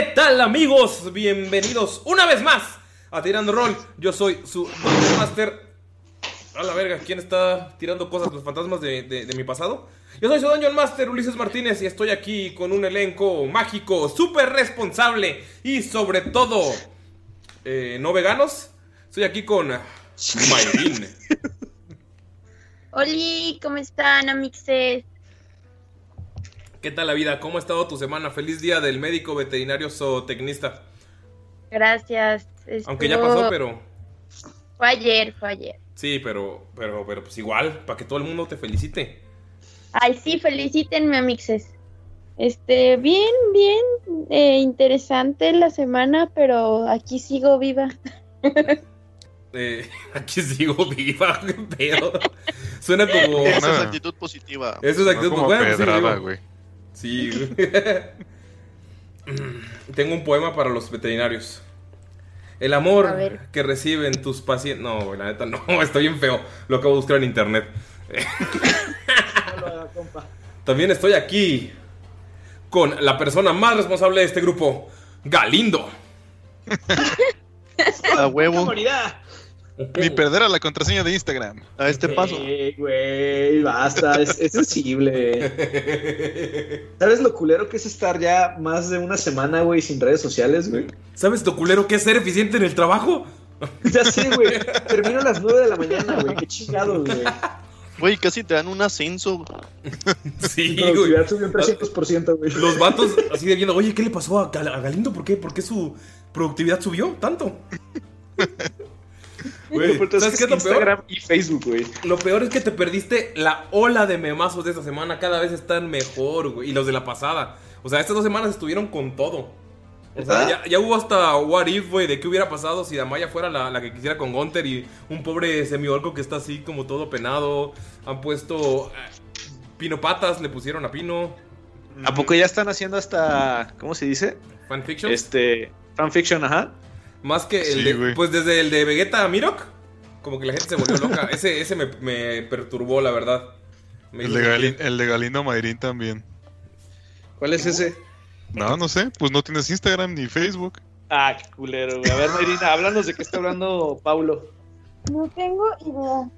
¿qué tal amigos? Bienvenidos una vez más a Tirando Roll. Yo soy su Master. A la verga, ¿quién está tirando cosas, los fantasmas de mi pasado? Yo soy su Dungeon Master Ulises Martínez y estoy aquí con un elenco mágico, súper responsable y sobre todo eh, no veganos. Estoy aquí con Mayrin. Oli, ¿cómo están, amixes? ¿Qué tal la vida? ¿Cómo ha estado tu semana? Feliz día del médico veterinario zootecnista. Gracias. Aunque ya pasó, pero Fue ayer, fue ayer. sí, pero pero pero pues igual, para que todo el mundo te felicite. Ay, sí, felicítenme, amixes. Este, bien, bien, eh, interesante la semana, pero aquí sigo viva. Eh, aquí sigo viva, pedo. Suena como. Esa es actitud positiva. Eso es actitud como bueno, pues, pedrada, güey. Sí, güey. Tengo un poema para los veterinarios. El amor que reciben tus pacientes. No, güey, la neta no, estoy bien feo. Lo acabo de buscar en internet. También estoy aquí con la persona más responsable de este grupo, Galindo. A huevo. Ni perder a la contraseña de Instagram. A este paso. Eh, güey, basta, es, es sensible. ¿Sabes lo culero que es estar ya más de una semana, güey, sin redes sociales, güey? ¿Sabes lo culero que es ser eficiente en el trabajo? Ya sé, güey. Termino a las 9 de la mañana, güey. Qué chingado, güey. Güey, casi te dan un ascenso. Sí, güey. productividad subió un 300%, güey. Los vatos así de viendo, oye, ¿qué le pasó a, Gal- a Galindo? ¿Por qué? ¿Por qué su productividad subió tanto? Güey, Pero entonces ¿sabes qué es lo Instagram peor? y Facebook, güey. Lo peor es que te perdiste la ola de memazos de esta semana. Cada vez están mejor, güey. Y los de la pasada. O sea, estas dos semanas estuvieron con todo. O sea, ya, ya hubo hasta What If, güey, de qué hubiera pasado si Damaya fuera la, la que quisiera con Gunter y un pobre semiorco que está así como todo penado. Han puesto eh, Pino Patas, le pusieron a Pino. ¿A poco ya están haciendo hasta. ¿Cómo se dice? Fanfiction. Este. Fanfiction, ajá. Más que el Sí, de. güey. Pues desde el de Vegeta a Mirok. Como que la gente se volvió loca. ese ese me, me perturbó, la verdad. Me El de, sentir- Gali- el de Galindo Mayrín también. ¿Cuál es ese? No, no sé. Pues no tienes Instagram ni Facebook. Ah, qué culero, güey. A ver, Marina, háblanos de qué está hablando Paulo. No tengo idea.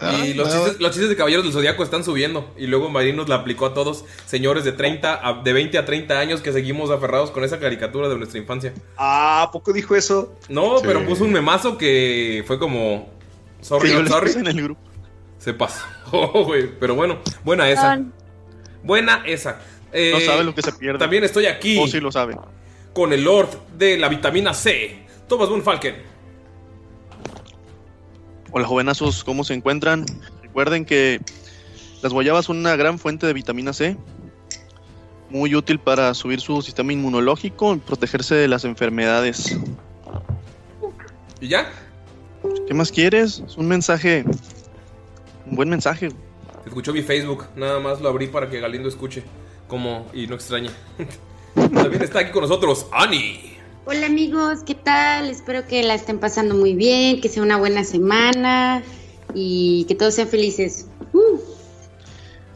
Ah, Y los chistes, los chistes de Caballeros del Zodiaco están subiendo. Y luego Marín nos la aplicó a todos, señores de 30, a- de 20 a 30 años que seguimos aferrados con esa caricatura de nuestra infancia. Ah, ¿a poco dijo eso? No, Sí. pero puso un memazo que fue como. Sorry, sorry. en el grupo. Se pasó, güey. Pero bueno, buena esa. Son- Buena esa. Eh, No sabe lo que se pierde. También estoy aquí O sí lo sabe. con el Lord de la vitamina C, Thomas Von Falken. Hola jovenazos, ¿cómo se encuentran? Recuerden que las guayabas son una gran fuente de vitamina C, muy útil para subir su sistema inmunológico y protegerse de las enfermedades. ¿Y ya? ¿Qué más quieres? Es un mensaje, un buen mensaje. Escuchó mi Facebook, nada más lo abrí para que Galindo escuche. Como, y no extrañe. También está aquí con nosotros Ani. Hola amigos, ¿qué tal? Espero que la estén pasando muy bien, que sea una buena semana y que todos sean felices. Uh.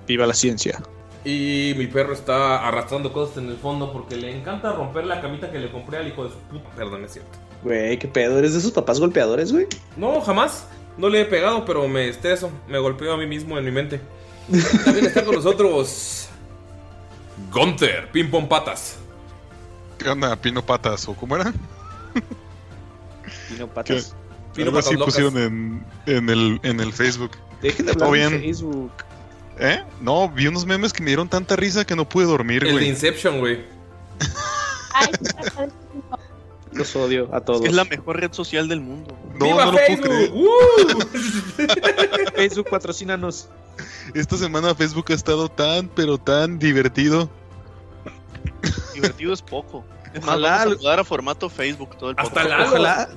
Viva la ciencia. Y mi perro está arrastrando cosas en el fondo porque le encanta romper la camita que le compré al hijo de su puta. Perdón, es cierto. Güey, qué pedo, ¿eres de esos papás golpeadores, güey? No, jamás. No le he pegado, pero me estreso. Me golpeo a mí mismo en mi mente. También está con nosotros. Gunther, Ping Pong Patas. ¿Qué onda? Pino Patas, ¿o cómo era? Pino ¿Qué? patas. Pino Algo así Patas Locas. pusieron en, en, el, en el Facebook. Dejen de hablar en bien. Facebook. ¿Eh? No, vi unos memes que me dieron tanta risa que no pude dormir, El de güey. Inception, güey. Los odio a todos. Es la mejor red social del mundo. No, ¡Viva no lo puedo creer. Facebook! ¡Uh! Facebook, patrocínanos. Esta semana Facebook ha estado tan, pero tan divertido. Divertido es poco. Es Ojalá- a formato Facebook todo el Hasta podcast. Ojalá,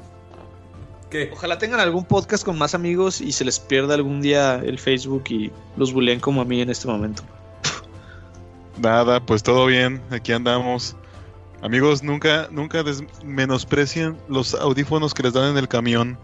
¿Qué? ojalá tengan algún podcast con más amigos y se les pierda algún día el Facebook y los buleen como a mí en este momento. Nada, pues todo bien, aquí andamos. Amigos, nunca, nunca menosprecien los audífonos que les dan en el camión.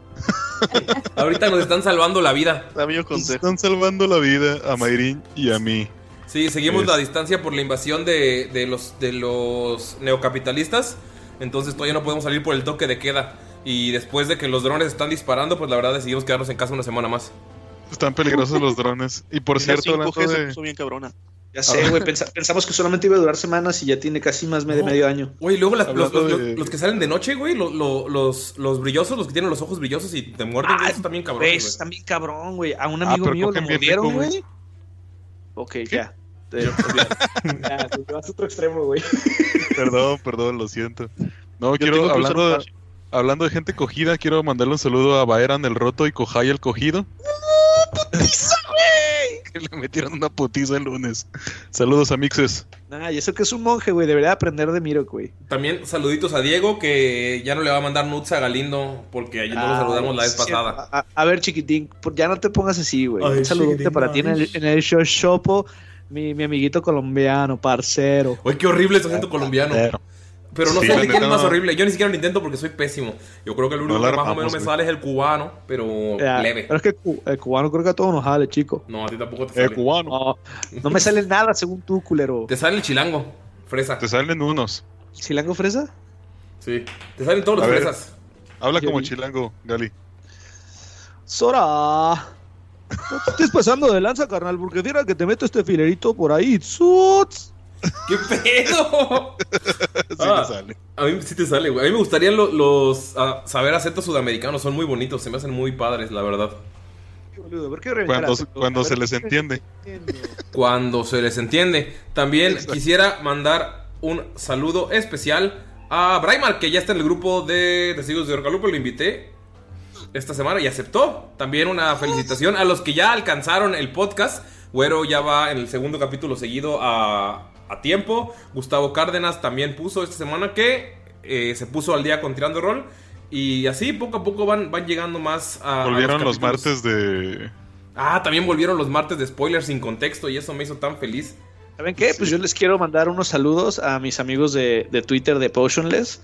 Ahorita nos están salvando la vida. Sabio Nos están salvando la vida a Mayrin y a mí. Sí, seguimos Es- la distancia por la invasión de, de los, de los neocapitalistas. Entonces todavía no podemos salir por el toque de queda. Y después de que los drones están disparando, pues la verdad decidimos quedarnos en casa una semana más. Están peligrosos los drones. Y por La cierto, 5G hablando se de... puso bien cabrona. Ya sé, güey, pensa- pensamos que solamente iba a durar semanas y ya tiene casi más de No. medio año. Güey, luego las- los, los- de- los que salen de noche, güey, lo- lo- los, los brillosos, los que tienen los ojos brillosos y te muerden, Ah, esos también cabrones, eso bien cabrón, güey. A un Ah, amigo pero mío mordieron, rico, güey. Ok, ya. Te- ya, te vas a otro extremo, güey. Perdón, perdón, lo siento. No, Yo quiero, hablando de, hablando de gente cogida, quiero mandarle un saludo a Baeran el Roto y Cojay el Cogido. Que le metieron una putiza el lunes. Saludos a Mixes. Nah, y eso que es un monje, güey. Debería aprender de Miro, güey. También saluditos a Diego, que ya no le va a mandar nudes a Galindo, porque ayer no lo Ah, saludamos la vez sí, pasada. A, a ver, chiquitín, ya no te pongas así, güey. Un saludote para ti en el, ay. en el show shopo, mi, mi amiguito colombiano, parcero. Uy, qué horrible ese acento colombiano. Pero no Sí, sé de quién es más horrible. Yo ni siquiera lo intento porque soy pésimo. Yo creo que el único No que más o menos me sale es el cubano, pero leve. Pero es que el, cu- el cubano creo que a todos nos jale, chico. No, a ti tampoco te sale. cubano. No, no me sale nada según tú, culero. Te sale el chilango, fresa. Te salen unos. ¿Chilango fresa? Sí. Te salen todos los A ver. fresas. Habla Yo como vi. chilango, Gali. Sora. No te estés pasando de lanza, carnal, porque fiera que te meto este filerito por ahí. ¡Zuts! ¿Qué pedo? Sí Ah. le sale. A mí sí te sale, güey. A mí me gustaría lo- los ah, saber acentos sudamericanos. Son muy bonitos, se me hacen muy padres, la verdad. Boludo, ¿por qué Cuando, cuando A se les ¿qué- entiende. Cuando se les entiende. También Exacto. quisiera mandar un saludo especial a Braimar, que ya está en el grupo de Testigos de Orcalupe. Lo invité esta semana y aceptó. También una felicitación a los que ya alcanzaron el podcast. Güero ya va en el segundo capítulo seguido a, a tiempo. Gustavo Cárdenas también puso esta semana que eh, se puso al día con Tirando Rol. Y así poco a poco van, van llegando más a. a Volvieron los martes de. Ah, también volvieron los martes de spoilers sin contexto y eso me hizo tan feliz. ¿Saben qué? Pues yo les quiero mandar unos saludos a mis amigos de, de Twitter de Potionless.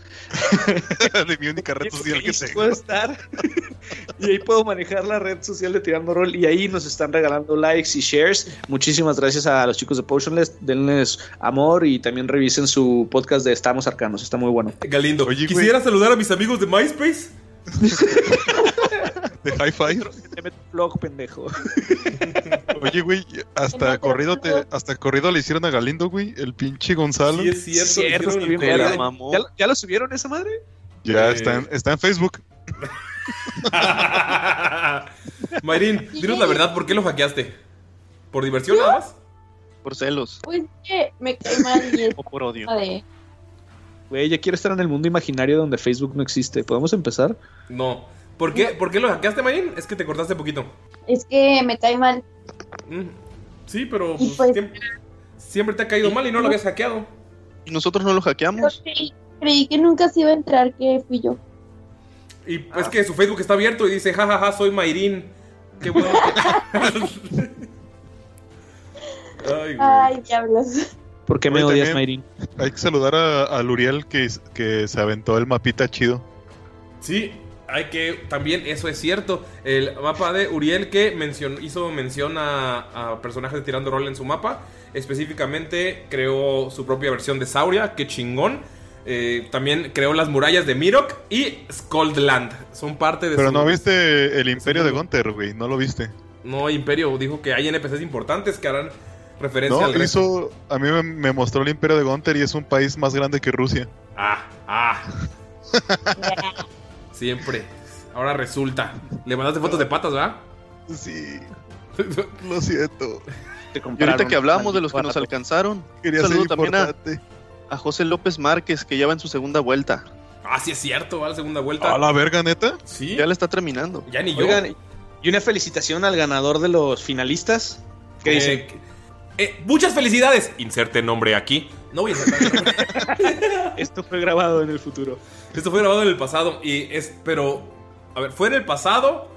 de mi única red social que Ahí tengo. puedo estar y ahí puedo manejar la red social de Tirando Rol y ahí nos están regalando likes y shares. Muchísimas gracias a los chicos de Potionless, denles amor y también revisen su podcast de Estamos Arcanos, está muy bueno. Galindo, Oye, güey. quisiera saludar a mis amigos de MySpace. De Hi-Fi. Te meto un blog, pendejo. Oye, güey, hasta corrido, te, hasta corrido le hicieron a Galindo, güey. El pinche Gonzalo. Sí, es cierto. Bien mamó. ¿Ya, lo- ya lo subieron esa madre? Ya Eh. está, en, está en Facebook. Mayrin, dinos la verdad, ¿por qué lo hackeaste? ¿Por diversión nada más? Por celos. Pues que me cae mal y es O por odio. de... Güey, ya quiero estar en el mundo imaginario donde Facebook no existe. ¿Podemos empezar? No. ¿Por qué, ¿Por qué lo hackeaste, Marín? Es que te cortaste poquito. Es que me cae mal. Mm, Sí, pero Y pues, pues- siempre, siempre te ha caído mal y no lo habías hackeado. Y nosotros no lo hackeamos. creí, creí que nunca se iba a entrar, que fui yo. Y es que su Facebook está abierto y dice, jajaja, soy Mayrin. Qué bueno. que-". Ay, güey. Ay, diablos. ¿Por qué me Oye, odias, también- Mayrin? Hay que saludar a, a Luriel que, que se aventó el mapita chido. Sí, hay que. También eso es cierto. El mapa de Uriel que mencionó, hizo mención a, a personajes de Tirando Rol en su mapa. Específicamente creó su propia versión de Sauria, que chingón. Eh, también creó las murallas de Mirok y Skoldland. Son parte de Pero su. no viste el imperio de. Gunter, güey. No lo viste. No, Imperio dijo que hay NPCs importantes que harán referencia No, al hizo. A mí me, me mostró el imperio de Gunter y es un país más grande que Rusia. Ah, ah. Siempre. Ahora resulta. Le mandaste fotos de patas, ¿verdad? Sí. Lo siento. Y ahorita que hablamos de los que nos alcanzaron, Quería un saludo también a, a José López Márquez, que ya va en su segunda vuelta. Ah, sí es cierto, va a la segunda vuelta. A la verga, neta. Sí. Ya la está terminando. Ya ni yo. Oigan, y una felicitación al ganador de los finalistas. ¿Qué Eh, dicen? eh, muchas felicidades. Inserte nombre aquí. No voy a nombre. Esto fue grabado en el futuro. Esto fue grabado en el pasado y es, pero, a ver, fue en el pasado,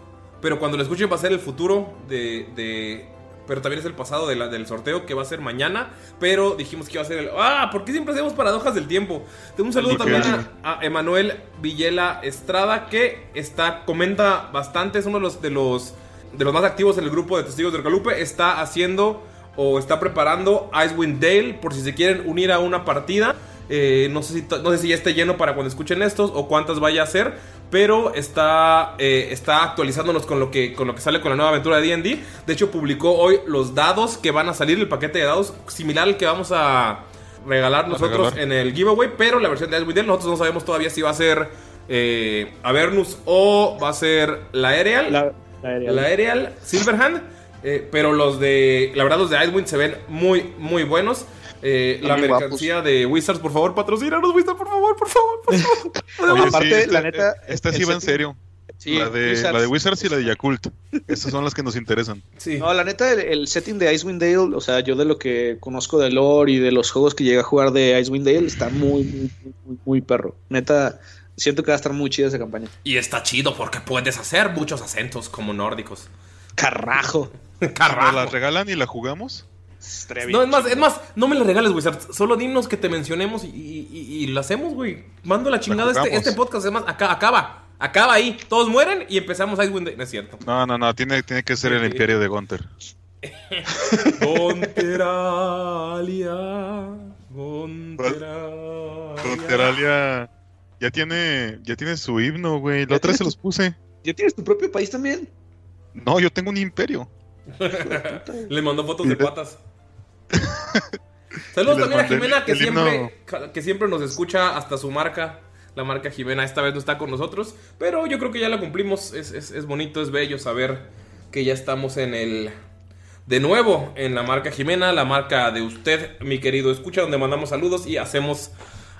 pero cuando lo escuchen va a ser el futuro de, de- pero también es el pasado de la- del sorteo que va a ser mañana, pero dijimos que iba a ser el, ah, ¿por qué siempre hacemos paradojas del tiempo? Tengo un saludo también a, a Emanuel Villela Estrada que está, comenta bastante, es uno de los, de los, de los más activos en el grupo de testigos del Calupe, está haciendo o está preparando Icewind Dale por si se quieren unir a una partida. Eh, no, sé si, to- no sé si ya esté lleno para cuando escuchen estos o cuántas vaya a ser, pero está, eh, está actualizándonos con lo, que, con lo que sale con la nueva aventura de DD. De hecho, publicó hoy los dados que van a salir, el paquete de dados similar al que vamos a regalar nosotros regalar. en el giveaway, pero la versión de Icewind Dale nosotros no sabemos todavía si va a ser eh, Avernus o va a ser la Aerial. La, la aérea. La Aerial Silverhand. Eh, pero los de. La verdad, los de Icewind se ven muy, muy buenos. Eh, la mercancía de Wizards, por favor, patrocínanos, Wizards, por favor, por favor, por favor. Oye, Aparte, esta- la neta, Esta sí va en serio. Sí, la, de, Wizards. la de Wizards y la de Yakult. Estas son las que nos interesan. Sí. No, la neta, el, el setting de Icewind Dale, o sea, yo de lo que conozco de lore y de los juegos que llegué a jugar de Icewind Dale, está muy, muy, muy, muy, muy perro. Neta, siento que va a estar muy chida esa campaña. Y está chido porque puedes hacer muchos acentos como nórdicos. Carrajo. ¿Nos Carajo. la regalan y la jugamos? No, es más, es más, no me la regales, Wizards. Solo dinos que te mencionemos y, y, y- y lo hacemos, güey. Mando la chingada este, jugamos. este podcast. Es más, acá, acaba. Acaba ahí. Todos mueren y empezamos Icewind Dale. No es cierto. No, no, no. Tiene, tiene que ser el Sí. imperio de Gunter. Gonteralia. Gonteralia. Gonteralia ya tiene, ya tiene su himno, güey. La otra vez se los puse. ¿Ya tienes tu propio país también? No, yo tengo un imperio. Le mandó fotos de patas. Saludos también a Jimena que siempre, que siempre nos escucha hasta su marca. La marca Jimena esta vez no está con nosotros, pero yo creo que ya la cumplimos. Es, es- es bonito, es bello saber que ya estamos en el... De nuevo, en la marca Jimena, la marca de usted, mi querido escucha, donde mandamos saludos y hacemos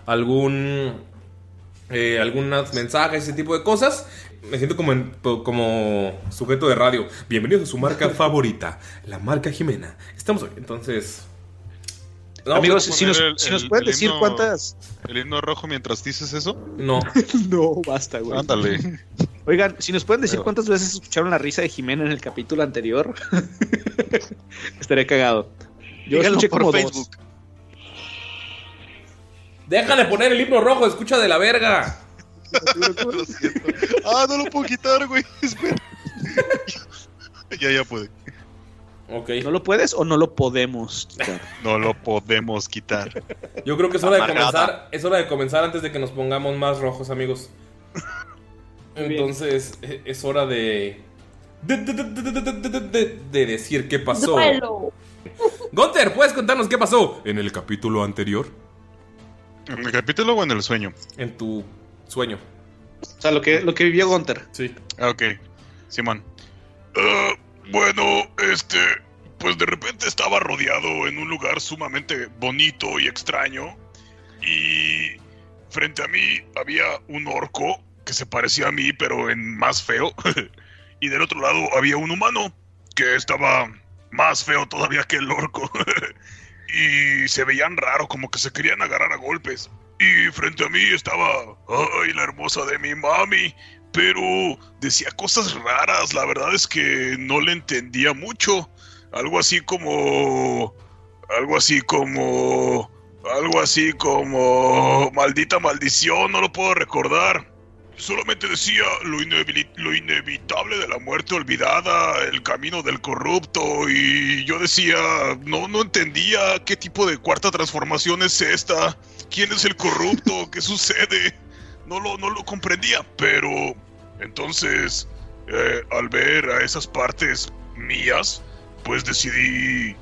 algún... eh, algunos mensajes, ese tipo de cosas. Me siento como, en- como sujeto de radio. Bienvenidos a su marca favorita, la marca Jimena. Estamos hoy, entonces... No, Amigos, ¿puedo si nos, poner el- si nos el- pueden el decir himno- cuántas. El himno rojo mientras dices eso. No. no, basta, güey. Ándale. Oigan, si nos pueden decir Pero- cuántas veces escucharon la risa de Jimena en el capítulo anterior, estaría cagado. Yo Díganlo escuché por como Facebook. dos. Deja de poner el himno rojo, escucha de la verga. Lo siento. Ah, no lo puedo quitar, güey. Espera. ya, ya pude. Ok. ¿No lo puedes o no lo podemos quitar? No lo podemos quitar. Yo creo que es hora de comenzar. Es hora de comenzar antes de que nos pongamos más rojos, amigos. Entonces, e- es hora de. De, de- de- de- de- de- de- de- de decir qué pasó. Duelo. Gunter, ¿puedes contarnos qué pasó en el capítulo anterior? ¿En el capítulo o en el sueño? En tu sueño. O sea, lo que, lo que vivió Gunter. Sí. Ah, ok. Simón. Ah, bueno, este. pues de repente estaba rodeado en un lugar sumamente bonito y extraño. Y frente a mí había un orco que se parecía a mí, pero en más feo. y del otro lado había un humano que estaba más feo todavía que el orco. y se veían raro, como que se querían agarrar a golpes. Y frente a mí estaba, ay, la hermosa de mi mami. Pero decía cosas raras, la verdad es que no le entendía mucho. Algo así como... Algo así como... Algo así como... Maldita maldición, no lo puedo recordar. Solamente decía lo, lo inevitable de la muerte olvidada, el camino del corrupto, y yo decía, no, no entendía qué tipo de cuarta transformación es esta, quién es el corrupto, qué sucede, no lo, no lo comprendía, pero entonces, eh, al ver a esas partes mías, pues decidí,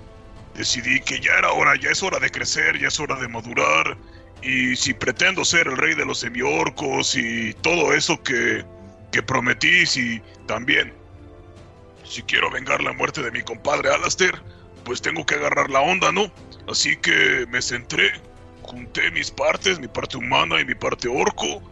decidí que ya era hora, ya es hora de crecer, ya es hora de madurar, y si pretendo ser el rey de los semiorcos y todo eso que, que prometí, si también, si quiero vengar la muerte de mi compadre Alastair, pues tengo que agarrar la onda, ¿no? Así que me centré, junté mis partes, mi parte humana y mi parte orco,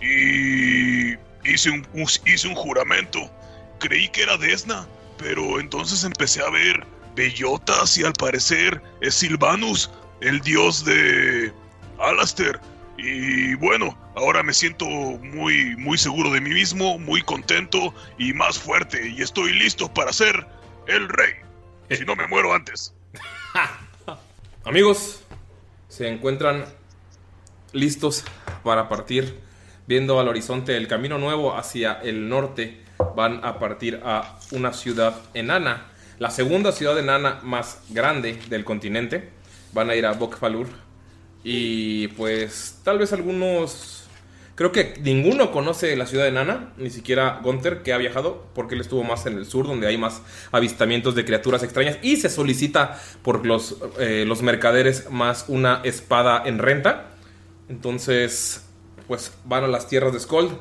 y hice un, hice un juramento. Creí que era Desna, pero entonces empecé a ver bellotas y al parecer es Silvanus, el dios de Alastair. Y bueno, ahora me siento muy, muy seguro de mí mismo, muy contento y más fuerte. Y estoy listo para ser el rey. Si no me muero antes. Amigos, se encuentran listos para partir. Viendo al horizonte el camino nuevo hacia el norte, van a partir a una ciudad enana, la segunda ciudad enana más grande del continente. Van a ir a Bokfalur. Y pues tal vez algunos... Creo que ninguno conoce la ciudad enana, ni siquiera Gunther, que ha viajado, porque él estuvo más en el sur, donde hay más avistamientos de criaturas extrañas. Y se solicita por los, eh, los mercaderes más una espada en renta. Entonces, pues van a las tierras de Skold.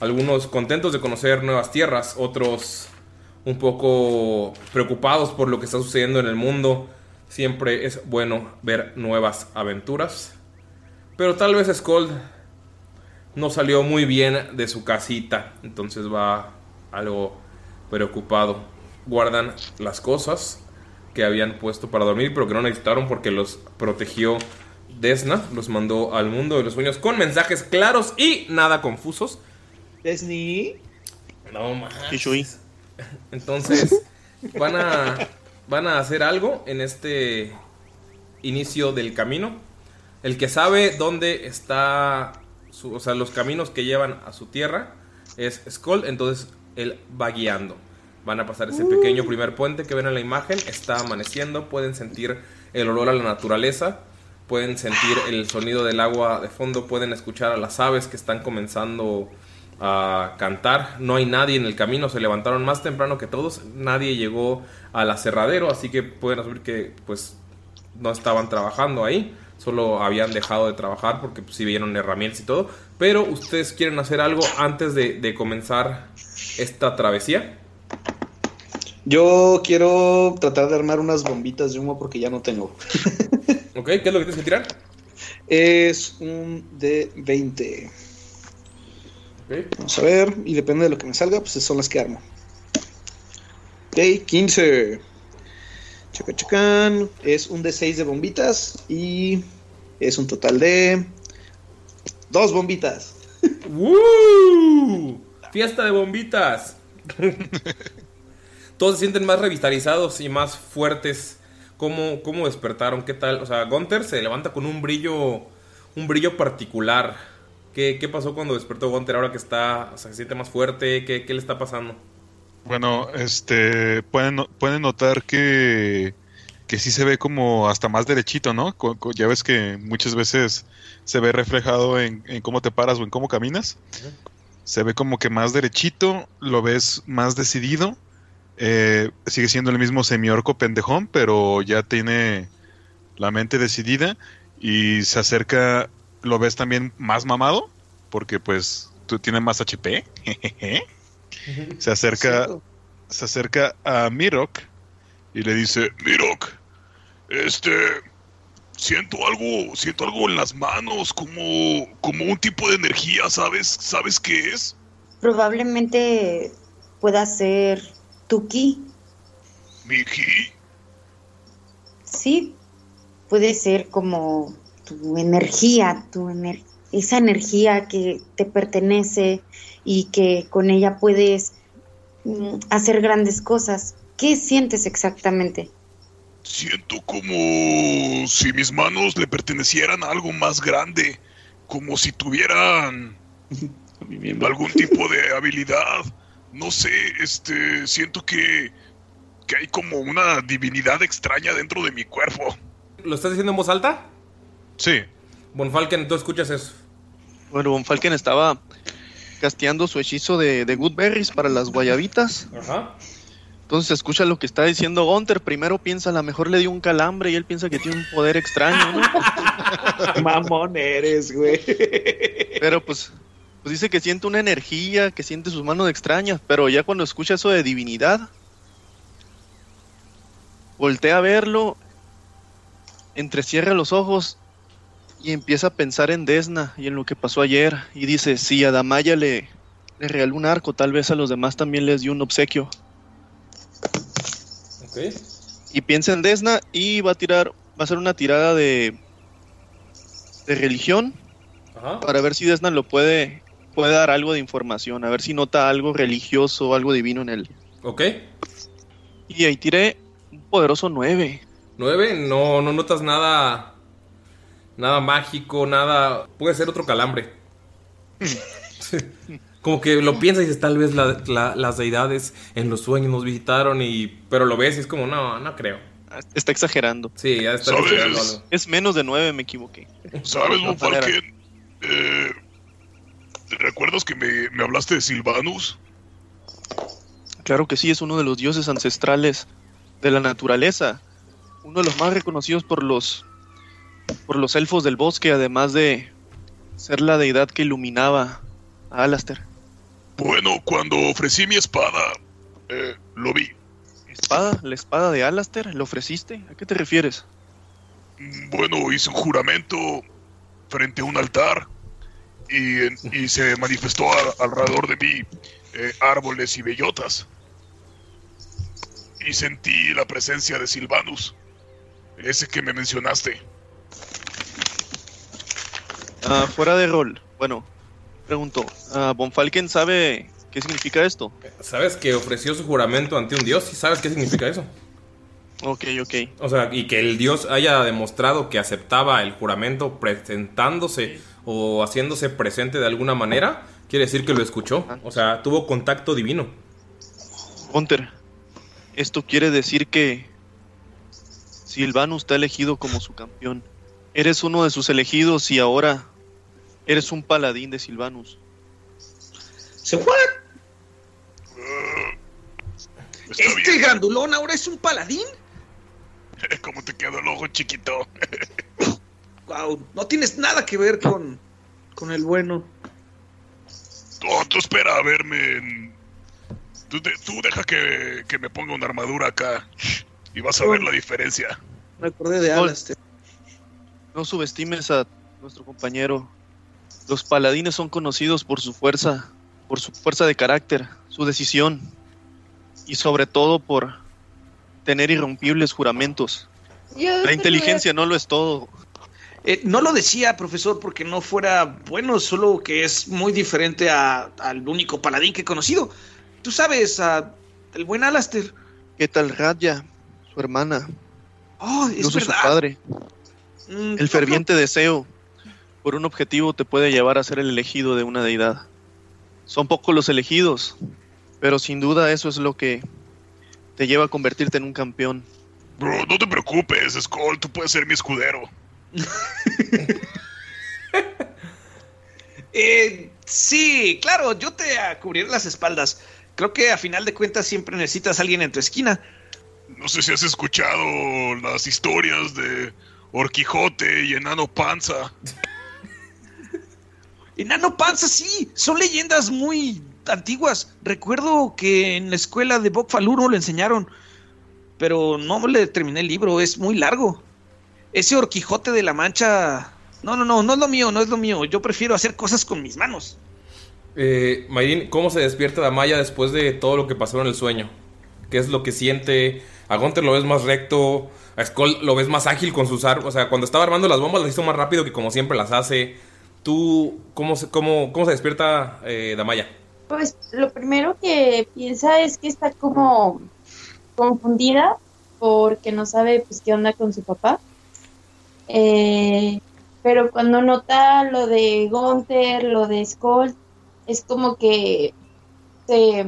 Algunos contentos de conocer nuevas tierras, otros un poco preocupados por lo que está sucediendo en el mundo. Siempre es bueno ver nuevas aventuras. Pero tal vez Skold no salió muy bien de su casita. Entonces va algo preocupado. Guardan las cosas que habían puesto para dormir, pero que no necesitaron porque los protegió Desna. Los mandó al mundo de los sueños con mensajes claros y nada confusos. Disney. No manches. Entonces, van a, van a hacer algo en este inicio del camino. El que sabe dónde está, su- o sea, los caminos que llevan a su tierra es Skull, entonces él va guiando. Van a pasar ese pequeño primer puente que ven en la imagen, está amaneciendo, pueden sentir el olor a la naturaleza, pueden sentir el sonido del agua de fondo, pueden escuchar a las aves que están comenzando a cantar. No hay nadie en el camino, se levantaron más temprano que todos, nadie llegó al aserradero, así que pueden asumir que pues no estaban trabajando ahí, solo habían dejado de trabajar porque pues, sí vieron herramientas y todo. Pero ustedes quieren hacer algo antes de, de comenzar esta travesía. Yo quiero tratar de armar unas bombitas de humo porque ya no tengo. Ok, ¿qué es lo que tienes que tirar? Es un de 20. Vamos a ver, y depende de lo que me salga, pues son las que armo. Ok, 15. Chaca, chacán. Es un de 6 de bombitas y es un total de dos bombitas. ¡Woo! Fiesta de bombitas. Todos se sienten más revitalizados y más fuertes. ¿Cómo, cómo despertaron? ¿Qué tal? O sea, Gunther se levanta con un brillo, un brillo particular. ¿Qué, qué pasó cuando despertó Gunther ahora que está, o sea, se siente más fuerte? ¿Qué, qué le está pasando? Bueno, este, pueden, pueden notar que, que sí se ve como hasta más derechito, ¿no? Ya ves que muchas veces se ve reflejado en, en cómo te paras o en cómo caminas. Se ve como que más derechito, lo ves más decidido. Eh, sigue siendo el mismo semiorco pendejón, pero ya tiene la mente decidida y se acerca, lo ves también más mamado, porque pues tú tienes más HP. Se acerca, se acerca a Mirok y le dice, Mirok, este, siento algo, siento algo en las manos, como, como un tipo de energía, ¿sabes? ¿Sabes qué es? Probablemente pueda ser tu ki. ¿Mi ki? Sí, puede ser como tu energía, tu ener- esa energía que te pertenece y que con ella puedes mm, hacer grandes cosas. ¿Qué sientes exactamente? Siento como si mis manos le pertenecieran a algo más grande, como si tuvieran algún tipo de habilidad. No sé, este, siento que, que hay como una divinidad extraña dentro de mi cuerpo. ¿Lo estás diciendo en voz alta? Sí. Bonfalken, tú escuchas eso. Bueno, Von Falken estaba casteando su hechizo de, de Good Berries para las guayabitas. Ajá. Entonces escucha lo que está diciendo Gunter. Primero piensa, a lo mejor le dio un calambre y él piensa que tiene un poder extraño, ¿no? Mamón eres, güey. Pero pues, pues dice que siente una energía, que siente sus manos extrañas. Pero ya cuando escucha eso de divinidad, voltea a verlo, entrecierra los ojos y empieza a pensar en Desna y en lo que pasó ayer. Y dice, si a Damaya le, le regaló un arco, tal vez a los demás también les dio un obsequio. Ok. Y piensa en Desna y va a tirar, va a hacer una tirada de, de religión Ajá. para ver si Desna lo puede, puede dar algo de información, a ver si nota algo religioso, algo divino en él. Ok. Y ahí tiré un poderoso 9. Nueve, no, no notas nada. Nada mágico, nada. Puede ser otro calambre. Como que lo piensas y dices, tal vez la- la- las deidades en los sueños nos visitaron y. Pero lo ves y es como, no, no creo. Está exagerando. Sí, ya está ¿Sabes? exagerando algo. Es menos de 9, me equivoqué. ¿Sabes, No, Falken? Eh, ¿Recuerdas que me, me hablaste de Silvanus? Claro que sí, es uno de los dioses ancestrales de la naturaleza. Uno de los más reconocidos por los por los elfos del bosque, además de ser la deidad que iluminaba a Alastair. Bueno, cuando ofrecí mi espada, eh, lo vi. ¿Espada? ¿La espada de Alastair? ¿Le ofreciste? ¿A qué te refieres? Bueno, hice un juramento frente a un altar y, en- y se manifestó a- alrededor de mí eh, árboles y bellotas. Y sentí la presencia de Silvanus, ese que me mencionaste. Ah, fuera de rol. Bueno, pregunto. ah, ¿Von Falken sabe qué significa esto? ¿Sabes que ofreció su juramento ante un dios? ¿Y sabes qué significa eso? Ok, ok. O sea, y que el dios haya demostrado que aceptaba el juramento presentándose o haciéndose presente de alguna manera, quiere decir que lo escuchó. O sea, tuvo contacto divino. Hunter, esto quiere decir que Silvanus está elegido como su campeón. Eres uno de sus elegidos y ahora eres un paladín de Silvanus. ¿Se what? ¿Este grandulón ahora es un paladín? ¿Cómo te quedó el ojo chiquito? Wow, no tienes nada que ver con, con el bueno. Tú, tú espera a verme. en- Tú, de- tú deja que, que me ponga una armadura acá y vas a ver la diferencia. Me acordé de Alastair. No subestimes a nuestro compañero. Los paladines son conocidos por su fuerza, por su fuerza de carácter, su decisión y sobre todo por tener irrompibles juramentos. La inteligencia no lo es todo. Eh, no lo decía, profesor, porque no fuera bueno, solo que es muy diferente a- al único paladín que he conocido. Tú sabes, a el buen Alastair. ¿Qué tal Radya, su hermana? Oh, es Incluso su verdad. padre. Mm, El ferviente deseo por un objetivo te puede llevar a ser el elegido de una deidad. Son pocos los elegidos, pero sin duda eso es lo que te lleva a convertirte en un campeón. Bro, no te preocupes, Skull, tú puedes ser mi escudero. Eh, sí, claro, yo te ah, cubriré las espaldas. Creo que a final de cuentas siempre necesitas a alguien en tu esquina. No sé si has escuchado las historias de Orquijote y Enano Panza. Enano Panza, sí, son leyendas muy antiguas. Recuerdo que en la escuela de Bokfaluro lo enseñaron. pero no le terminé el libro, es muy largo. Ese Orquijote de la Mancha... No, no, no, no es lo mío, no es lo mío. Yo prefiero hacer cosas con mis manos. Eh, Mayrin, ¿cómo se despierta Damaya después de todo lo que pasó en el sueño? ¿Qué es lo que siente? A Gunter lo ves más recto, a Skull lo ves más ágil con sus armas. O sea, cuando estaba armando las bombas las hizo más rápido que como siempre las hace. ¿Tú cómo se, cómo, cómo se despierta eh, Damaya? Pues lo primero que piensa es que está como confundida porque no sabe pues qué onda con su papá. Eh, pero cuando nota lo de Gunther, lo de Skull, es como que se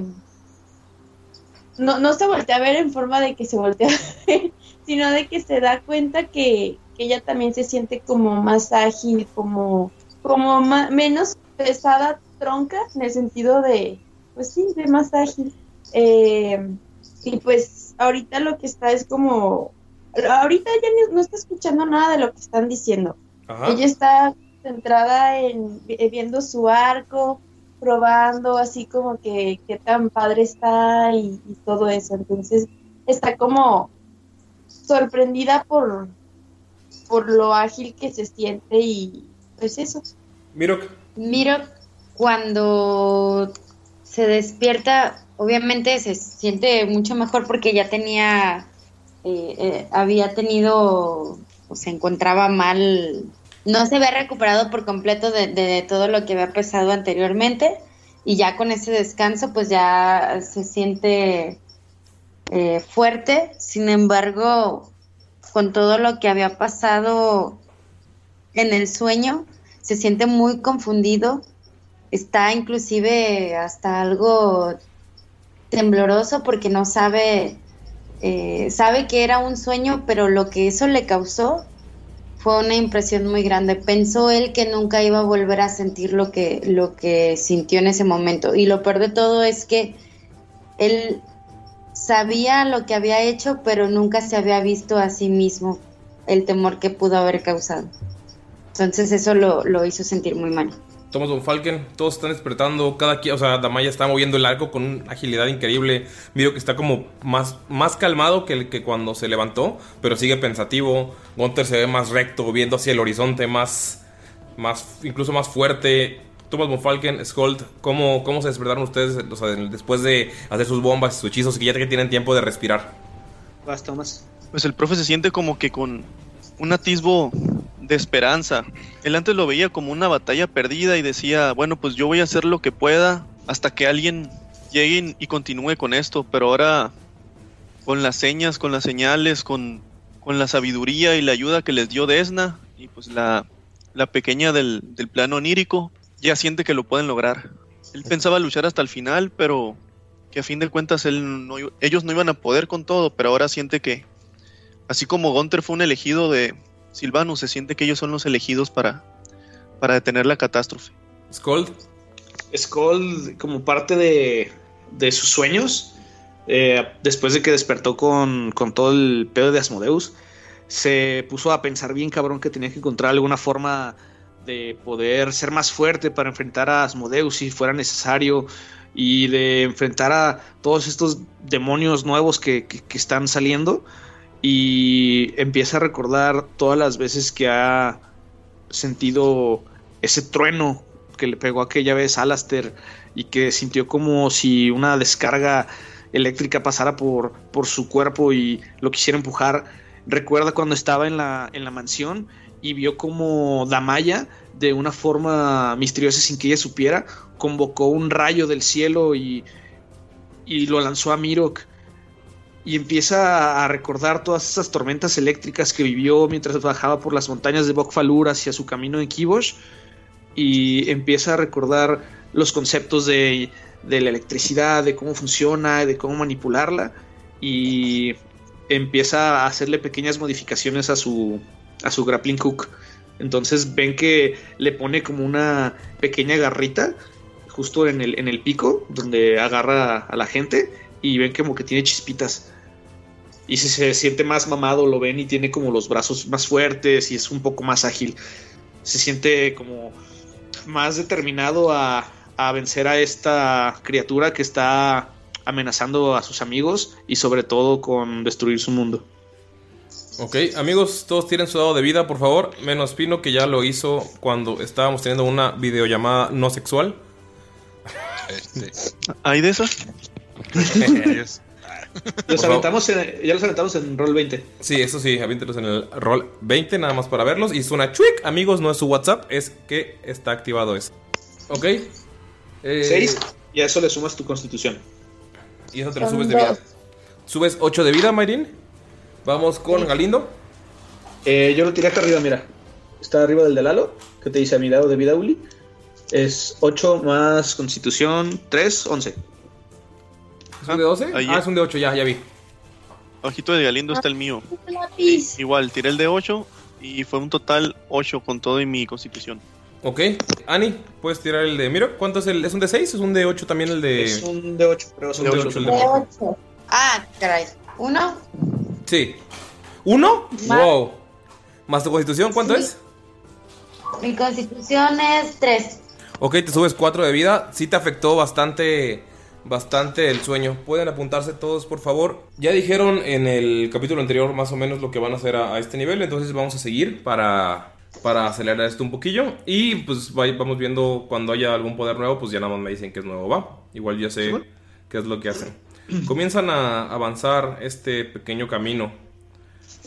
no, no se voltea a ver en forma de que se voltea a ver, sino de que se da cuenta que, que ella también se siente como más ágil, como, como menos pesada tronca, en el sentido de, pues sí, de más ágil. Eh, y pues ahorita lo que está es como, ahorita ya ni- no está escuchando nada de lo que están diciendo. Ajá. Ella está centrada en eh, viendo su arco, probando así como que qué tan padre está y, y todo eso. Entonces está como sorprendida por, por lo ágil que se siente y pues eso. Mirok. Miro cuando se despierta, obviamente se siente mucho mejor porque ya tenía, eh, eh, había tenido, o se encontraba mal, no se había recuperado por completo de, de todo lo que había pesado anteriormente y ya con ese descanso pues ya se siente eh, fuerte, sin embargo, con todo lo que había pasado en el sueño, se siente muy confundido, está inclusive hasta algo tembloroso porque no sabe, eh, sabe que era un sueño, pero lo que eso le causó fue una impresión muy grande. Pensó él que nunca iba a volver a sentir lo que, lo que sintió en ese momento. Y lo peor de todo es que él sabía lo que había hecho, pero nunca se había visto a sí mismo el temor que pudo haber causado. Entonces eso lo, lo hizo sentir muy mal. Thomas Von Falken, todos están despertando, cada quien, o sea, Damaya está moviendo el arco con una agilidad increíble. Miro que está como más, más calmado que, el que cuando se levantó, pero sigue pensativo. Gunther se ve más recto, viendo hacia el horizonte, más, más incluso más fuerte. Thomas Von Falken, Skold, ¿cómo, ¿cómo se despertaron ustedes o sea, después de hacer sus bombas sus hechizos que ya que tienen tiempo de respirar? Vas, Tomás. Pues el profe se siente como que con un atisbo de esperanza. Él antes lo veía como una batalla perdida y decía, bueno, pues yo voy a hacer lo que pueda hasta que alguien llegue y continúe con esto, pero ahora con las señas, con las señales, con, con la sabiduría y la ayuda que les dio Desna y pues la, la pequeña del, del plano onírico, ya siente que lo pueden lograr. Él pensaba luchar hasta el final, pero que a fin de cuentas él no, ellos no iban a poder con todo, pero ahora siente que, así como Gunther fue un elegido de Silvanus, se siente que ellos son los elegidos para, para detener la catástrofe. Skold. Skull, como parte de, de sus sueños, eh, después de que despertó con, con todo el pedo de Asmodeus, se puso a pensar bien cabrón que tenía que encontrar alguna forma de poder ser más fuerte para enfrentar a Asmodeus si fuera necesario y de enfrentar a todos estos demonios nuevos que, que- que están saliendo y empieza a recordar todas las veces que ha sentido ese trueno que le pegó aquella vez a Alastair y que sintió como si una descarga eléctrica pasara por, por su cuerpo y lo quisiera empujar. Recuerda cuando estaba en la, en la mansión y vio como Damaya, de una forma misteriosa sin que ella supiera, convocó un rayo del cielo y, y lo lanzó a Mirok. Y empieza a recordar todas esas tormentas eléctricas que vivió mientras bajaba por las montañas de Bokfalur hacia su camino en Kibosh y empieza a recordar los conceptos de, de la electricidad, de cómo funciona, de cómo manipularla y empieza a hacerle pequeñas modificaciones a su, a su grappling hook. Entonces ven que le pone como una pequeña garrita justo en el, en el pico donde agarra a la gente y ven como que tiene chispitas. Y si se siente más mamado, lo ven y tiene como los brazos más fuertes y es un poco más ágil. Se siente como más determinado a, a vencer a esta criatura que está amenazando a sus amigos y sobre todo con destruir su mundo. Ok, amigos, todos tienen su dado de vida, por favor. Menos Pino, que ya lo hizo cuando estábamos teniendo una videollamada no sexual. ¿Hay de esas? Los aventamos en- ya los aventamos en Roll 20. Sí, eso sí, aviéntelos en el rol 20 nada más para verlos. Y suena chuic, amigos, no es su WhatsApp, es que está activado eso. Ok. Eh, 6 y a eso le sumas tu constitución. Y eso te lo Son subes de vida. Subes 8 de vida, Mayrin. Vamos con Galindo. Eh, yo lo tiré acá arriba, mira. Está arriba del de Lalo, que te dice a mi lado de vida, Uli. Es 8 más constitución, 3, 11. ¿Es un de 12? Ahí Ah, es. un de 8, ya, ya vi. Ojito de Galindo está el mío. Lápiz. Igual, tiré el de 8 y fue un total 8 con todo y mi constitución. Ok. Ani, puedes tirar el de Miro. ¿Cuánto es el? ¿Es un de 6? ¿Es un de 8 también el de.? Es un de 8, pero es un de de 8 8. el de De Miro. ocho. Ah, caray. ¿Uno? Sí. ¿Uno? Más- Wow. ¿Más tu constitución? ¿Cuánto Sí. es? Mi constitución es tres. Ok, te subes 4 de vida. Sí te afectó bastante. Bastante el sueño. Pueden apuntarse todos, por favor. Ya dijeron en el capítulo anterior más o menos lo que van a hacer a, a este nivel. Entonces vamos a seguir para, para acelerar esto un poquillo. Y pues va- vamos viendo cuando haya algún poder nuevo. Pues ya nada más me dicen que es nuevo, va. Igual ya sé qué es lo que hacen. Comienzan a avanzar este pequeño camino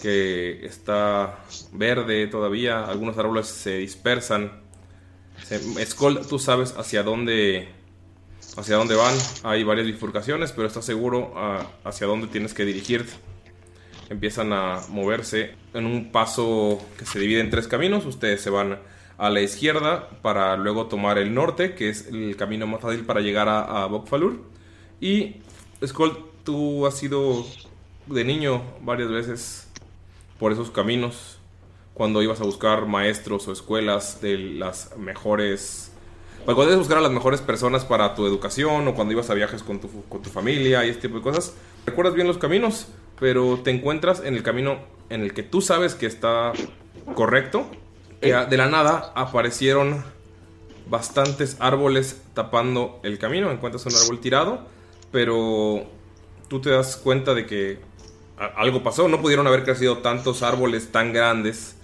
que está verde todavía. Algunos árboles se dispersan. Se- Skull, tú sabes hacia dónde hacia dónde van. Hay varias bifurcaciones, pero estás seguro ah, hacia dónde tienes que dirigirte. Empiezan a moverse en un paso que se divide en tres caminos. Ustedes se van a la izquierda para luego tomar el norte, que es el camino más fácil para llegar a, a Bokfalur. Y Skull, tú has ido de niño varias veces por esos caminos cuando ibas a buscar maestros o escuelas de las mejores pues, cuando buscar a las mejores personas para tu educación o cuando ibas a viajes con tu, con tu familia y este tipo de cosas. Recuerdas bien los caminos, pero te encuentras en el camino en el que tú sabes que está correcto. que de la nada aparecieron bastantes árboles tapando el camino. Encuentras un árbol tirado, pero tú te das cuenta de que algo pasó. No pudieron haber crecido tantos árboles tan grandes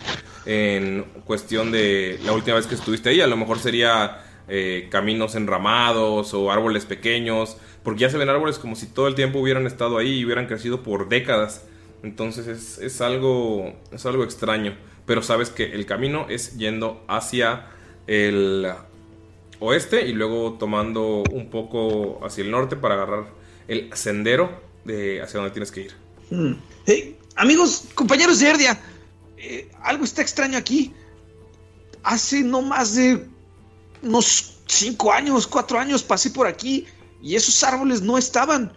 en cuestión de la última vez que estuviste ahí. A lo mejor sería eh, caminos enramados o árboles pequeños, porque ya se ven árboles como si todo el tiempo hubieran estado ahí y hubieran crecido por décadas. Entonces es, es algo, es algo extraño, pero sabes que el camino es yendo hacia el oeste y luego tomando un poco hacia el norte para agarrar el sendero de hacia donde tienes que ir. Hmm. Hey, amigos, compañeros de Erdia, eh, algo está extraño aquí. Hace no más de unos cinco años, cuatro años pasé por aquí y esos árboles no estaban.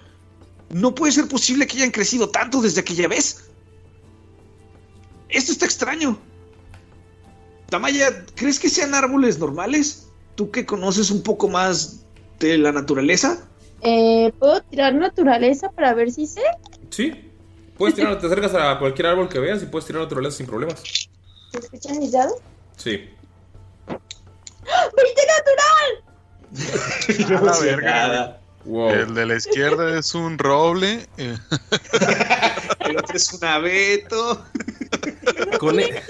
No puede ser posible que hayan crecido tanto desde aquella vez. Esto está extraño. Tamaya, ¿crees que sean árboles normales? Tú que conoces un poco más de la naturaleza. Eh, ¿Puedo tirar naturaleza para ver si sé? Sí, puedes tirar, te acercas a cualquier árbol que veas y puedes tirar naturaleza sin problemas. ¿Se escuchan mis dados? Sí. ¡Ah! ¡20 natural! A la verga. Wow. El de la izquierda es un roble. eh, El otro es un abeto. Con e-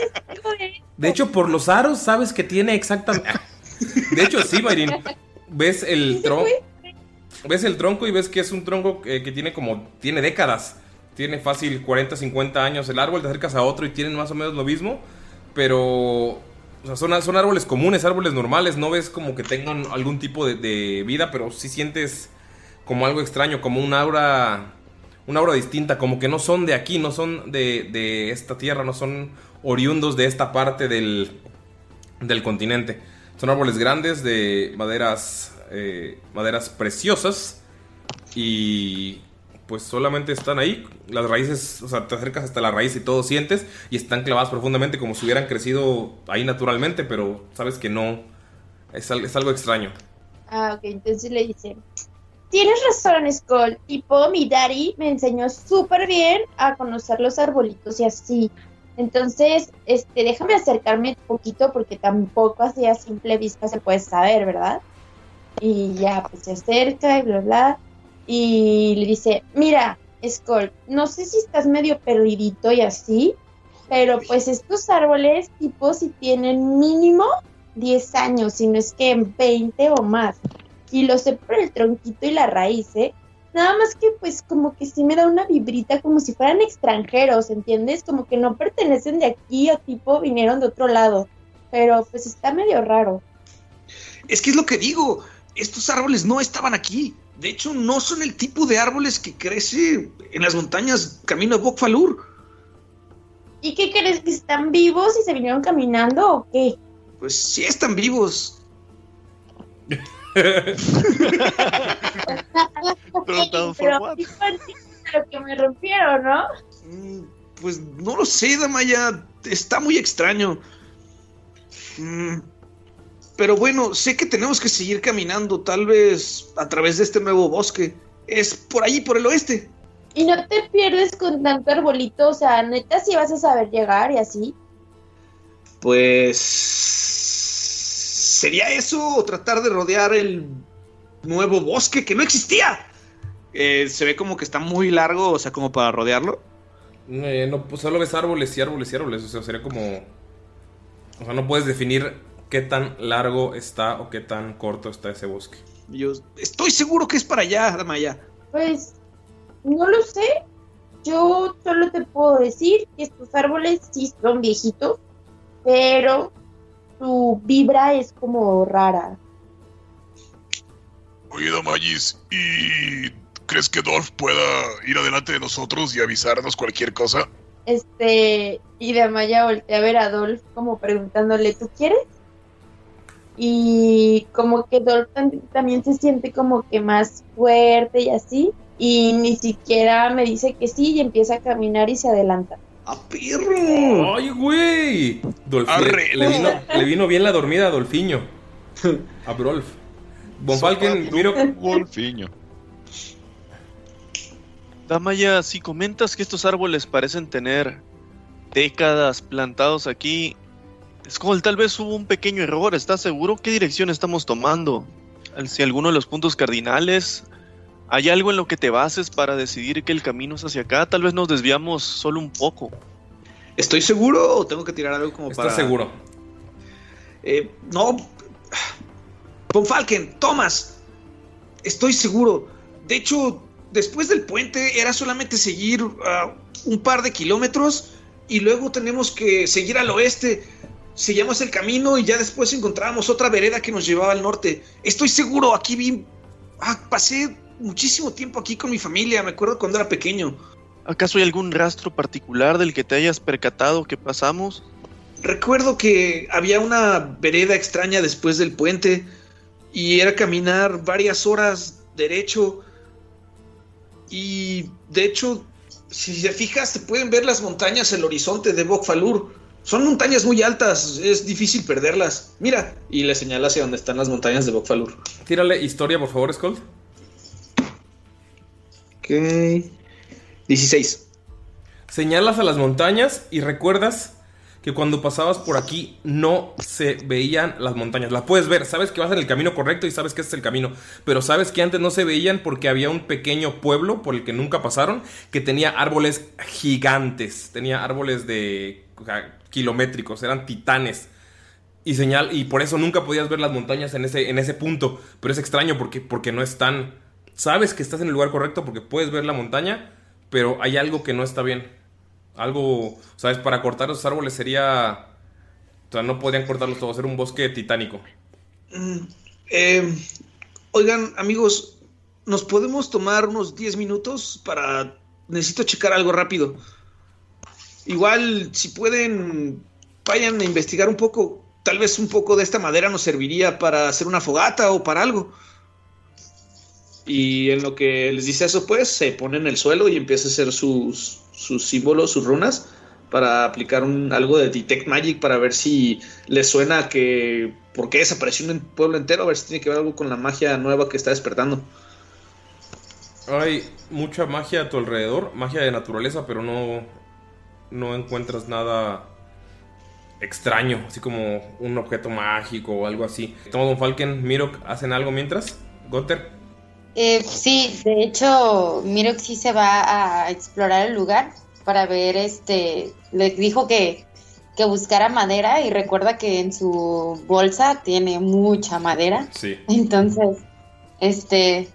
De hecho, por los aros sabes que tiene exactamente. De hecho, sí, Mayrin. Ves el tronco. Ves el tronco y ves que es un tronco eh, que tiene como. Tiene décadas. Tiene fácil 40, 50 años el árbol. Te acercas a otro y tienen más o menos lo mismo. Pero. O sea, son, son árboles comunes, árboles normales. No ves como que tengan algún tipo de, vida, pero sí sientes como algo extraño, como un aura. Una aura distinta, como que no son de aquí, no son de, de esta tierra, no son oriundos de esta parte del, del continente. Son árboles grandes de maderas, eh, maderas preciosas y pues solamente están ahí. Las raíces, o sea, te acercas hasta la raíz y todo sientes y están clavadas profundamente como si hubieran crecido ahí naturalmente, pero sabes que no, es, es algo extraño. Ah, ok, entonces le dice, tienes razón, Skull, tipo mi daddy me enseñó súper bien a conocer los arbolitos y así. Entonces, este, déjame acercarme un poquito porque tampoco así a simple vista se puede saber, ¿verdad? Y ya, pues se acerca y bla, bla. Y le dice, mira, Skull, no sé si estás medio perdidito y así, pero pues estos árboles tipo si tienen mínimo 10 años, si no es que 20 o más. Y lo sé por el tronquito y la raíz, ¿eh? Nada más que pues como que sí me da una vibrita como si fueran extranjeros, ¿entiendes? Como que no pertenecen de aquí o tipo vinieron de otro lado. Pero pues está medio raro. Es que es lo que digo. Estos árboles no estaban aquí. De hecho, no son el tipo de árboles que crece en las montañas camino a Bokfalur. ¿Y qué crees que están vivos y se vinieron caminando o qué? Pues sí están vivos. Pero a lo que me rompieron, ¿no? Mm, Pues no lo sé, Damaya. Está muy extraño. Mm, Pero bueno, sé que tenemos que seguir caminando, tal vez a través de este nuevo bosque. Es por ahí, por el oeste. Y no te pierdes con tanto arbolito, o sea, neta si vas a saber llegar y así. Pues... ¿Sería eso o tratar de rodear el nuevo bosque que no existía? Eh, se ve como que está muy largo, o sea, como para rodearlo. Eh, no, pues solo ves árboles y árboles y árboles. O sea, sería como. O sea, no puedes definir qué tan largo está o qué tan corto está ese bosque. Yo estoy seguro que es para allá, Damaya. Pues no lo sé. Yo solo te puedo decir que estos árboles sí son viejitos, pero su vibra es como rara. Oye, Damayis, ¿y crees que Dolph pueda ir adelante de nosotros y avisarnos cualquier cosa? Este, y de Amaya voltea a ver a Dolph como preguntándole, ¿tú quieres? Y como que Dolph tam- también se siente como que más fuerte y así. Y ni siquiera me dice que sí y empieza a caminar y se adelanta. ¡Perro! ¡Ay, güey! Dolph- le, Arre. le vino, le vino bien la dormida a Dolfiño. A Brolf. Von Falken, miro. Wolfiño. Damaya, si comentas que estos árboles parecen tener décadas plantados aquí, Skull, tal vez hubo un pequeño error. ¿Estás seguro? ¿Qué dirección estamos tomando? Si alguno de los puntos cardinales, ¿hay algo en lo que te bases para decidir que el camino es hacia acá? Tal vez nos desviamos solo un poco. ¿Estoy seguro o tengo que tirar algo como ¿Estás para. seguro? Eh, no. Von Falken, Thomas. Estoy seguro. De hecho, después del puente era solamente seguir ah, un par de kilómetros y luego tenemos que seguir al oeste. Seguimos el camino y ya después encontramos otra vereda que nos llevaba al norte. Estoy seguro, aquí vi. ah, pasé muchísimo tiempo aquí con mi familia. Me acuerdo cuando era pequeño. ¿Acaso hay algún rastro particular del que te hayas percatado que pasamos? Recuerdo que había una vereda extraña después del puente y era caminar varias horas derecho y de hecho si te fijas te pueden ver las montañas el horizonte de Bokfalur. Son montañas muy altas, es difícil perderlas. Mira, y le señala hacia donde están las montañas de Bokfalur. Tírale historia, por favor, Skull. Ok. 16. Señalas a las montañas y recuerdas que cuando pasabas por aquí no se veían las montañas. Las puedes ver, sabes que vas en el camino correcto y sabes que este es el camino, pero sabes que antes no se veían porque había un pequeño pueblo por el que nunca pasaron que tenía árboles gigantes, tenía árboles de kilométricos, eran titanes. Y señal y por eso nunca podías ver las montañas en ese en ese punto, pero es extraño porque porque no están sabes que estás en el lugar correcto porque puedes ver la montaña, pero hay algo que no está bien. Algo, ¿sabes? Para cortar esos árboles sería... O sea, no podrían cortarlos todos, era un bosque titánico. Mm, eh, oigan, amigos, ¿nos podemos tomar unos 10 minutos para... Necesito checar algo rápido. Igual, si pueden, vayan a investigar un poco. Tal vez un poco de esta madera nos serviría para hacer una fogata o para algo. Y en lo que les dice eso, pues se pone en el suelo y empieza a hacer sus, sus símbolos, sus runas, para aplicar un, algo de Detect Magic para ver si les suena que. ¿Por qué desapareció un pueblo entero? A ver si tiene que ver algo con la magia nueva que está despertando. Hay mucha magia a tu alrededor, magia de naturaleza, pero no, no encuentras nada extraño, así como un objeto mágico o algo así. Toma Don Falken, Mirok, ¿hacen algo mientras? Gotter. Eh, sí, de hecho, Mirok sí se va a explorar el lugar para ver, este, le dijo que, que buscara madera y recuerda que en su bolsa tiene mucha madera. Sí. Entonces, este,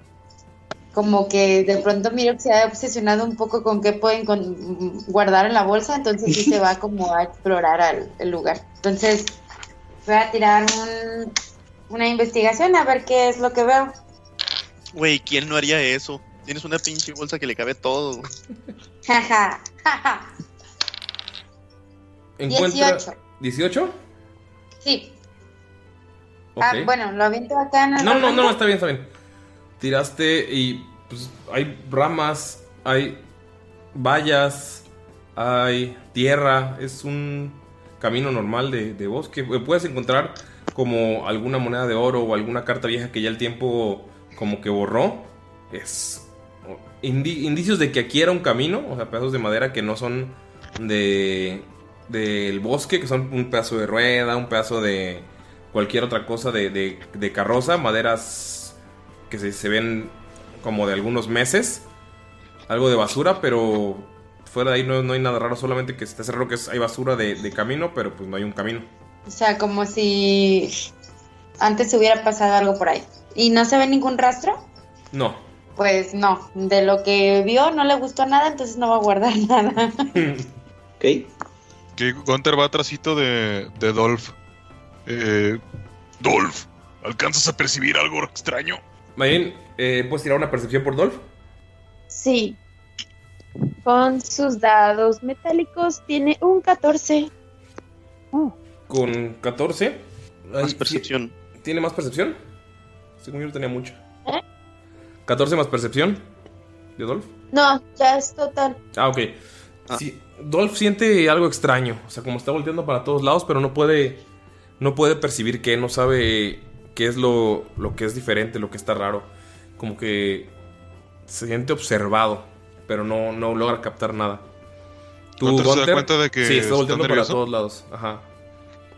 como que de pronto Mirok se ha obsesionado un poco con qué pueden con- guardar en la bolsa, entonces sí se va como a explorar al, el lugar. Entonces, voy a tirar un- una investigación a ver qué es lo que veo. Güey, ¿quién no haría eso? Tienes una pinche bolsa que le cabe todo. Jaja, jaja. Encuentra... 18. ¿18? Sí. Ah, bueno, lo aviento acá en el No, no, no, momento. está bien, está bien. Tiraste y pues hay ramas, hay vallas, hay tierra, es un camino normal de, de bosque. Eh, Puedes encontrar como alguna moneda de oro o alguna carta vieja que ya el tiempo como que borró. Es indi- indicios de que aquí era un camino, o sea, pedazos de madera que no son de del bosque, que son un pedazo de rueda, un pedazo de cualquier otra cosa de- de carroza, maderas que se, se ven como de algunos meses, algo de basura, pero fuera de ahí no, no hay nada raro, solamente que está cerrado que es, hay basura de, de camino, pero pues no hay un camino. O sea, como si antes hubiera pasado algo por ahí. ¿Y no se ve ningún rastro? No. Pues no, de lo que vio no le gustó nada, entonces no va a guardar nada. Ok. Que Gunter va atrásito de, de Dolph. Eh, Dolph, ¿alcanzas a percibir algo extraño? Mayen, eh, ¿puedes tirar una percepción por Dolph? Sí. Con sus dados metálicos tiene un 14. Con 14. Más Ay, percepción. sí. ¿Tiene más percepción? Según yo no tenía mucho. ¿Eh? 14 más percepción. ¿De Dolph? No, ya es total. Ah, ok. Sí, Dolph siente algo extraño. O sea, como está volteando para todos lados, pero no puede. No puede percibir qué, no sabe qué es lo, lo que es diferente, lo que está raro. Como que se siente observado, pero no, no logra captar nada. Gunter se da cuenta de que Sí, está está volteando para nervioso. todos lados. Ajá.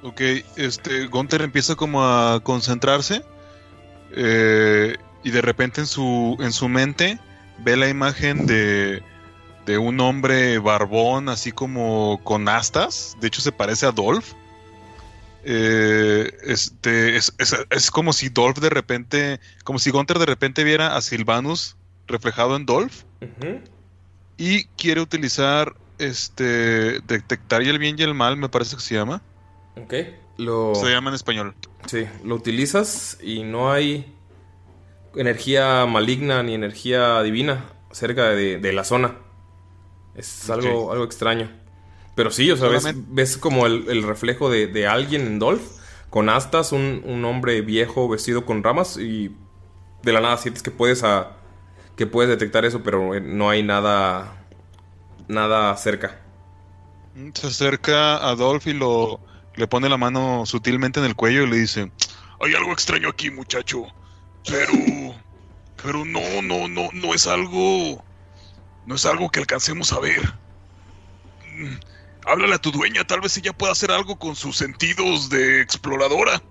Ok, este, Gunter empieza como a concentrarse eh, y de repente en su, en su mente ve la imagen de, de un hombre barbón, así como con astas, de hecho se parece a Dolph. Eh, este, es, es- es como si Dolph de repente, como si Gunter de repente viera a Sylvanus reflejado en Dolph y quiere utilizar este detectar y el bien y el mal, me parece que se llama. Ok. Lo... Se llama en español. Sí, lo utilizas y no hay energía maligna ni energía divina cerca de, de la zona. Es algo, algo extraño. Pero sí, o sea, ves, ves como el, el reflejo de, de alguien en Dolph, con astas, un, un hombre viejo vestido con ramas y de la nada sientes que puedes, a, que puedes detectar eso, pero eh, no hay nada, nada cerca. Se acerca a Dolph y lo le pone la mano sutilmente en el cuello y le dice, Hay algo extraño aquí, muchacho. Pero. Pero no, no, no, no es algo. No es algo que alcancemos a ver. Háblale a tu dueña, tal vez ella pueda hacer algo con sus sentidos de exploradora.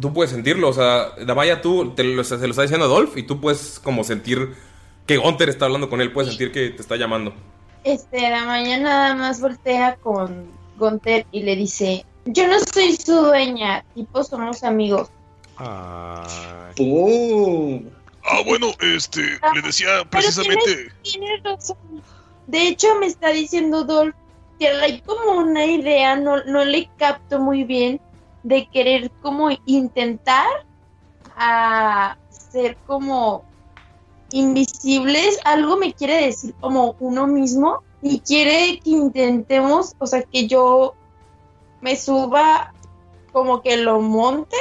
Tú puedes sentirlo, o sea, vaya tú, te lo, se lo está diciendo a Dolph y tú puedes como sentir que Gunter está hablando con él, puedes sentir que te está llamando. Este, la mañana nada más voltea con Gunter y le dice, yo no soy su dueña, tipo somos amigos. Oh. Ah, bueno, este, le decía precisamente. Tienes razón. De hecho, me está diciendo Dolph que hay como una idea, no, no le capto muy bien, de querer como intentar a ser como invisibles. Algo me quiere decir como uno mismo y quiere que intentemos, o sea, que yo me suba como que lo monte.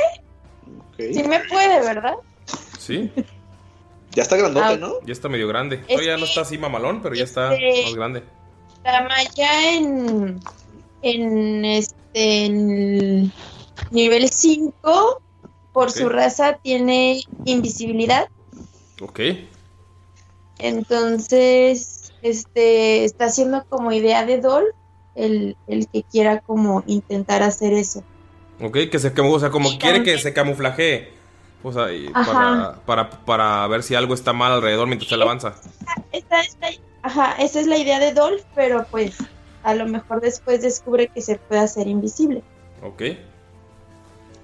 Sí me puede, ¿verdad? Sí, Ya está grandote, Ah. ¿no? ya está medio grande. Es Todavía no está así mamalón, pero ya está este- más grande. La Maya en, en este en nivel 5 por su raza tiene invisibilidad. Ok, Entonces, este está haciendo como idea de Dol el, el que quiera como intentar hacer eso. ok, que se o sea, como quiere que se camuflaje O sea, para, para, para ver si algo está mal alrededor mientras él avanza. Esta es la, ajá, esa es la idea de Dolph, pero pues a lo mejor después descubre que se puede hacer invisible. Ok.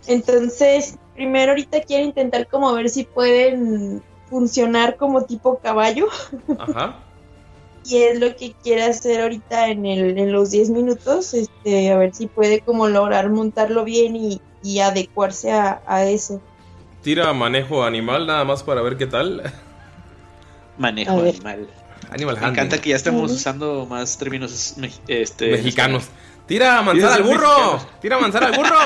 Entonces, primero ahorita quiere intentar como ver si pueden funcionar como tipo caballo. Ajá. Y es lo que quiere hacer ahorita en, el, en los 10 minutos. Este, a ver si puede como lograr montarlo bien y, y adecuarse a, a eso. Tira manejo animal nada más para ver qué tal. Manejo animal. Animal Me encanta que ya estemos Ujú. usando más términos me- este, Mexicanos. Tira manzana al burro. mexicanos. Tira manzana al burro.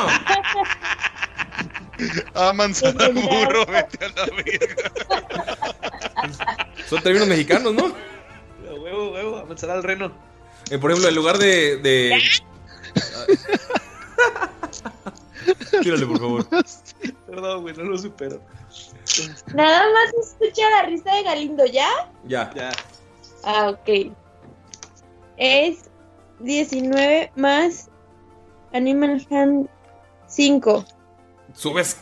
Ah, manzana el burro, vete a la verga. Son términos mexicanos, ¿no? Huevo, huevo, avanzar al reno. Eh, por ejemplo, en lugar de. de... Tírale, por favor. Perdón, güey, no lo supero. Nada más escucha la risa de Galindo, ¿ya? Ya. Ya. Ah, ok. Es 19 más Animal Hand 5. Subes.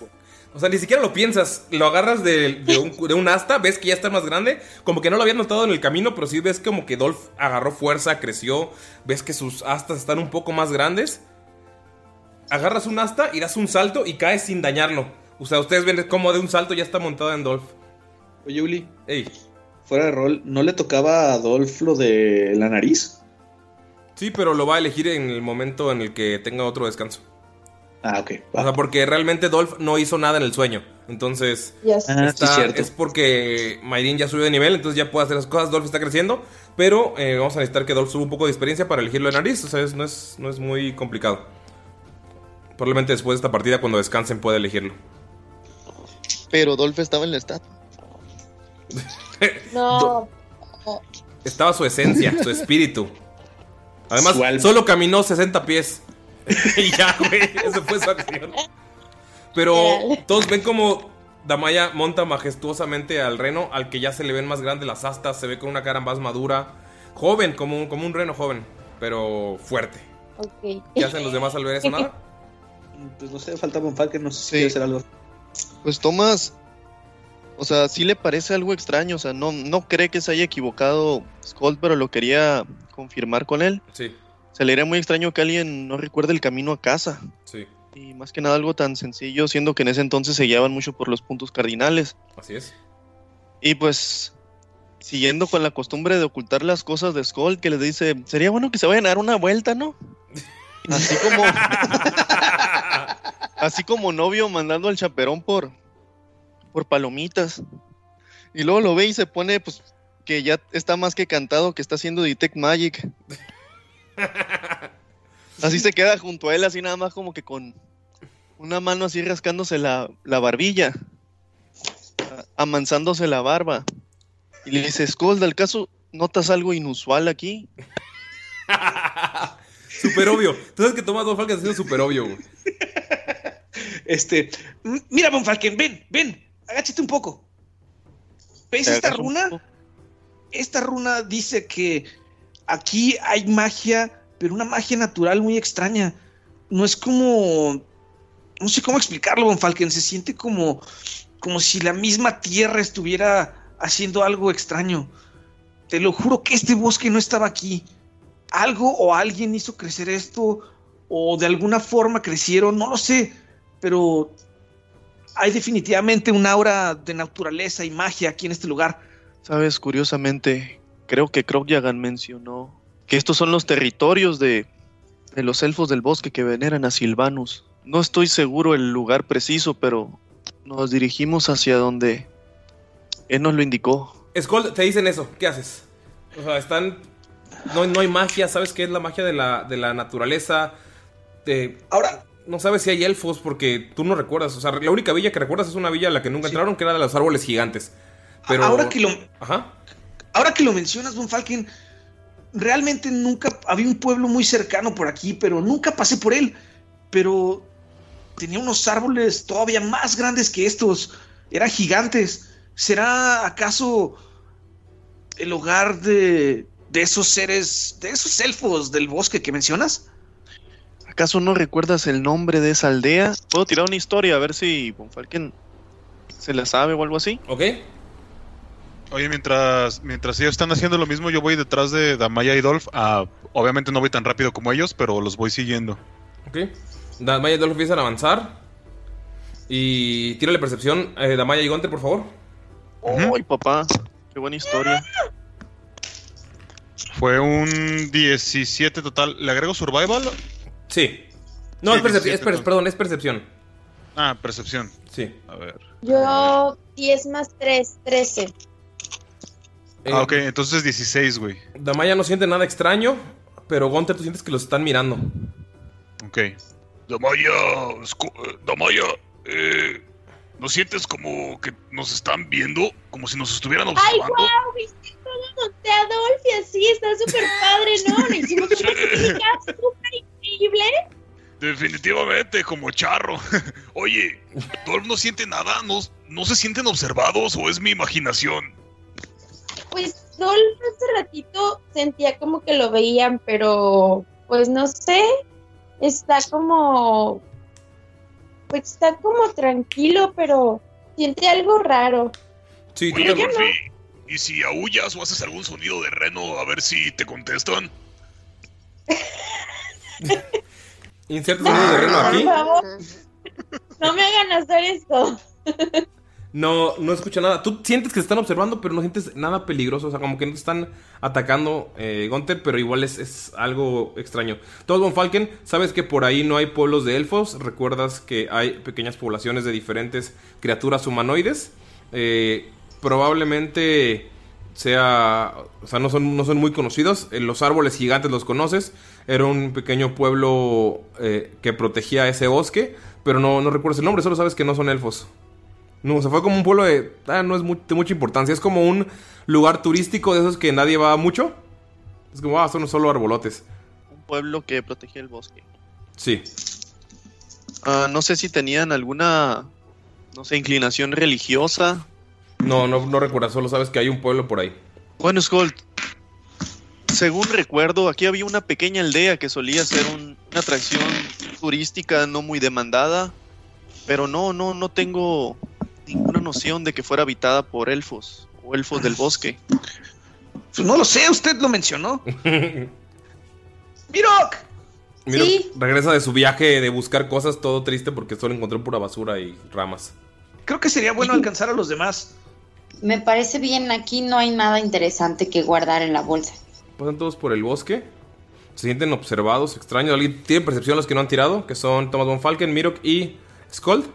O sea, ni siquiera lo piensas. Lo agarras de, de un, de un asta, ves que ya está más grande. Como que no lo habías notado en el camino, pero sí ves como que Dolph agarró fuerza, creció. Ves que sus astas están un poco más grandes. Agarras un asta y das un salto y caes sin dañarlo. O sea, ustedes ven cómo de un salto ya está montado en Dolph. Oye, Uli, Ey. Fuera de rol, ¿no le tocaba a Adolf lo de la nariz? Sí, pero lo va a elegir en el momento en el que tenga otro descanso. Ah, ok. O sea, porque realmente Dolph no hizo nada en el sueño. Entonces, Ya sé. Ah, está- sí, cierto. es porque Mayrin ya subió de nivel, entonces ya puede hacer las cosas. Dolph está creciendo, pero eh, vamos a necesitar que Dolph suba un poco de experiencia para elegirlo de nariz. O sea, es- no, es, no es muy complicado. Probablemente después de esta partida, cuando descansen, puede elegirlo. Pero Dolph estaba en la estatua. No. Estaba su esencia, su espíritu. Además, solo caminó 60 pies. y ya, güey, esa fue su acción. Pero todos ven como Damaya monta majestuosamente al reno, al que ya se le ven más grandes las astas, se ve con una cara más madura. Joven, como un, como un reno joven, pero fuerte. ¿Qué hacen los demás al ver eso? Nada. Pues no sé, falta Bonfalken, no sé si Sí. quiere hacer algo. Pues Thomas, o sea, sí le parece algo extraño, o sea, no, no cree que se haya equivocado Skull, pero lo quería confirmar con él. Sí, Se le haría muy extraño que alguien no recuerde el camino a casa. sí, Y más que nada algo tan sencillo, siendo que en ese entonces se guiaban mucho por los puntos cardinales. así es. Y pues, siguiendo con la costumbre de ocultar las cosas de Skull, que les dice, sería bueno que se vayan a dar una vuelta, ¿no? Así como... así como novio mandando al chaperón por... por palomitas. Y luego lo ve y se pone, pues, que ya está más que cantado que está haciendo Detect Magic. Así se queda junto a él, así nada más como que con una mano así rascándose la, la barbilla, amansándose la barba. Y le dice, Skull, ¿al caso notas algo inusual aquí? Súper obvio. Tú sabes que Tomás Dolph Falcon está siendo súper obvio, güey. Este, mira, Bonfalken, ven, ven, agáchate un poco. ¿Ves esta runa? Esta runa dice que aquí hay magia, pero una magia natural muy extraña. No es como. No sé cómo explicarlo, Bonfalken. Se siente como. como si la misma tierra estuviera haciendo algo extraño. Te lo juro que este bosque no estaba aquí. Algo o alguien hizo crecer esto. O de alguna forma crecieron, no lo sé. Pero hay definitivamente un aura de naturaleza y magia aquí en este lugar. Sabes, curiosamente, creo que Krogyagan mencionó que estos son los territorios de, de los elfos del bosque que veneran a Silvanus. No estoy seguro el lugar preciso, pero nos dirigimos hacia donde él nos lo indicó. Skull, te dicen eso. ¿Qué haces? O sea, están. No, no hay magia. ¿Sabes qué es la magia de la, de la naturaleza? Te- Ahora, no sabes si hay elfos porque tú no recuerdas. O sea, la única villa que recuerdas es una villa a la que nunca Sí. entraron, que era de los árboles gigantes. Pero. ahora que lo, Ajá. ahora que lo mencionas, Von Falken, realmente nunca había un pueblo muy cercano por aquí, pero nunca pasé por él. Pero tenía unos árboles todavía más grandes que estos. Eran gigantes. ¿Será acaso el hogar de, de esos seres, de esos elfos del bosque que mencionas? ¿Acaso no recuerdas el nombre de esa aldea? Puedo tirar una historia a ver si Bonfalken se la sabe o algo así. Ok. Oye, mientras, mientras ellos están haciendo lo mismo, yo voy detrás de Damaya y Dolph. Ah, obviamente no voy tan rápido como ellos, pero los voy siguiendo. Ok. Damaya y Dolph empiezan a avanzar. Y tírale percepción. Eh, Damaya y Gunter, por favor. Ay, papá, qué buena historia. Fue un 17 total. ¿Le agrego survival? Sí. No, Sí, es percepción. 17 Es per- perdón, es percepción. Ah, percepción. Sí. A ver. Yo 10 más 3, 13. Eh, Ah, ok, entonces 16, güey. Damaya no siente nada extraño. Pero Gunter, tú sientes que los están mirando. Ok. Damaya, eh, Damaya, eh, ¿no sientes como que nos están viendo? Como si nos estuvieran ¡Ay, observando. wow! ¿Viste cómo monté a así? Está súper padre, ¿no? Lo hicimos una técnica súper Definitivamente, como charro. Oye, ¿Dolph no siente nada? ¿No, ¿No se sienten observados o es mi imaginación? Pues Dolph hace ratito sentía como que lo veían, pero pues no sé. Está como. Pues está como tranquilo, pero siente algo raro. Sí, Oye, yo no. ¿y si aullas o haces algún sonido de reno a ver si te contestan? Inserta sonido de reno Por aquí. favor. No me hagan hacer esto. No, no escucha nada. Tú sientes que te están observando, pero no sientes nada peligroso. O sea, como que no te están atacando, eh, Gunther, pero igual es, es algo extraño. Todos Von Falken, sabes que por ahí no hay pueblos de elfos. Recuerdas que hay pequeñas poblaciones de diferentes criaturas humanoides. Eh, probablemente sea. O sea, no son, no son muy conocidos. Eh, los árboles gigantes los conoces. Era un pequeño pueblo eh, que protegía ese bosque. Pero no, no recuerdas el nombre, solo sabes que no son elfos. No, o sea, fue como un pueblo de. Ah, no es de mucha importancia. Es como un lugar turístico de esos que nadie va mucho. Es como, ah, son solo arbolotes. Un pueblo que protegía el bosque. Sí. Ah, no sé si tenían alguna, no sé, inclinación religiosa. No, no, no recuerdas, solo sabes que hay un pueblo por ahí. Bueno, Skull, según recuerdo, aquí había una pequeña aldea que solía ser un- una atracción turística no muy demandada, pero no, no, no tengo ninguna noción de que fuera habitada por elfos o elfos del bosque. Pues no lo sé, usted lo mencionó. ¡Mirok! Mira, Sí. regresa de su viaje de buscar cosas todo triste porque solo encontró pura basura y ramas. Creo que sería bueno alcanzar a los demás. Me parece bien, aquí no hay nada interesante que guardar en la bolsa. Pasan todos por el bosque. Se sienten observados, extraños. ¿Alguien tiene percepción los que no han tirado? Que son Thomas Von Falken, Mirok y Skold.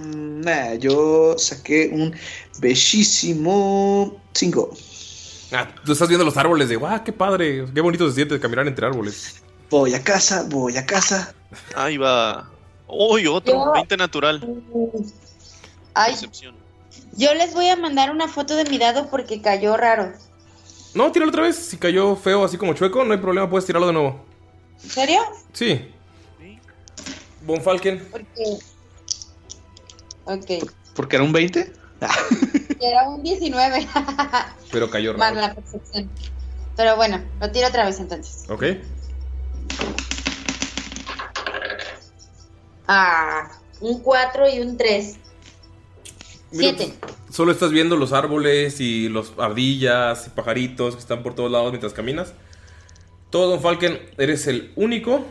Mm, Nah, yo saqué un bellísimo 5. Ah, tú estás viendo los árboles de, guau, qué padre, qué bonito se siente caminar entre árboles. Voy a casa, voy a casa. Ahí va. Uy, otro, Yo- 20 natural. Ay, Percepción. Yo les voy a mandar una foto de mi dado porque cayó raro. No, tíralo otra vez. Si cayó feo, así como chueco, no hay problema, puedes tirarlo de nuevo. ¿En serio? Sí. Von Falken. Porque. Ok. ¿Porque era un 20? Era un 19. Pero cayó Más raro. la percepción. Pero bueno, lo tiro otra vez entonces. Ok. Ah, un 4 y un 3. Mira, 7. Solo estás viendo los árboles y los ardillas y pajaritos que están por todos lados mientras caminas. Todo Don Falken, eres el único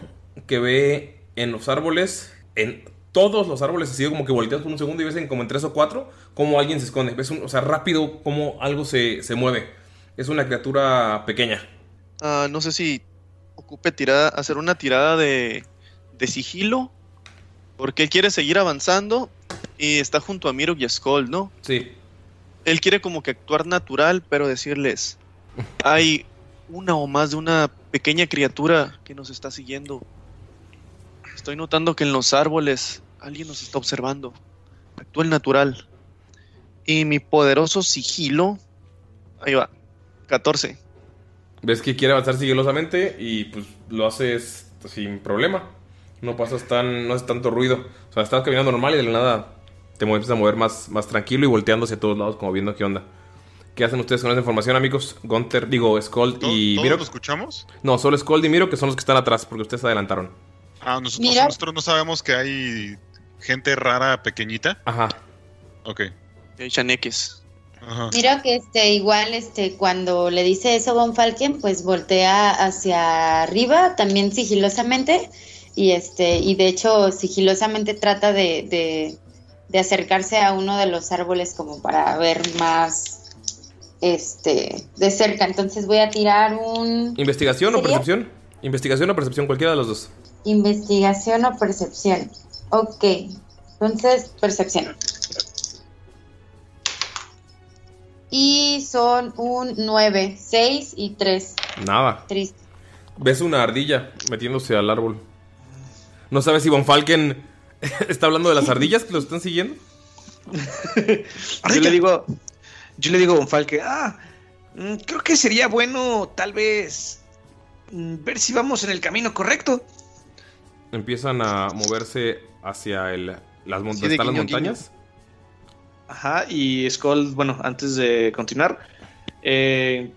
que ve en los árboles, en todos los árboles, así como que volteas por un segundo y ves en como en tres o cuatro como alguien se esconde. Ves, un- o sea, rápido como algo se, se mueve. Es una criatura pequeña. Ah, no sé si ocupe tirada, hacer una tirada de, de sigilo. Porque él quiere seguir avanzando y está junto a Mirok y a Skull, ¿no? Sí. Él quiere como que actuar natural, pero decirles, hay una o más de una pequeña criatura que nos está siguiendo. Estoy notando que en los árboles alguien nos está observando. Actúa el natural. Y mi poderoso sigilo, ahí va, 14. Ves que quiere avanzar sigilosamente y pues lo haces sin problema. No pasas tan, no haces tanto ruido. O sea, estás caminando normal y de la nada te mueves a mover más, más tranquilo y volteando hacia todos lados como viendo qué onda. ¿Qué hacen ustedes con esa información, amigos? Gunter, digo, Skold y ¿Todos Miro. lo escuchamos? No, solo Skold y Miro, que son los que están atrás, porque ustedes se adelantaron. Ah, nosotros, Mira. nosotros no sabemos que hay gente rara pequeñita. Ajá. Ok. Chaneques. Ajá. Mira que este igual este cuando le dice eso Von Falken, pues voltea hacia arriba también sigilosamente y este y de hecho sigilosamente trata de, de, de acercarse a uno de los árboles como para ver más este de cerca. Entonces voy a tirar un ¿Investigación o percepción? Investigación o percepción, cualquiera de los dos. investigación o percepción. Ok, entonces percepción. Y son un 9, 6 y 3. Nada. Triste. Ves una ardilla metiéndose al árbol. ¿No sabes si Von Falken está hablando de las ardillas que lo están siguiendo? Yo le digo, yo le digo a ah, mm, creo que sería bueno tal vez mm, ver si vamos en el camino correcto. Empiezan a moverse hacia el, las, mon- Sí, ¿dónde de están las montañas. Ajá, y Skull, bueno, antes de continuar, eh,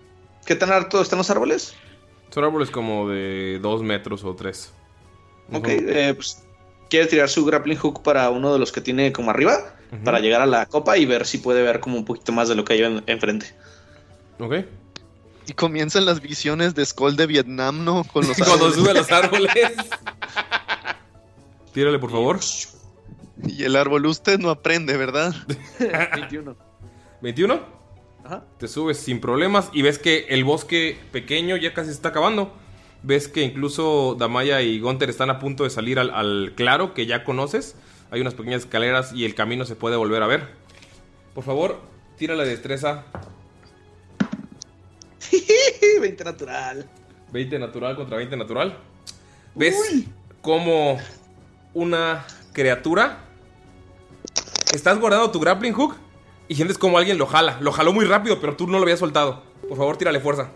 ¿qué tan alto están los árboles? Son árboles como de dos metros o tres. Ok, eh, pues quiere tirar su grappling hook para uno de los que tiene como arriba, para llegar a la copa y ver si puede ver como un poquito más de lo que hay en- enfrente. Ok. Y comienzan las visiones de Skull de Vietnam, ¿no? Con los Cuando árboles. sube a los árboles. Tírale, por favor. Y el árbol, usted no aprende, ¿verdad? 21. ¿21? Ajá. Te subes sin problemas y ves que el bosque pequeño ya casi se está acabando. Ves que incluso Damaya y Gunter están a punto de salir al, al claro que ya conoces. Hay unas pequeñas escaleras y el camino se puede volver a ver. Por favor, tira la destreza 20 natural. 20 natural contra 20 natural. ¿Ves como una criatura? Estás guardando tu grappling hook y sientes como alguien lo jala. Lo jaló muy rápido, pero tú no lo habías soltado. Por favor, tírale fuerza.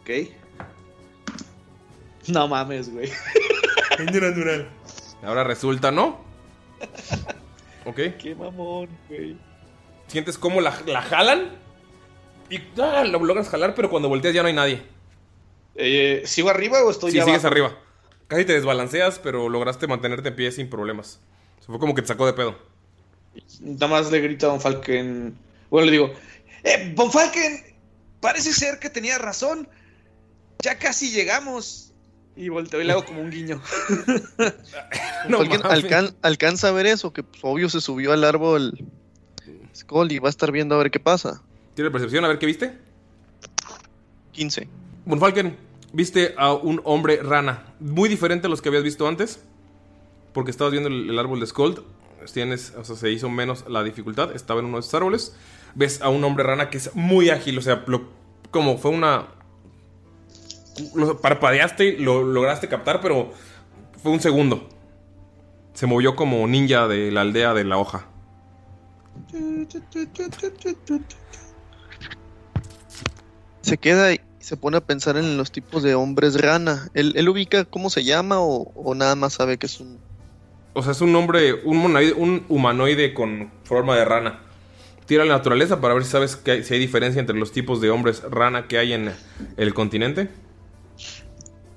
Ok. No mames, güey. natural. Ahora resulta, ¿no? Ok. Qué mamón, güey. Sientes como la, la jalan y ah, lo logras jalar, pero cuando volteas ya no hay nadie. Eh, ¿Sigo arriba o estoy Sí, ya sigues abajo? arriba. Casi te desbalanceas, pero lograste mantenerte en pie sin problemas. Se fue como que te sacó de pedo. Nada más le grito a Von Falken. Bueno, le digo, eh, Von Falken, parece ser que tenía razón. Ya casi llegamos. Y volteo y le hago como un guiño. ¿Alguien alcan- alcanza a ver eso? Que pues, obvio se subió al árbol Skull y va a estar viendo a ver qué pasa. Tira percepción, a ver qué viste. 15. Bonfalken, viste a un hombre rana. Muy diferente a los que habías visto antes. Porque estabas viendo el, el árbol de Skold. Tienes, o sea, se hizo menos la dificultad. Estaba en uno de esos árboles. Ves a un hombre rana que es muy ágil. O sea, lo- como fue una. Lo parpadeaste y lo lograste captar, pero fue un segundo. Se movió como ninja de la aldea de la hoja. Se queda y se pone a pensar en los tipos de hombres rana. ¿Él, él ubica cómo se llama o, o nada más sabe que es un... O sea, es un hombre, un humanoide, un humanoide con forma de rana. Tira la naturaleza para ver si sabes que hay- si hay diferencia entre los tipos de hombres rana que hay en el continente.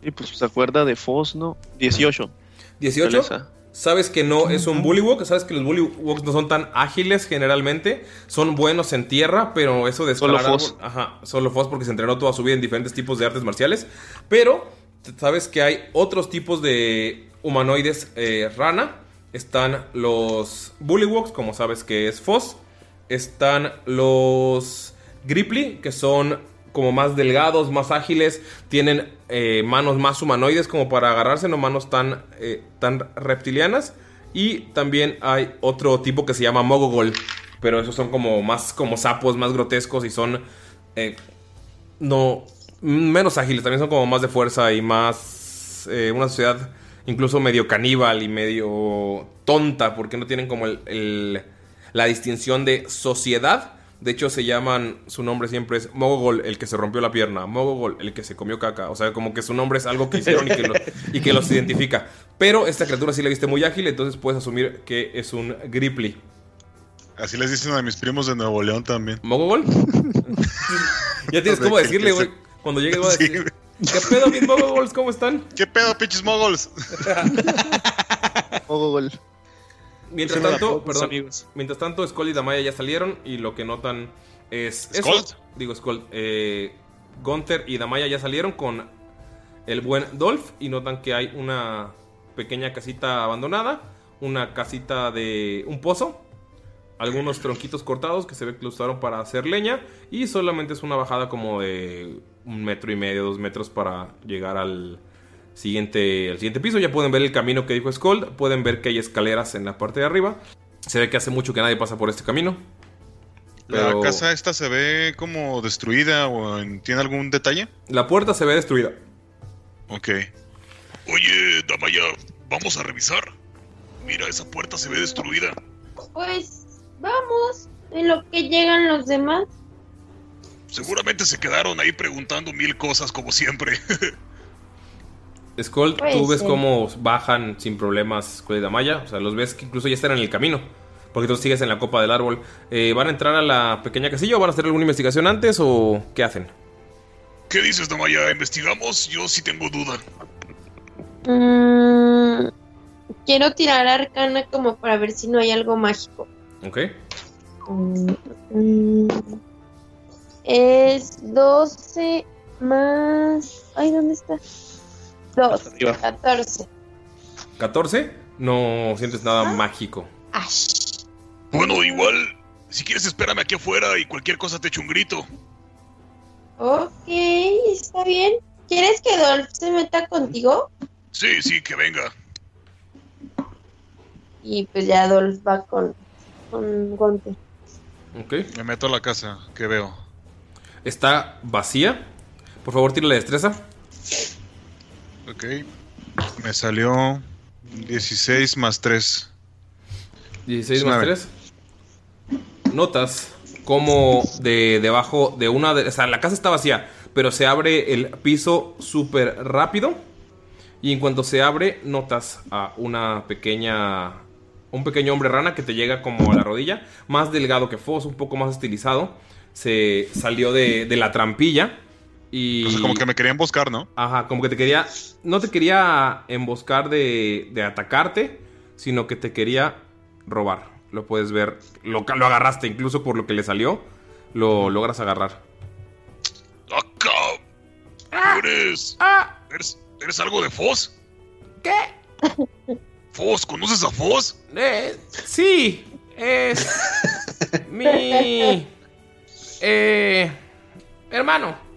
Y pues se acuerda de Foss, ¿no? 18. 18. Naturaleza. Sabes que no es un bullywog, sabes que los bullywugs no son tan ágiles generalmente, son buenos en tierra, pero eso de Solo escalar Foss. árbol- ajá, solo Foss porque se entrenó toda su vida en diferentes tipos de artes marciales, pero sabes que hay otros tipos de humanoides eh, rana, están los bullywogs, como sabes que es Foss, están los Gripply, que son como más delgados, más ágiles, tienen eh, manos más humanoides como para agarrarse, no manos tan, eh, tan reptilianas. Y también hay otro tipo que se llama Mogogol, pero esos son como más como sapos, más grotescos y son eh, no menos ágiles, también son como más de fuerza y más una sociedad incluso medio caníbal y medio tonta porque no tienen como el, la distinción de sociedad. De hecho, se llaman, su nombre siempre es Mogogol, el que se rompió la pierna, Mogogol, el que se comió caca. O sea, como que su nombre es algo que hicieron y que, lo- y que los identifica. Pero esta criatura sí la viste muy ágil, entonces puedes asumir que es un Gripply. Así les dicen a mis primos de Nuevo León también. ¿Mogogol? ya tienes cómo decirle, güey. Cuando llegues voy a decir, ¿qué pedo, mis Mogogols? ¿Cómo están? ¿Qué pedo, pinches mogols? Mogogol. Mientras tanto, perdón, amigos. mientras tanto, Skull y Damaya ya salieron y lo que notan es eso. ¿Skull? Digo, Skull. Eh, Gunther y Damaya ya salieron con el buen Dolph y notan que hay una pequeña casita abandonada, una casita de un pozo, algunos tronquitos cortados que se ve que lo usaron para hacer leña y solamente es una bajada como de un metro y medio, dos metros para llegar al siguiente, al siguiente piso. Ya pueden ver el camino que dijo Skull, pueden ver que hay escaleras en la parte de arriba. Se ve que hace mucho que nadie pasa por este camino. ¿La casa esta se ve como destruida o en- tiene algún detalle? La puerta se ve destruida. Ok. Oye, Damaya, vamos a revisar. Mira, esa puerta se ve destruida. Pues vamos, en lo que llegan los demás. Seguramente se quedaron ahí preguntando mil cosas como siempre. Skull, tú ves ser. cómo bajan sin problemas Skull y Damaya. O sea, los ves que incluso ya están en el camino. Porque tú sigues en la copa del árbol. Eh, ¿Van a entrar a la pequeña casilla o van a hacer alguna investigación antes o qué hacen? ¿Qué dices, Damaya? ¿Investigamos? Yo sí tengo duda. Mm, quiero tirar arcana como para ver si no hay algo mágico. ¿Ok? Mm, mm, es 12 más... Ay, ¿dónde está? 2, arriba. 14. 14. No sientes nada mágico. Bueno, igual, si quieres espérame aquí afuera y cualquier cosa te echo un grito. Ok, está bien. ¿Quieres que Dolph se meta contigo? Sí, sí, que venga. Y pues ya Dolph va con, con Gunther. Ok. Me meto a la casa, ¿qué veo? Está vacía. Por favor, tira la destreza. Ok. Me salió 16 más 3. 16 más 19. 3. Notas como de debajo de una de. O sea, la casa está vacía, pero se abre el piso súper rápido. Y en cuanto se abre, notas a una pequeña. Un pequeño hombre rana que te llega como a la rodilla. Más delgado que Foss, un poco más estilizado. Se salió de, de la trampilla. Y. Entonces, como que me querían buscar, ¿no? Ajá, como que te quería. No te quería emboscar de, de atacarte, sino que te quería robar. Lo puedes ver. Lo, lo agarraste, incluso por lo que le salió. Lo logras agarrar. Acá. ¿Eres, eres. ¿Eres algo de Foz? ¿Qué? ¿Foz? ¿Conoces a Foz? Eh, sí, es. mi. Eh. Hermano.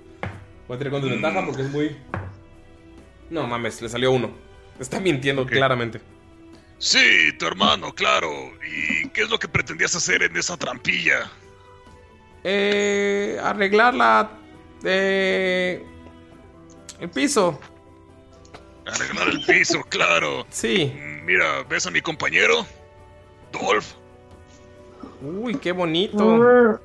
Voy a tirar con desventaja porque es muy. No mames, le salió uno. Está mintiendo claramente. Sí, tu hermano, claro. ¿Y qué es lo que pretendías hacer en esa trampilla? Eh, arreglar la. Eh, el piso. Arreglar el piso, claro. Sí. Mira, ¿ves a mi compañero? Dolph. Uy, qué bonito.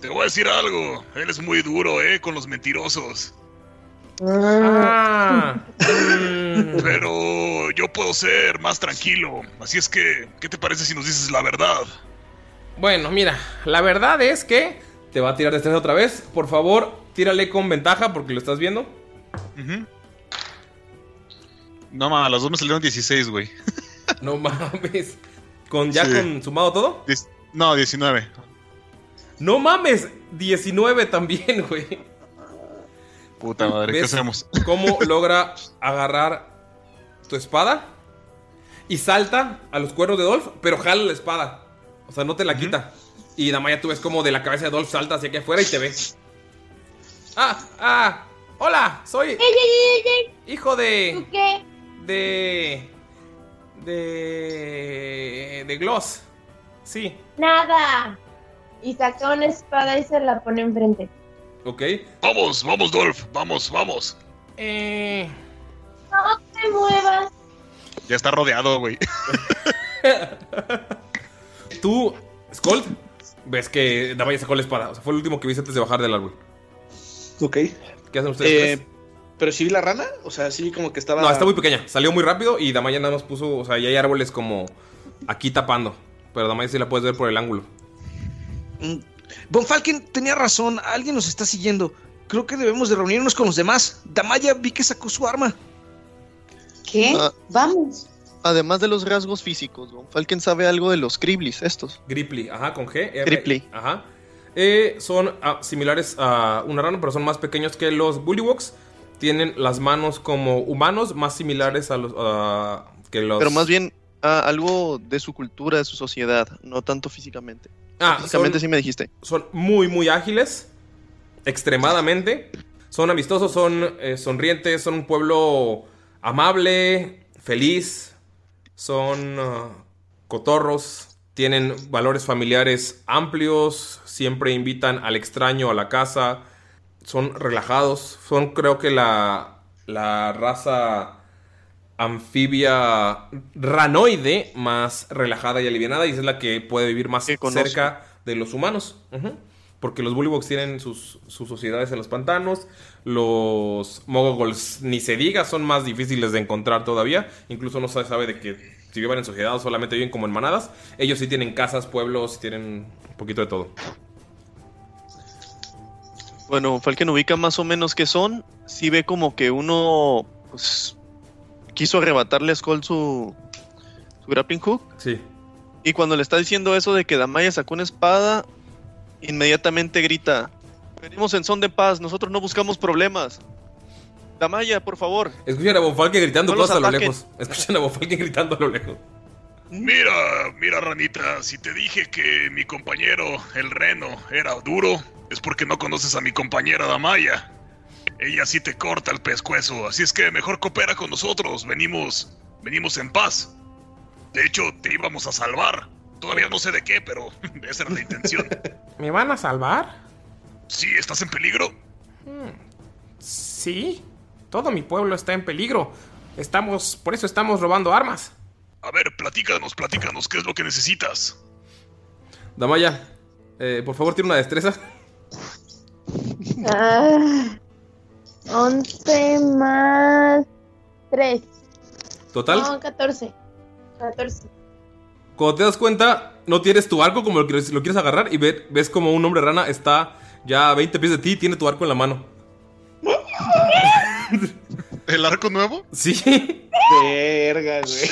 Te voy a decir algo. Él es muy duro, ¿eh? Con los mentirosos. Ah. Pero yo puedo ser más tranquilo. Así es que, ¿qué te parece si nos dices la verdad? Bueno, mira, la verdad es que te va a tirar destreza otra vez. Por favor, tírale con ventaja porque lo estás viendo. No, mames, los dos me salieron 16, güey. No mames. ¿Con ya Sí. con sumado todo? Diez- No, 19. No mames, 19 también, güey. Puta madre, ¿qué ¿Ves hacemos? ¿Cómo logra agarrar tu espada? Y salta a los cuernos de Dolph, pero jala la espada. O sea, no te la quita. Y Damaya tú ves como de la cabeza de Dolph salta hacia aquí afuera y te ve. Ah, ah, hola, soy ¡Ey, ey, ey, ey! hijo de... ¿Tú qué? De... De... De Gloss. Sí, Nada. Y saca una espada y se la pone enfrente. ok. Vamos, vamos, Dolph. Vamos, vamos. Eh... No te muevas. Ya está rodeado, güey. Tú, Skull, ves que Damaya sacó la espada. O sea, fue el último que viste antes de bajar del árbol. Ok. ¿Qué hacen ustedes? Eh, tres? Pero sí vi la rana, o sea, sí vi como que estaba. No, está muy pequeña. Salió muy rápido y Damaya nada más puso. O sea, ya hay árboles como aquí tapando. Pero Damaya sí la puedes ver por el ángulo. Mm. Von Falken tenía razón, alguien nos está siguiendo. Creo que debemos de reunirnos con los demás. Damaya vi que sacó su arma. ¿Qué? Ah. Vamos. además de los rasgos físicos, Von Falken sabe algo de los Kriblis, estos. Griply, ajá, con G. R- Griply. Ajá. Eh, son ah, similares a una rana, pero son más pequeños que los Bullywugs. Tienen las manos como humanos, más similares a los ah, que los. Pero más bien ah, algo de su cultura, de su sociedad, no tanto físicamente. Ah, son- sí me dijiste. son muy, muy ágiles. Extremadamente. Son amistosos, son eh, sonrientes, son un pueblo amable, feliz. Son ah, cotorros. Tienen valores familiares amplios. Siempre invitan al extraño a la casa. Son relajados. Son, creo que, la, la raza anfibia ranoide más relajada y alivianada y es la que puede vivir más cerca de los humanos. Porque los Bullywugs tienen sus, sus sociedades en los pantanos. Los Mogogols, ni se diga, son más difíciles de encontrar todavía. Incluso no se sabe de que si viven en sociedad o solamente viven como en manadas. Ellos sí tienen casas, pueblos, tienen un poquito de todo. Bueno, Falken ubica más o menos qué son. Sí ve como que uno pues, quiso arrebatarle a Skull su, su grappling hook. Sí. Y cuando le está diciendo eso de que Damaya sacó una espada, inmediatamente grita: Venimos en son de paz, nosotros no buscamos problemas. Damaya, por favor. Escuchan a Bonfalque gritando No cosas a lo lejos. Escuchan a Bonfalque gritando a lo lejos. Mira, mira, ranita, si te dije que mi compañero, el reno, era duro, es porque no conoces a mi compañera Damaya. Ella sí te corta el pescuezo, así es que mejor coopera con nosotros, venimos, venimos en paz. De hecho, te íbamos a salvar. Todavía no sé de qué, pero esa era la intención. ¿Me van a salvar? Sí, ¿estás en peligro? Sí. Todo mi pueblo está en peligro. Estamos, por eso estamos robando armas. A ver, platícanos, platícanos, ¿qué es lo que necesitas? Damaya, eh, por favor, tiene una destreza. Ah, 11 más 3. Total. No, 14. 14. Cuando te das cuenta, no tienes tu arco como lo quieres, lo quieres agarrar y ve- ves como un hombre rana está ya a 20 pies de ti y tiene tu arco en la mano. ¿El arco nuevo? Sí. Verga, güey.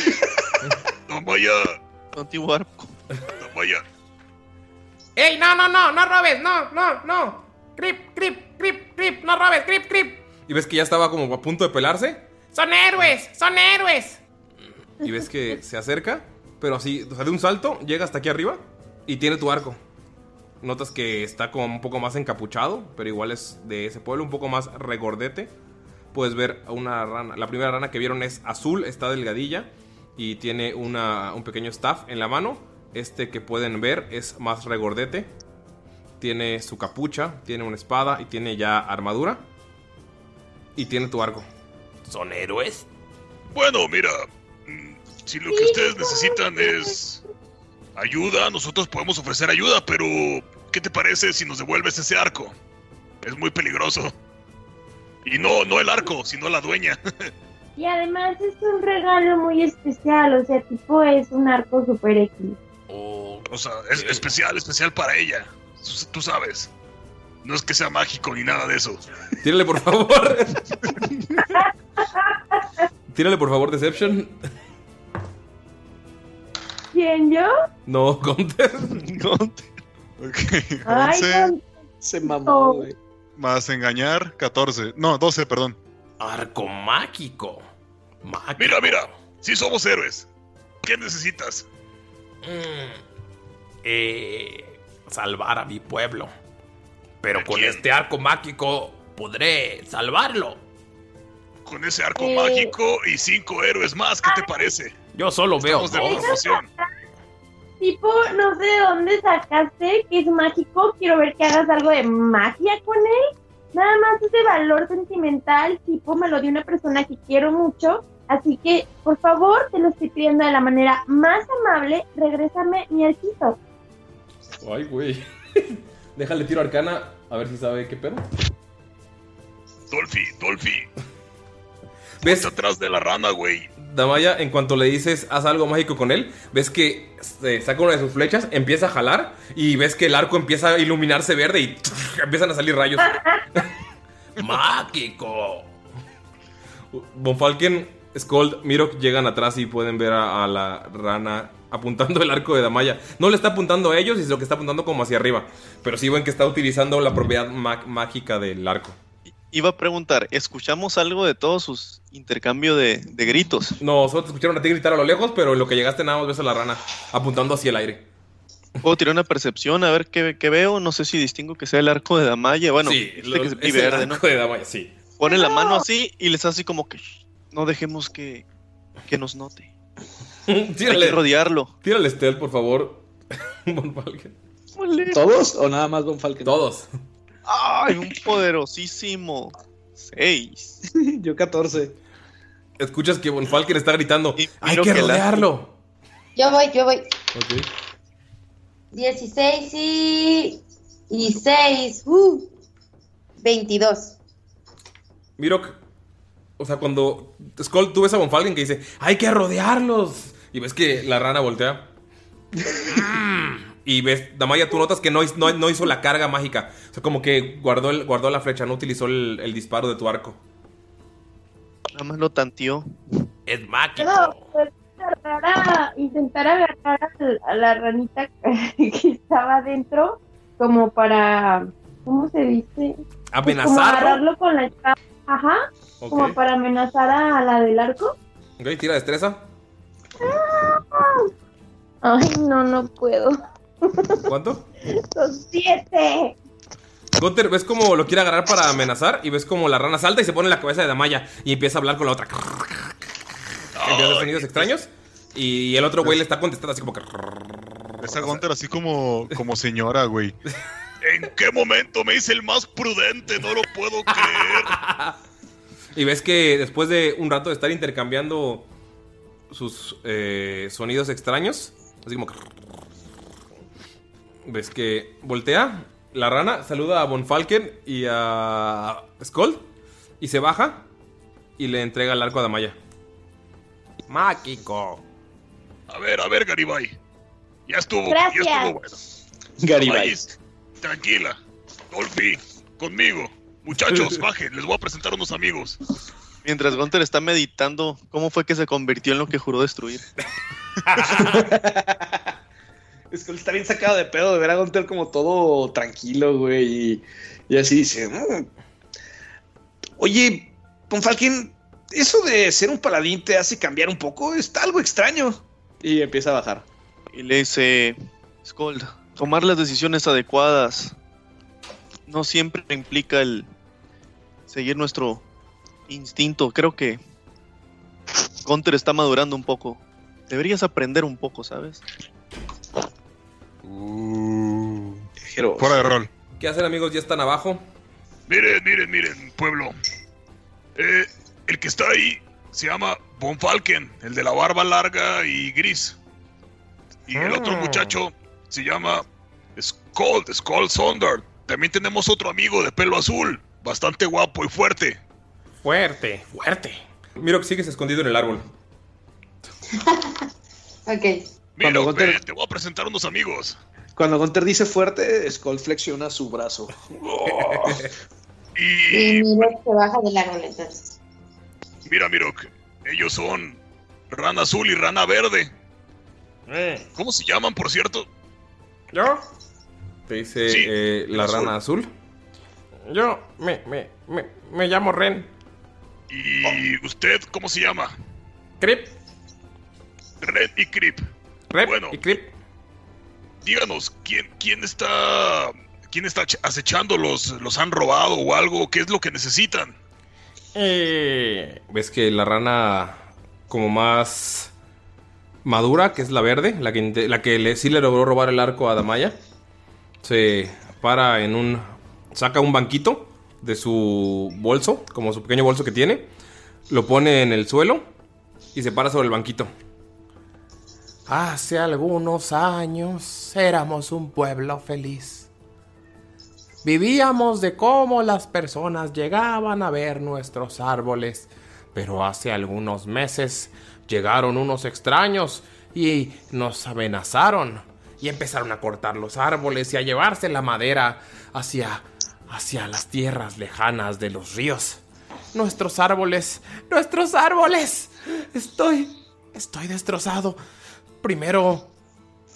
Damaya, Antiguo arco. Damaya, ¡Ey, no, no, no! ¡No robes! ¡No, no, no! ¡Grip, grip, grip, grip! ¡No robes! ¡Grip, grip! Y ves que ya estaba como a punto de pelarse. ¡Son héroes! ¡Son héroes! Y ves que se acerca, pero así, o sea, de un salto, llega hasta aquí arriba y tiene tu arco. Notas que está como un poco más encapuchado, pero igual es de ese pueblo, un poco más regordete. Puedes ver a una rana. La primera rana que vieron es azul, está delgadilla y tiene una, un pequeño staff en la mano. Este que pueden ver es más regordete. Tiene su capucha, tiene una espada y tiene ya armadura. Y tiene tu arco. ¿Son héroes? Bueno, mira, mm, si lo que ustedes necesitan es ayuda, nosotros podemos ofrecer ayuda, pero ¿qué te parece si nos devuelves ese arco? Es muy peligroso. Y no, no el arco, sino la dueña. Y además es un regalo muy especial, o sea, tipo es un arco super X. O sea, es especial, especial para ella. Tú sabes. No es que sea mágico ni nada de eso. Tírale por favor. Tírale por favor Deception. ¿Quién yo? No, Gunter. Ok, Ay, 11 con- Se mamó, güey. más engañar, 14. No, 12, perdón. Arco mágico. Mágico. Mira, mira, sí somos héroes. ¿Qué necesitas? Eh, salvar a mi pueblo. Pero ¿A con quién? este arco mágico podré salvarlo. Con ese arco Eh. mágico y cinco héroes más, ¿qué te parece? Yo solo veo Estamos de dos. promoción. Tipo, no sé de dónde sacaste que es mágico. Quiero ver que hagas algo de magia con él. Nada más ese valor sentimental, tipo, me lo dio una persona que quiero mucho. Así que, por favor, te lo estoy pidiendo de la manera más amable. Regrésame mi arquito. Ay, güey. Déjale tiro arcana a ver si sabe qué pedo. Dolphy, Dolphy, ¿Ves? atrás de la rana, güey. Damaya, en cuanto le dices haz algo mágico con él, ves que se saca una de sus flechas, empieza a jalar y ves que el arco empieza a iluminarse verde y empiezan a salir rayos. ¡Mágico! Von Falken Skull, Mirok llegan atrás y pueden ver a, a la rana apuntando el arco de Damaya. No le está apuntando a ellos, sino que está apuntando como hacia arriba. Pero sí ven que está utilizando la propiedad mágica del arco. Iba a preguntar, ¿escuchamos algo de todos sus intercambios de, de gritos? No, solo te escucharon a ti gritar a lo lejos, pero en lo que llegaste nada más ves a la rana apuntando hacia el aire. Puedo tirar una percepción a ver qué, qué veo. No sé si distingo que sea el arco de Damaya. Bueno, sí, este lo- que es es el verde, ¿no? arco de Damaya, sí. Pone la mano así y les hace como que "Shh, no dejemos que, que nos note. Hay que rodearlo. tírale stealth, por favor. Von Falken. ¿Todos o nada más Von Falken? Todos. ¡Ay, un poderosísimo! Seis. Yo 14. Escuchas que Von Falken está gritando. Hay que rodearlo. Yo voy, yo voy. Ok. 16 y. y 6. Uh, 22. Mirok, o sea, cuando Skull, tú ves a Von Falken que dice, hay que rodearlos. Y ves que la rana voltea. y ves, Damaya, tú notas que no, no- no hizo la carga mágica. O sea, como que guardó, el- guardó la flecha, no utilizó el, el disparo de tu arco. Nada más lo tanteó. Es mágico. No, pues, agarrar a- intentar agarrar a la ranita que estaba adentro como para, ¿cómo se dice? Pues como Amenazarlo. agarrarlo con la espada, ajá, como para amenazar a la del arco. Ok, tira destreza. Ay, no, no puedo. ¿Cuánto? Son siete. Gunter, ves como lo quiere agarrar para amenazar y ves como la rana salta y se pone en la cabeza de Damaya y empieza a hablar con la otra. Empieza a hacer sonidos extraños y el otro güey le está contestando así como que... Esa Gunter así como, como señora, güey. ¿En qué momento me hice el más prudente? No lo puedo creer. Y ves que después de un rato de estar intercambiando sus eh, sonidos extraños, así como... Ves que voltea la rana, saluda a Von Falken y a Skull y se baja y le entrega el arco a Damaya. Mágico. A ver, a ver, Garibay. Ya estuvo, Gracias. ya estuvo bueno. Garibay. Tranquila. Dolphy, conmigo. Muchachos, bajen, les voy a presentar unos amigos. Mientras Gunter está meditando, ¿cómo fue que se convirtió en lo que juró destruir? Es que está bien sacado de pedo de ver a Gunter como todo tranquilo, güey. Y, y así dice: "Mm, Oye, Von Falken, eso de ser un paladín te hace cambiar un poco. Está algo extraño. Y empieza a bajar. Y le dice, Skull, tomar las decisiones adecuadas no siempre implica el seguir nuestro instinto. Creo que Gunter está madurando un poco. Deberías aprender un poco, ¿sabes? Pero, Fuera de rol. ¿Qué hacen amigos? Ya están abajo. Miren, miren, miren, pueblo. Eh, el que está ahí se llama Von Falken, el de la barba larga y gris. Y el otro Ah. muchacho se llama Skull, Skull Sonder. También tenemos otro amigo de pelo azul, bastante guapo y fuerte. Fuerte, fuerte. Miro que sigues escondido en el árbol. Ok. Mira, Cuando Gunter- te voy a presentar unos amigos. Cuando Gunter dice fuerte, Skull flexiona su brazo. Y Y mira que baja del árbol entonces. mira, Mirok, ellos son Rana Azul y Rana Verde. ¿Cómo se llaman, por cierto? ¿Yo? Te dice Sí, eh, la azul. rana azul. Yo me, me, me, me llamo Ren. ¿Y usted cómo se llama? Crip, Red y Creep. Rep Bueno. y Crip. Díganos, ¿quién, quién está. ¿Quién está acechando? ¿Los, ¿Los han robado o algo? ¿Qué es lo que necesitan? Eh, Ves que la rana como más madura, que es la verde, la que, le, sí le logró robar el arco a Damaya, se para en un... saca un banquito de su bolso, como su pequeño bolso que tiene, lo pone en el suelo y se para sobre el banquito. Hace algunos años éramos un pueblo feliz. Vivíamos de cómo las personas llegaban a ver nuestros árboles, pero hace algunos meses llegaron unos extraños y nos amenazaron y empezaron a cortar los árboles y a llevarse la madera hacia hacia las tierras lejanas de los ríos. Nuestros árboles, nuestros árboles. Estoy. Estoy destrozado. Primero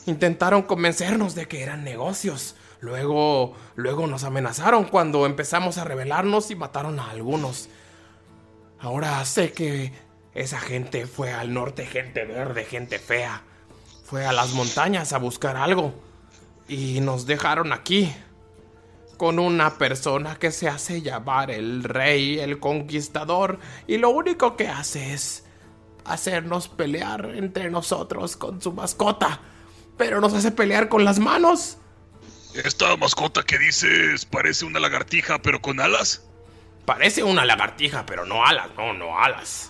intentaron convencernos de que eran negocios. Luego. Luego nos amenazaron cuando empezamos a rebelarnos y mataron a algunos. Ahora sé que esa gente fue al norte, gente verde, gente fea. Fue a las montañas a buscar algo. Y nos dejaron aquí. Con una persona que se hace llamar el rey, el conquistador. Y lo único que hace es hacernos pelear entre nosotros con su mascota. Pero nos hace pelear con las manos. Esta mascota que dices parece una lagartija, pero con alas. Parece una lagartija, pero no alas, no, no alas.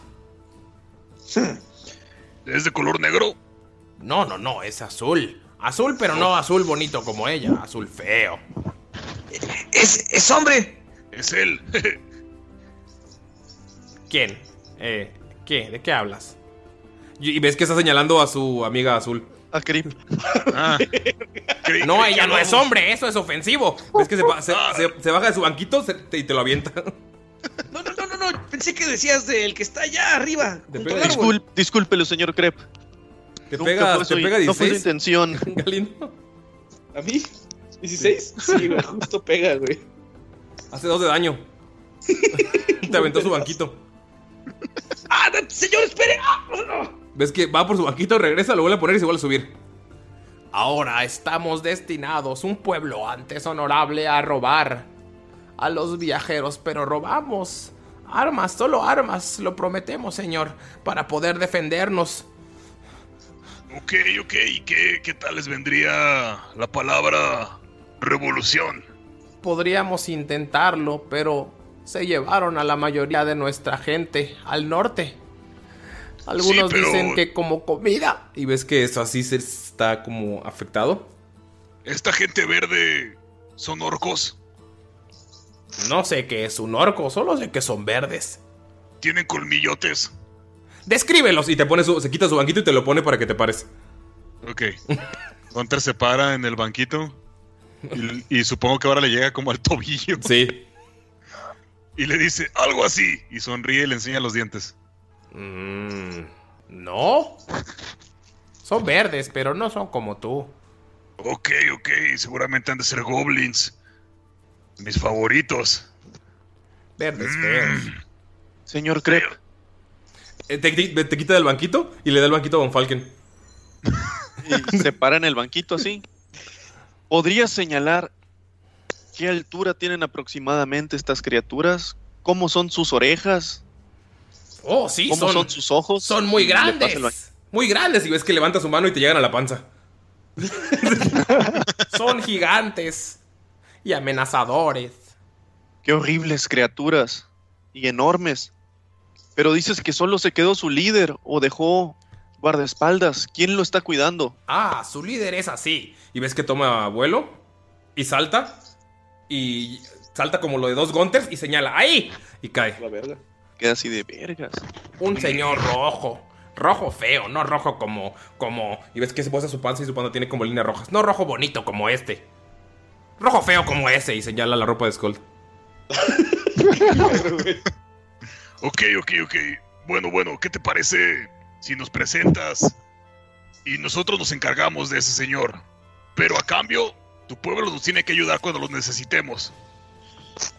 ¿Es de color negro? No, no, no, es azul. Azul, pero no azul bonito como ella, azul feo. ¡Es, es hombre! Es él. ¿Quién? Eh, ¿qué? ¿De qué hablas? Y ves que está señalando a su amiga azul. A Crip. Ah. No, ella no es hombre, eso es ofensivo. Ves que se, ba- se- se- se baja de su banquito se- te- y te lo avienta. No, no, no, pensé que decías del que está allá arriba. junto al árbol. Discul- discúlpelo, señor Crep. Te Nunca pega, fue te pega No fue su 16. intención. Galindo. ¿A mí? ¿16? Sí, güey, justo pega, güey. Hace dos de daño. te aventó su banquito. ¡Ah, no, señor, espere! ¡Ah, no! Ves que va por su banquito, regresa, lo vuelve a poner y se vuelve a subir. Ahora estamos destinados, un pueblo antes honorable, a robar a los viajeros, pero robamos armas, solo armas, lo prometemos, señor, para poder defendernos. Ok, ok. ¿Y qué, qué tal les vendría la palabra revolución? Podríamos intentarlo, pero se llevaron a la mayoría de nuestra gente al norte. Algunos Sí, pero- dicen que como comida. Y ves que eso así se está como afectado. ¿Esta gente verde son orcos? No sé qué es un orco, solo sé que son verdes. ¿Tienen colmillotes? Descríbelos y te pone su, se quita su banquito y te lo pone para que te pares. Ok. Hunter se para en el banquito. Y, y supongo que ahora le llega como al tobillo. Sí. Y le dice algo así. Y sonríe y le enseña los dientes. Mm, no. Son verdes, pero no son como tú. Ok, ok. Seguramente han de ser goblins. Mis favoritos. Verdes feos. Señor Crep. Eh, Te, te- te quita del banquito y le da el banquito a Von Falken. Y se para en el banquito así. ¿Podrías señalar qué altura tienen aproximadamente estas criaturas? ¿Cómo son sus orejas? Oh, sí, ¿Cómo son, son, sus ojos? son muy grandes. Muy grandes. Y ves que levanta su mano y te llegan a la panza. son gigantes y amenazadores. Qué horribles criaturas. Y enormes. Pero dices que solo se quedó su líder o dejó guardaespaldas. ¿Quién lo está cuidando? Ah, su líder es así. Y ves que toma vuelo y salta. Y salta como lo de dos Gunters y señala ¡ahí! Y cae. La verga. Queda así de vergas. Un señor rojo. Rojo feo, no rojo como. como. Y ves que se posa su panza y su panza tiene como líneas rojas. No rojo bonito como este. Rojo feo como ese. Y señala la ropa de Skull. Ok, ok, ok. Bueno, bueno, ¿qué te parece si nos presentas y nosotros nos encargamos de ese señor? Pero a cambio, tu pueblo nos tiene que ayudar cuando los necesitemos.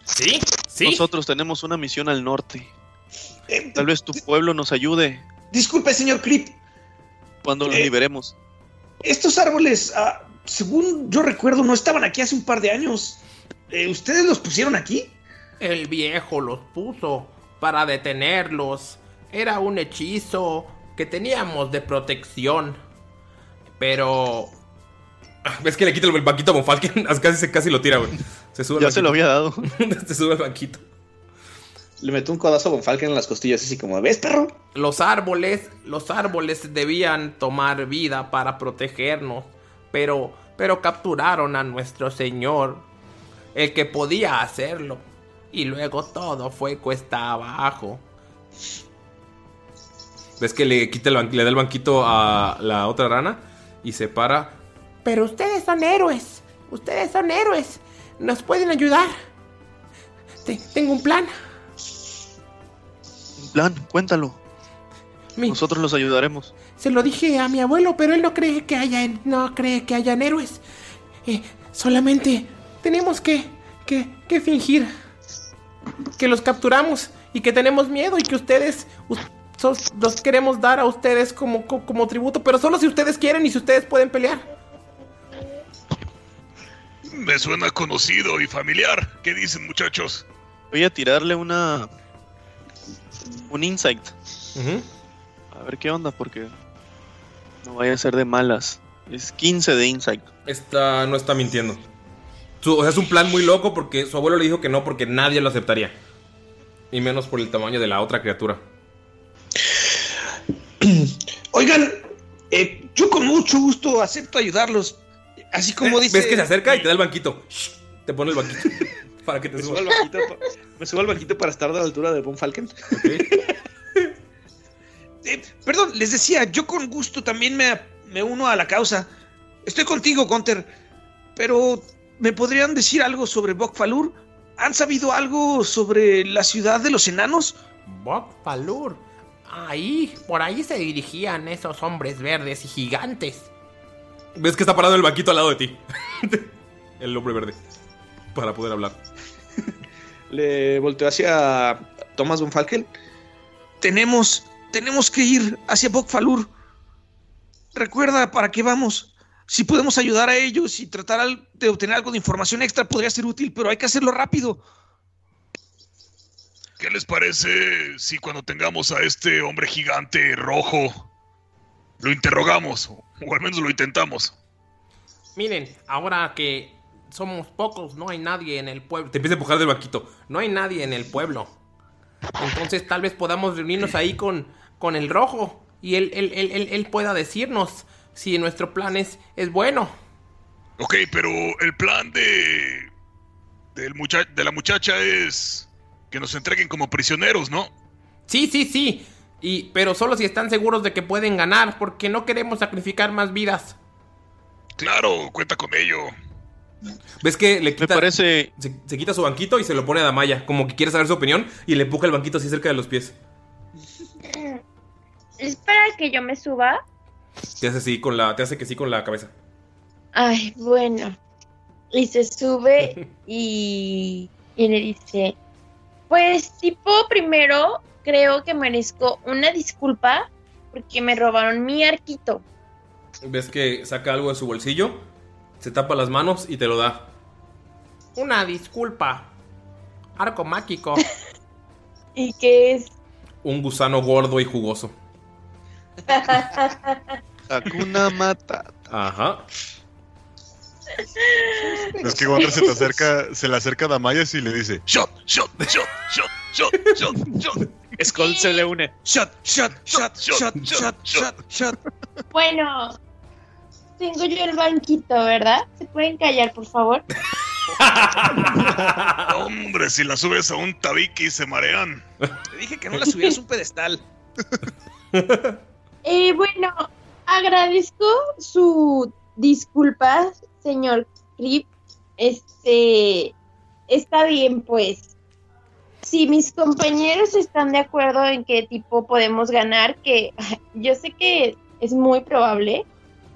¿Sí? ¿Sí? Nosotros tenemos una misión al norte. Tal vez tu pueblo nos ayude Disculpe, señor Creep. cuando los Eh. liberemos. Estos árboles, ah, según yo recuerdo, no estaban aquí hace un par de años. Eh, ¿Ustedes los pusieron aquí? El viejo los puso para detenerlos. Era un hechizo que teníamos de protección. Pero. ¿Ves que le quita el banquito a Von Falken? Casi, se- casi lo tira, güey. Se sube al Ya se lo había dado. se sube al banquito. Le meto un codazo a Von Falken en las costillas, así como, ¿ves, perro? Los árboles, los árboles debían tomar vida para protegernos, pero, pero capturaron a nuestro señor, el que podía hacerlo, y luego todo fue cuesta abajo. ¿Ves que le quita el le da el banquito a la otra rana y se para? Pero ustedes son héroes, ustedes son héroes, nos pueden ayudar. Te- tengo un plan. Un plan, cuéntalo. Nosotros los ayudaremos. Se lo dije a mi abuelo, pero él no cree que haya, no cree que hayan héroes. Eh, solamente tenemos que, que, que fingir que los capturamos y que tenemos miedo y que ustedes los queremos dar a ustedes como, co- como tributo, pero solo si ustedes quieren y si ustedes pueden pelear. Me suena conocido y familiar. ¿Qué dicen, muchachos? Voy a tirarle una. Un insight. A ver qué onda, porque. No vaya a ser de malas. Es 15 de insight. Esta no está mintiendo. Su- o sea, es un plan muy loco porque su abuelo le dijo que no porque nadie lo aceptaría. Y menos por el tamaño de la otra criatura. Oigan, eh, yo con mucho gusto acepto ayudarlos. Así como dice. Ves que se acerca y te da el banquito. Shh, Te pone el banquito. para que te Me subo, subas. al banquito, pa- me subo al banquito para estar de la altura de Von Falken. Eh, perdón, les decía, yo con gusto también me, me uno a la causa. Estoy contigo, Gunter. Pero, ¿me podrían decir algo sobre Bokfalur? ¿Han sabido algo sobre la ciudad de los enanos? Bob Falur. Ahí, por ahí se dirigían esos hombres verdes y gigantes. Ves que está parado el banquito al lado de ti. el hombre verde. Para poder hablar. Le volteó hacia Thomas Von Falken. Tenemos, tenemos que ir hacia Bokfalur. Recuerda para qué vamos. Si podemos ayudar a ellos y tratar de obtener algo de información extra, podría ser útil, pero hay que hacerlo rápido. ¿Qué les parece si cuando tengamos a este hombre gigante rojo lo interrogamos? O al menos lo intentamos. Miren, ahora que somos pocos, no hay nadie en el pueblo. Te empieza a empujar del banquito. No hay nadie en el pueblo. Entonces tal vez podamos reunirnos ahí con, con el rojo. Y él, él, él, él- él pueda decirnos si nuestro plan es, es bueno. Ok, pero el plan de. del mucha- de la muchacha es. que nos entreguen como prisioneros, ¿no? Sí, sí, sí. Y, pero solo si están seguros de que pueden ganar, porque no queremos sacrificar más vidas. Claro, cuenta con ello. ¿Ves que le quita. parece. Se, se quita su banquito y se lo pone a Damaya. Como que quiere saber su opinión. Y le empuja el banquito así cerca de los pies. Espera que yo me suba. Te hace así con la. Te hace que sí con la cabeza. Ay, bueno. Y se sube y, y le dice, pues tipo primero creo que merezco una disculpa porque me robaron mi arquito. Ves que saca algo de su bolsillo. Se tapa las manos y te lo da. Una disculpa. Arco mágico. ¿Y qué es? Un gusano gordo y jugoso. Hakuna Mata. Ajá. Es que Gunter se te acerca, se le acerca a Damayas y le dice: Shot, shot, shot, shot, shot, shot, shot. Skull se le une. Shot, shot, shot, shot, shot, shot, shot. Bueno, tengo yo el banquito, ¿verdad? ¿Se pueden callar, por favor? Hombre, si la subes a un tabique y se marean. Te dije que no la subieras a un pedestal. Eh, bueno, agradezco su disculpa, señor Crip. Este, está bien, pues. Si mis compañeros están de acuerdo en qué tipo podemos ganar, que yo sé que es muy probable,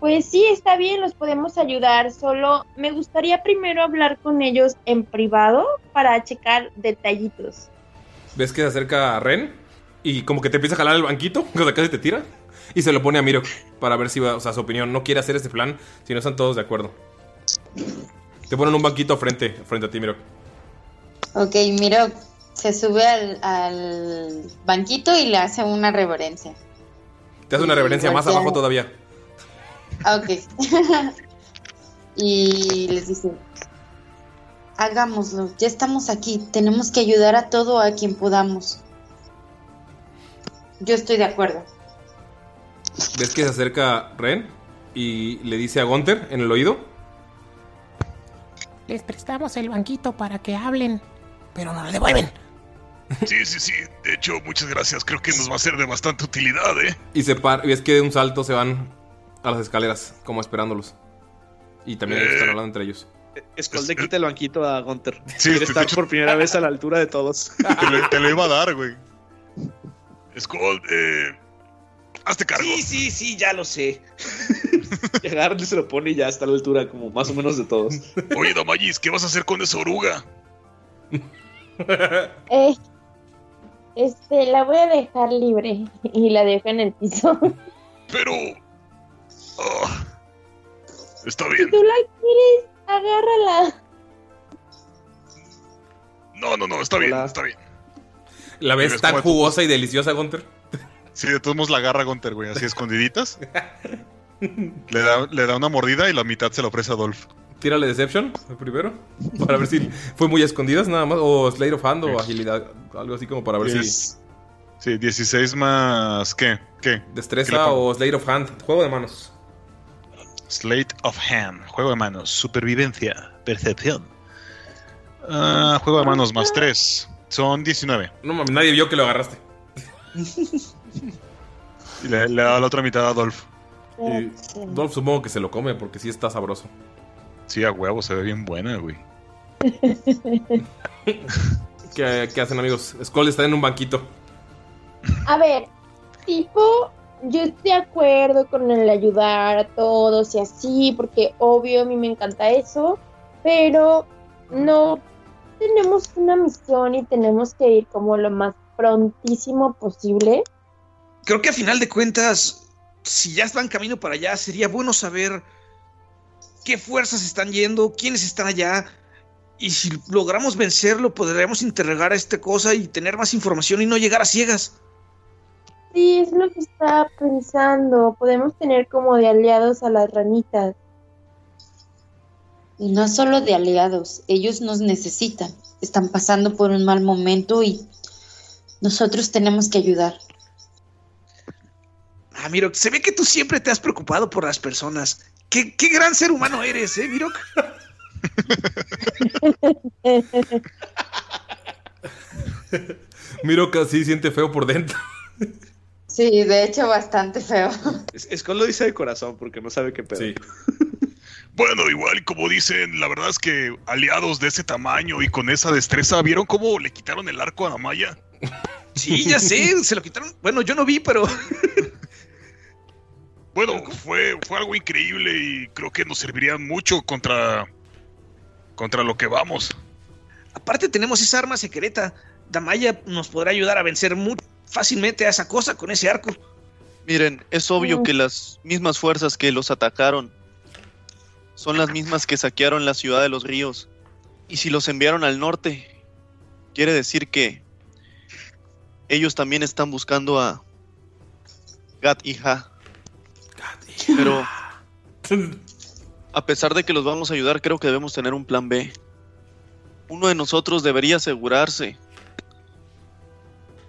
pues sí, está bien, los podemos ayudar. Solo me gustaría primero hablar con ellos en privado para checar detallitos. ¿Ves que se acerca a Ren? Y como que te empieza a jalar el banquito, o sea, casi te tira. Y se lo pone a Miro para ver si va, o sea, su opinión. No quiere hacer este plan si no están todos de acuerdo. Te ponen un banquito frente, frente a ti, Miro. Ok, Miro se sube al, al banquito y le hace una reverencia. Te hace una reverencia más abajo todavía. Ok. y les dice, hagámoslo, ya estamos aquí, tenemos que ayudar a todo a quien podamos. Yo estoy de acuerdo. ¿Ves que se acerca Ren? Y le dice a Gunther en el oído. Les prestamos el banquito para que hablen, pero no lo devuelven. Sí, sí, sí. De hecho, muchas gracias. Creo que nos va a ser de bastante utilidad, ¿eh? Y se par y ves que de un salto se van a las escaleras, como esperándolos. Y también Eh. están hablando entre ellos. Skull le quita el banquito a Gunter. Sí, Quiere estar hecho- por primera vez a la altura de todos. Te lo, te lo iba a dar, güey. Skull, eh, Hazte cargo. Sí, sí, sí, ya lo sé. y se lo pone y ya está a la altura como más o menos de todos. Oye, Damayis, ¿qué vas a hacer con esa oruga? Eh, este, la voy a dejar libre y la dejo en el piso. Pero... ah, está Si bien. tú la quieres, agárrala. No, no, no, está bien, está bien. ¿La ves tan jugosa y deliciosa, Gunter? Sí, de todos modos la agarra Gunter, güey, así escondiditas. le, da, le da una mordida y la mitad se la ofrece a Dolph. Tírale Deception primero. Para ver si fue muy escondidas nada más. O Slate of Hand o agilidad. Algo así como para ver si. Sí, 16 más. ¿Qué? ¿Qué? ¿Qué le Destreza o Slate of Hand. Juego de manos. Slate of Hand. Juego de manos. Supervivencia. Percepción. Ah, juego de manos más 3. Son 19. No mames, nadie vio que lo agarraste. Y le, le da la otra mitad a Dolph. Y Dolph supongo que se lo come porque sí está sabroso. Sí, a huevo, se ve bien buena, güey. ¿Qué, qué hacen, amigos? Skull está en un banquito. A ver, tipo, yo estoy de acuerdo con el ayudar a todos y así, porque obvio a mí me encanta eso, pero no tenemos una misión y tenemos que ir como lo más prontísimo posible. Creo que a final de cuentas, si ya están camino para allá, sería bueno saber qué fuerzas están yendo, quiénes están allá. Y si logramos vencerlo, podremos interrogar a esta cosa y tener más información y no llegar a ciegas. Sí, es lo que estaba pensando. Podemos tener como de aliados a las ranitas. Y no solo de aliados, ellos nos necesitan. Están pasando por un mal momento y nosotros tenemos que ayudar. Ah, Mirok, se ve que tú siempre te has preocupado por las personas. Qué, qué gran ser humano eres, ¿eh, Mirok? Miro que sí siente feo por dentro. Sí, de hecho bastante feo. Skull lo dice de corazón porque no sabe qué pedo. Sí. Bueno, igual como dicen, la verdad es que aliados de ese tamaño y con esa destreza, ¿vieron cómo le quitaron el arco a Damaya? Sí, ya sé, se lo quitaron. Bueno, yo no vi, pero Bueno, fue, fue algo increíble y creo que nos serviría mucho contra, contra lo que vamos. aparte tenemos esa arma secreta. Damaya nos podrá ayudar a vencer muy fácilmente a esa cosa con ese arco. Miren, es obvio que las mismas fuerzas que los atacaron son las mismas que saquearon la ciudad de los ríos. Y si los enviaron al norte, quiere decir que ellos también están buscando a Gat y Ha. Pero a pesar de que los vamos a ayudar, creo que debemos tener un plan B. Uno de nosotros debería asegurarse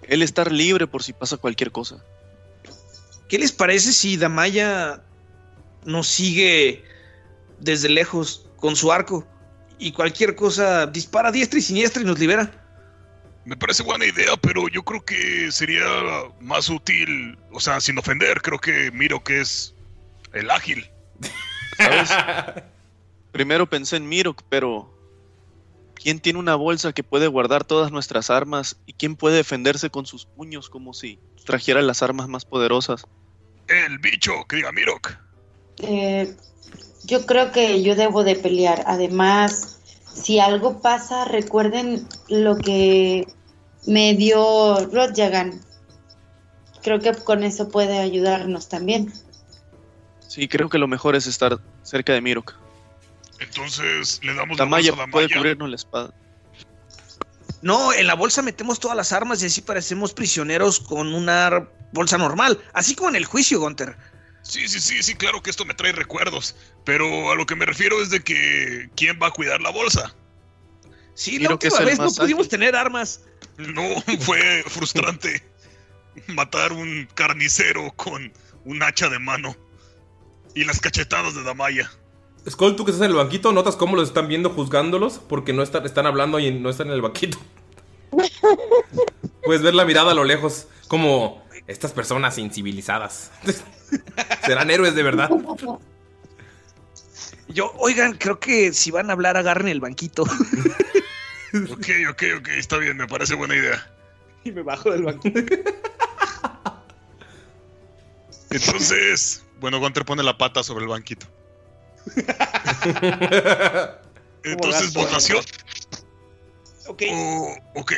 él estar libre por si pasa cualquier cosa. ¿Qué les parece si Damaya nos sigue desde lejos con su arco y cualquier cosa dispara a diestra y siniestra y nos libera? Me parece buena idea, pero yo creo que sería más útil, o sea, sin ofender, creo que miro que es el ágil. ¿Sabes? Primero pensé en Mirok, pero ¿quién tiene una bolsa que puede guardar todas nuestras armas? ¿Y quién puede defenderse con sus puños como si trajera las armas más poderosas? El bicho, que diga Mirok. Eh, yo creo que yo debo de pelear. Además, si algo pasa, recuerden lo que me dio Rodjagan. Creo que con eso puede ayudarnos también. Sí, creo que lo mejor es estar cerca de Mirok. Entonces le damos Damaya la bolsa a puede cubrirnos la espada. No, en la bolsa metemos todas las armas y así parecemos prisioneros con una bolsa normal, así como en el juicio, Gunter. Sí, sí, sí, sí, claro que esto me trae recuerdos. Pero a lo que me refiero es de que ¿quién va a cuidar la bolsa? Sí, Miro la última vez no pudimos ágil. tener armas. No, fue frustrante matar un carnicero con un hacha de mano y las cachetadas de Damaya. Skull, tú que estás en el banquito, notas cómo los están viendo juzgándolos porque no están, están hablando y no están en el banquito. Puedes ver la mirada a lo lejos, como estas personas incivilizadas. ¿Serán héroes de verdad? Yo, oigan, creo que si van a hablar, agarren el banquito. Ok, ok, ok, está bien, me parece buena idea. y me bajo del banquito. Entonces, bueno, Gunter pone la pata sobre el banquito. Entonces, votación. Ok. Oh, ok.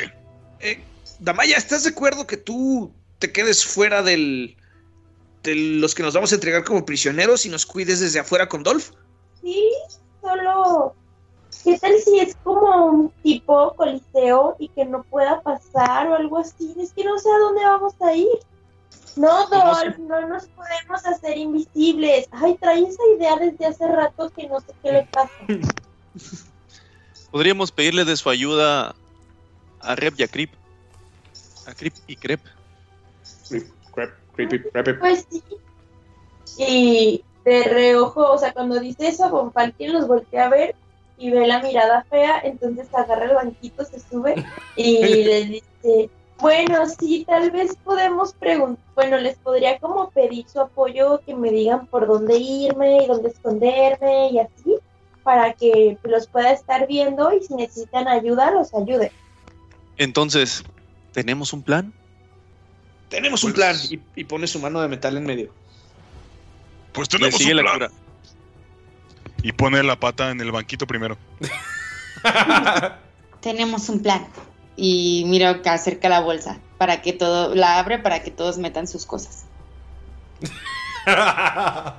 Eh, Damaya, ¿estás de acuerdo que tú te quedes fuera del de los que nos vamos a entregar como prisioneros y nos cuides desde afuera con Dolph? Sí, solo. ¿Qué tal si es como un tipo coliseo y que no pueda pasar o algo así? Es que no sé a dónde vamos a ir. No, Dolph, no nos podemos hacer invisibles. Ay, trae esa idea desde hace rato que no sé qué le pasa. Podríamos pedirle de su ayuda a Rep y a Creep. A Creep y Crep. Pues sí. Y de reojo, o sea, cuando dice eso, Von Falken los voltea a ver y ve la mirada fea, entonces agarra el banquito, se sube y les dice, bueno, sí, tal vez podemos preguntar, bueno, les podría como pedir su apoyo, que me digan por dónde irme y dónde esconderme y así, para que los pueda estar viendo y si necesitan ayuda, los ayude. Entonces, ¿tenemos un plan? Tenemos un plan. Y, y pone su mano de metal en medio. Pues Le tenemos sigue un la plan. cura. Y pone la pata en el banquito primero. Tenemos un plan. Y miro que acerca la bolsa para que todo, la abre para que todos metan sus cosas.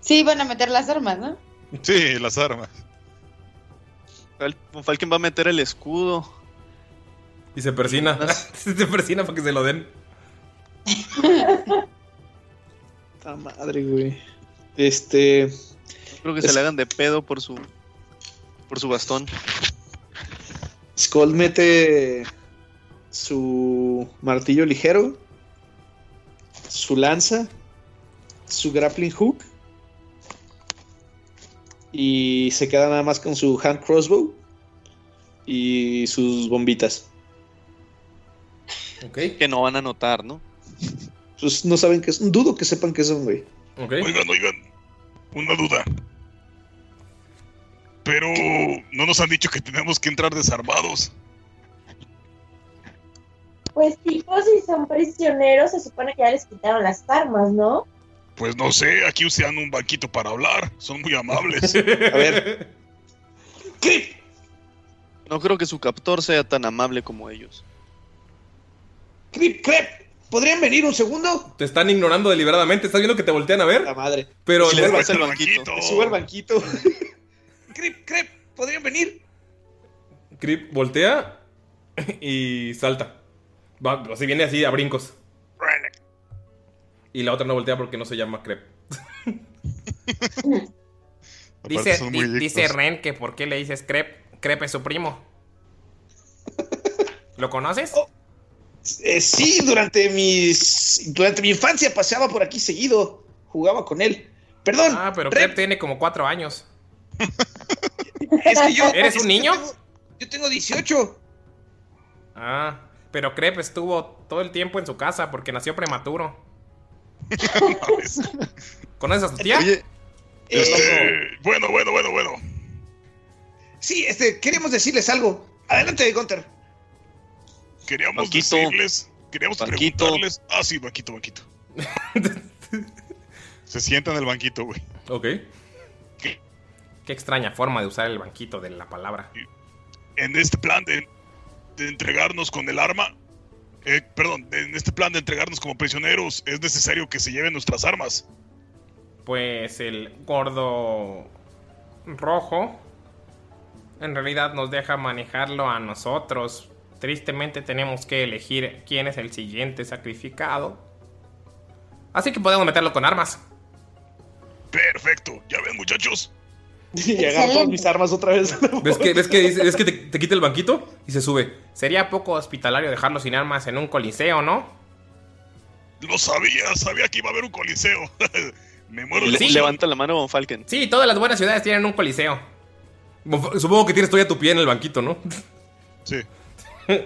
Sí, van a meter las armas, ¿no? Sí, las armas. Falken va a meter el escudo. Y se persina. se persina para que se lo den. ¡Ta madre, güey! Este. Creo que se le hagan de pedo por su por su bastón. Skull mete su martillo ligero, su lanza, su grappling hook y se queda nada más con su hand crossbow y sus bombitas. Que no van a notar, ¿no? Pues no saben qué es. Dudo que sepan qué son, güey. Oigan, oigan, una duda. Pero no nos han dicho que tenemos que entrar desarmados. Pues tipo, si son prisioneros, se supone que ya les quitaron las armas, ¿no? Pues no sé, aquí usan un banquito para hablar. Son muy amables. A ver. No creo que su captor sea tan amable como ellos. Crip, crep, ¿podrían venir un segundo? Te están ignorando deliberadamente. ¿Estás viendo que te voltean a ver? La madre. Pero pasa el el banquito. Sube al banquito. crip, crep, ¿podrían venir? Crip voltea y salta. Va, así viene así a brincos. Y la otra no voltea porque no se llama Crep. Dice, di- dice. Ren que por qué le dices Crep. Crep es su primo. ¿Lo conoces? Eh, sí, durante mis durante mi infancia paseaba por aquí seguido, jugaba con él. Perdón. Ah, pero Rep, Crep tiene como cuatro años. es que yo ¿Eres es un niño? Yo tengo, yo tengo 18. Ah, pero Crep estuvo todo el tiempo en su casa porque nació prematuro. ¿Conoces a su tía? Este, bueno, bueno, bueno, bueno. Sí, este, queremos decirles algo. Adelante, Gunter. Queríamos Banquito. decirles, queríamos Banquito. preguntarles. Ah, sí, banquito, banquito. Se sienta en el banquito, güey. Ok. Qué extraña forma de usar el banquito de la palabra. En este plan de, de entregarnos con el arma, eh, perdón, en este plan de entregarnos como prisioneros, es necesario que se lleven nuestras armas. Pues el gordo rojo en realidad nos deja manejarlo a nosotros. Tristemente tenemos que elegir quién es el siguiente sacrificado. Así que podemos meterlo con armas. Perfecto, ya ven muchachos. Y agarro todas mis armas otra vez. ¿Ves que, ves que, ves que te, te quita el banquito y se sube? Sería poco hospitalario dejarlo sin armas en un coliseo, ¿no? Lo sabía, sabía que iba a haber un coliseo. Me muero de Le- emoción. levanta la mano Von Falken. Sí, todas las buenas ciudades tienen un coliseo. Supongo que tienes todavía tu pie en el banquito, ¿no? Sí.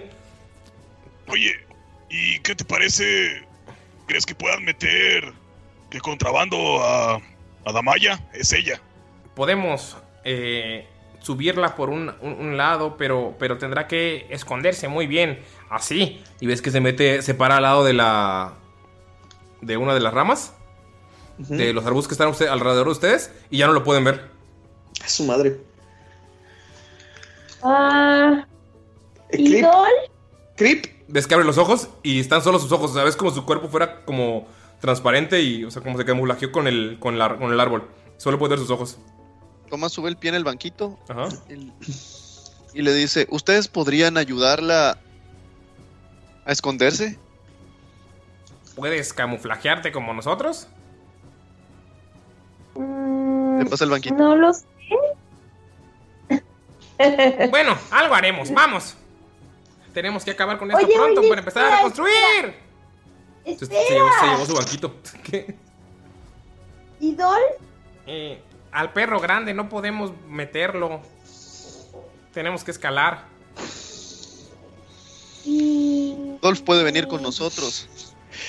Oye, ¿y qué te parece? ¿Crees que puedan meter de contrabando a, a Damaya? Es ella. Podemos eh, subirla por un, un- un lado, pero, pero tendrá que esconderse muy bien. Así. Y ves que se mete, se para al lado de la. de una de las ramas de los arbustos que están usted- alrededor de ustedes y ya no lo pueden ver. Es su madre. Ah. Clip. ¿Idol? Creep. Ves que abre los ojos y están solo sus ojos. O sea, ves como su cuerpo fuera como transparente y, o sea, como se camuflajeó con el, con la- con el árbol. Solo puede ver sus ojos. Tomás sube el pie en el banquito Ajá. y, y le dice, ¿ustedes podrían ayudarla a esconderse? ¿Puedes camuflajearte como nosotros? Le pasa el banquito. Mm, No lo sé. Bueno, algo haremos. Vamos. Tenemos que acabar con esto Oye, pronto oye, para empezar a espera, reconstruir. Se, se llevó, se llevó su banquito. ¿Qué? ¿Idol? Eh, al perro grande no podemos meterlo. Tenemos que escalar. Dolph puede venir con nosotros.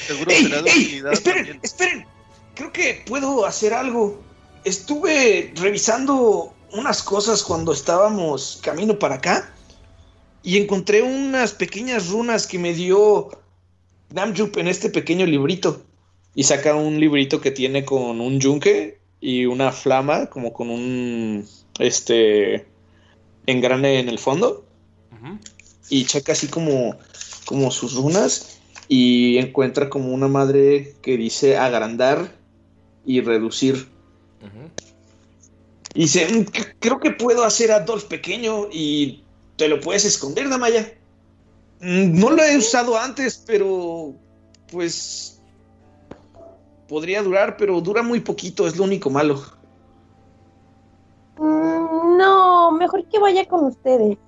Seguro ¡Ey, será de ey! utilidad esperen, también. esperen. Creo que puedo hacer algo. Estuve revisando unas cosas cuando estábamos camino para acá y encontré unas pequeñas runas que me dio Namjup en este pequeño librito. Y saca un librito que tiene con un yunque y una flama, como con un este engrane en el fondo. Y checa así como, como sus runas y encuentra como una madre que dice agrandar y reducir. Y dice, "Mm, creo que puedo hacer a Dolph pequeño y te lo puedes esconder, Damaya. "Mm, No lo he usado antes, pero pues podría durar, pero dura muy poquito, es lo único malo. Mm, No, mejor que vaya con ustedes.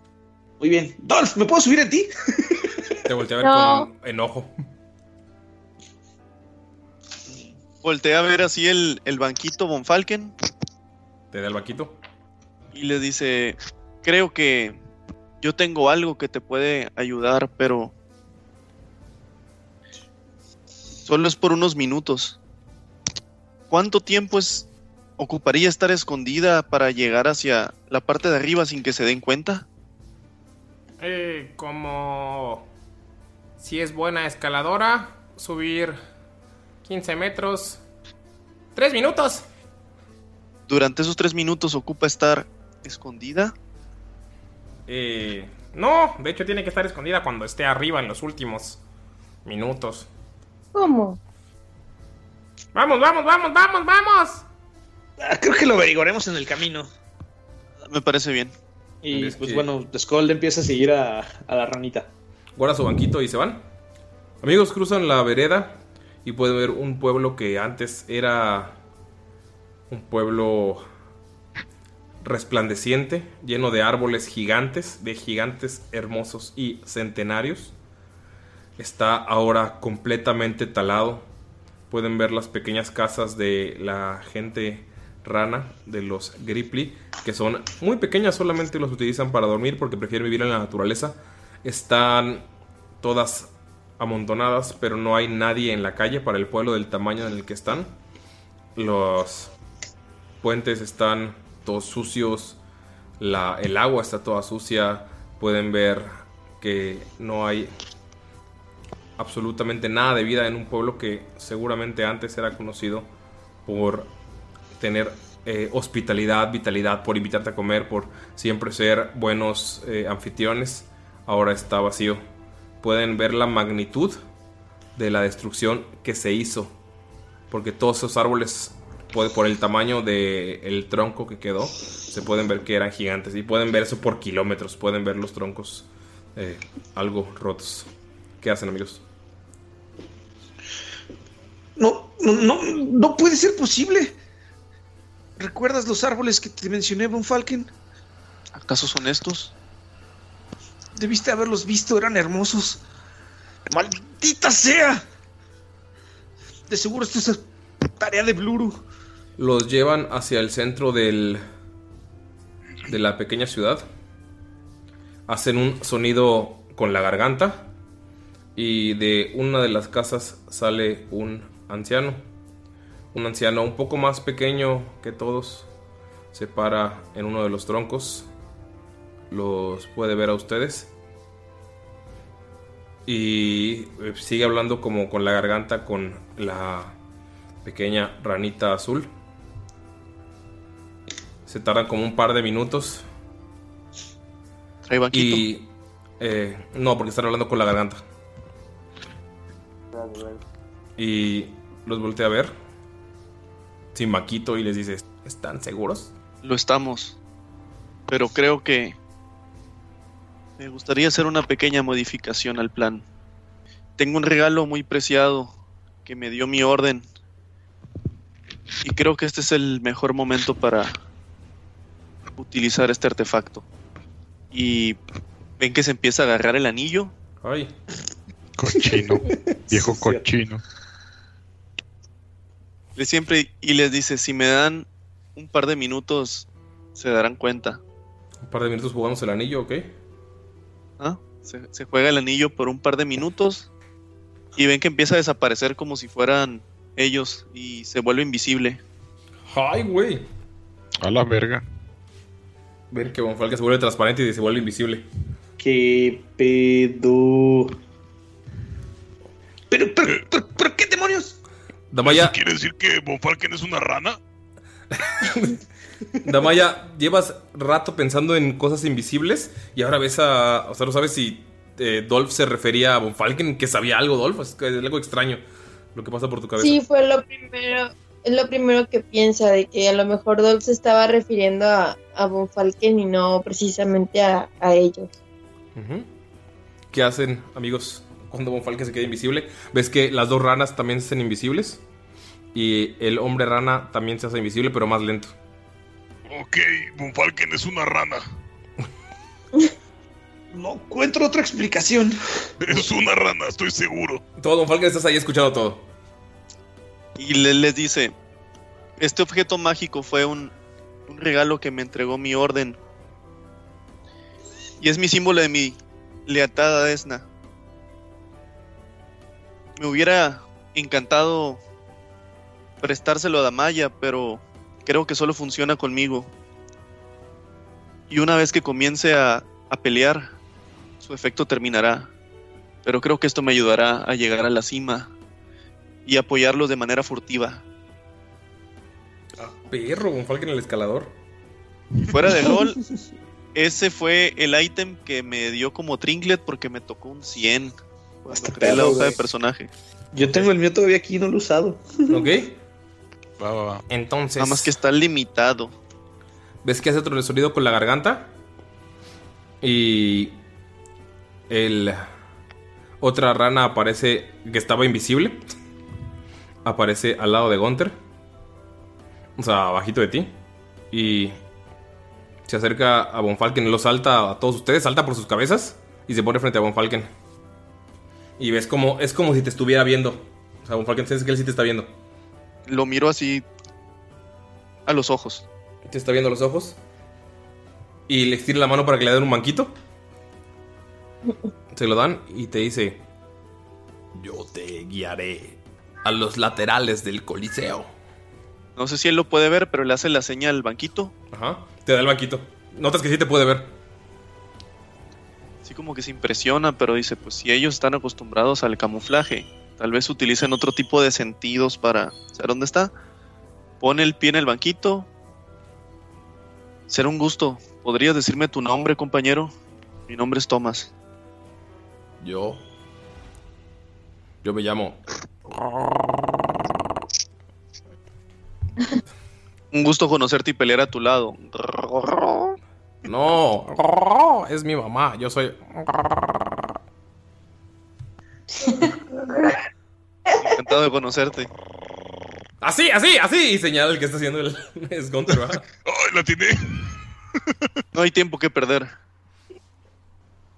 Muy bien. Dolph, ¿me puedo subir en ti? Te volteé a ver No. con enojo. Voltea a ver así el, el banquito Von Falken Te da el banquito. y le dice, creo que yo tengo algo que te puede ayudar, pero solo es por unos minutos. ¿Cuánto tiempo es ocuparía estar escondida para llegar hacia la parte de arriba sin que se den cuenta? Eh, como si es buena escaladora, subir 15 metros. ¡Tres minutos! Durante esos tres minutos ocupa estar escondida. Eh, no, de hecho tiene que estar escondida cuando esté arriba en los últimos minutos. ¿Cómo? ¡Vamos, vamos, vamos, vamos, vamos! Ah, creo que lo averiguaremos en el camino. Me parece bien. Y Es pues que- bueno, Skull empieza a seguir a, a la ranita. Guarda su banquito y se van. Amigos, cruzan la vereda y pueden ver un pueblo que antes era un pueblo resplandeciente, lleno de árboles gigantes, de gigantes hermosos y centenarios. Está ahora completamente talado. Pueden ver las pequeñas casas de la gente rana, de los Gripply, que son muy pequeñas, solamente los utilizan para dormir porque prefieren vivir en la naturaleza. Están todas amontonadas, pero no hay nadie en la calle para el pueblo del tamaño en el que están. Los puentes están todos sucios, la, el agua está toda sucia, pueden ver que no hay absolutamente nada de vida en un pueblo que seguramente antes era conocido por tener eh, hospitalidad, vitalidad, por invitarte a comer, por siempre ser buenos eh, anfitriones. Ahora está vacío. Pueden ver la magnitud de la destrucción que se hizo. Porque todos esos árboles, por el tamaño del tronco que quedó, se pueden ver que eran gigantes. Y pueden ver eso por kilómetros. Pueden ver los troncos eh, algo rotos. ¿Qué hacen amigos? No, no, no, no puede ser posible. ¿Recuerdas los árboles que te mencioné, Von Falken? ¿Acaso son estos? Debiste haberlos visto, eran hermosos. ¡Maldita sea! De seguro esto es tarea de Bluru. Los llevan hacia el centro del, de la pequeña ciudad. Hacen un sonido con la garganta. Y de una de las casas sale un anciano. Un anciano un poco más pequeño que todos. Se para en uno de los troncos. Los puede ver a ustedes. Y eh, sigue hablando como con la garganta con la pequeña ranita azul. Se tardan como un par de minutos. Trae banquito. Y. eh, no, porque están hablando con la garganta. Y los voltea a ver. Sin maquito y les dice: ¿Están seguros? Lo estamos. Pero creo que me gustaría hacer una pequeña modificación al plan. Tengo un regalo muy preciado que me dio mi orden. Y creo que este es el mejor momento para utilizar este artefacto. Y ven que se empieza a agarrar el anillo. Ay. Cochino. Viejo cochino. Le siempre y les dice, si me dan un par de minutos, se darán cuenta. Un par de minutos jugamos el anillo, ¿ok? ¿Ah? Se, se juega el anillo por un par de minutos y ven que empieza a desaparecer como si fueran ellos y se vuelve invisible. ¡Ay, güey! A la verga. Ven que Von Falken se vuelve transparente y se vuelve invisible. ¿Qué pedo? Pero, pero, pero, pero, ¿qué demonios? Damaya, ¿Eso quiere decir que Von Falken es una rana? Damaya, llevas rato pensando en cosas invisibles y ahora ves a. O sea, no sabes si eh, Dolph se refería a Von Falken, que sabía algo, Dolph. Es, que es algo extraño lo que pasa por tu cabeza. Sí, fue lo primero, es lo primero que piensa, de que a lo mejor Dolph se estaba refiriendo a, a Von Falken y no precisamente a, a ellos. ¿Qué hacen, amigos, cuando Von Falken se queda invisible? Ves que las dos ranas también se hacen invisibles. Y el hombre rana también se hace invisible, pero más lento. Ok, Von Falken es una rana. No encuentro otra explicación. Es una rana, estoy seguro. Todo, Von Falken, estás ahí escuchando todo. Y le- les dice, este objeto mágico fue un, un regalo que me entregó mi orden. Y es mi símbolo de mi lealtad a Desna. Me hubiera encantado prestárselo a Damaya, pero creo que solo funciona conmigo. Y una vez que comience a, a pelear, su efecto terminará. Pero creo que esto me ayudará a llegar a la cima y apoyarlos de manera furtiva. Perro, Von Falken el escalador. Fuera de LOL, ese fue el ítem que me dio como trinket porque me tocó un 100 la perro, hoja de personaje. Yo tengo el mío todavía aquí, no lo he usado. ¿Ok? Va, va, va. Entonces. Nada más que está limitado. ¿Ves que hace otro sonido con la garganta? Y. El. Otra rana aparece que estaba invisible. Aparece al lado de Gunther. O sea, abajito de ti. Y. Se acerca a Von Falken, lo salta a todos ustedes, salta por sus cabezas y se pone frente a Von Falken. Y ves como. Es como si te estuviera viendo. O sea, Falken, sabes que él sí te está viendo. Lo miro así a los ojos. Te está viendo a los ojos. Y le estira la mano para que le den un banquito. Se lo dan y te dice: Yo te guiaré a los laterales del coliseo. No sé si él lo puede ver, pero le hace la señal al banquito. Ajá. Te da el banquito. Notas que sí te puede ver. Así como que se impresiona, pero dice, pues si ellos están acostumbrados al camuflaje, tal vez utilicen otro tipo de sentidos para saber dónde está. Pone el pie en el banquito. Será un gusto. ¿Podrías decirme tu nombre, compañero? Mi nombre es Thomas. Yo. Yo me llamo. Un gusto conocerte y pelear a tu lado. No. Es mi mamá. Yo soy. Encantado de conocerte. Así, así, así. Y señala el que está haciendo el. Es Gunter, ¿verdad? ¡Ay, la tiene! No hay tiempo que perder.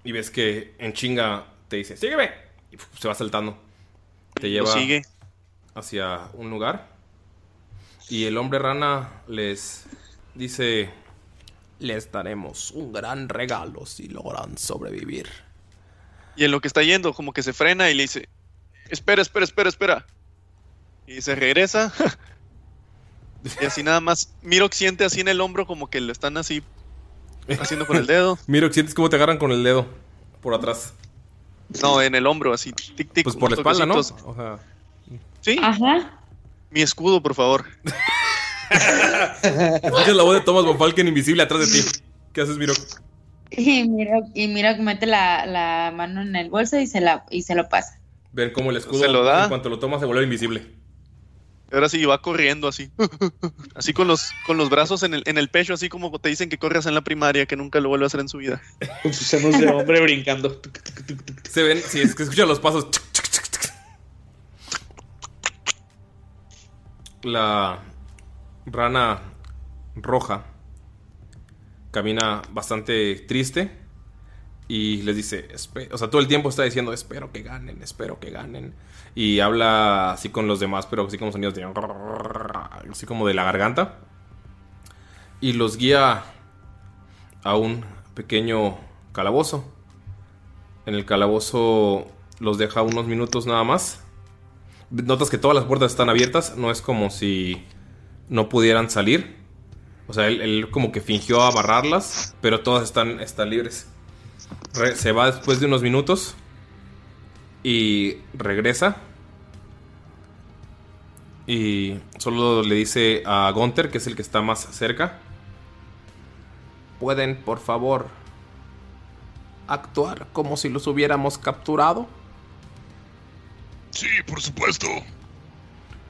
Y ves que en chinga te dice, sígueme. Y se va saltando. Te lleva sigue. hacia un lugar. Y el hombre rana les dice, les daremos un gran regalo si logran sobrevivir. Y en lo que está yendo, como que se frena y le dice, espera, espera, espera, espera. Y se regresa. y así nada más, Miro siente así en el hombro como que lo están así haciendo con el dedo. Miro, sientes cómo te agarran con el dedo por atrás. No, en el hombro, así. Tic, tic. Pues por la espalda, ¿no? toquecitos. O sea, Sí, Ajá. mi escudo, por favor. escuchas la voz de Thomas Von Falken invisible atrás de ti. ¿Qué haces, Miro? Y mira, y que mete la, la mano en el bolso y se, la, y se lo pasa. Ven cómo el escudo, ¿Se lo da? en cuanto lo tomas, se vuelve invisible. Ahora sí va corriendo así. Así con los, con los brazos en el, en el pecho, así como te dicen que corres en la primaria, que nunca lo vuelve a hacer en su vida. Con sus senos de hombre brincando. Se ven, si es que escuchan los pasos. La rana roja camina bastante triste y les dice, o sea, todo el tiempo está diciendo, espero que ganen, espero que ganen. Y habla así con los demás, pero así como sonidos de... Así como de la garganta. Y los guía a un pequeño calabozo. En el calabozo los deja unos minutos nada más. Notas que todas las puertas están abiertas. No es como si no pudieran salir. O sea, él, él como que fingió amarrarlas, pero todas están, están libres. Re- se va después de unos minutos y regresa. Y solo le dice a Gunther, que es el que está más cerca. ¿Pueden, por favor, actuar como si los hubiéramos capturado? Sí, por supuesto.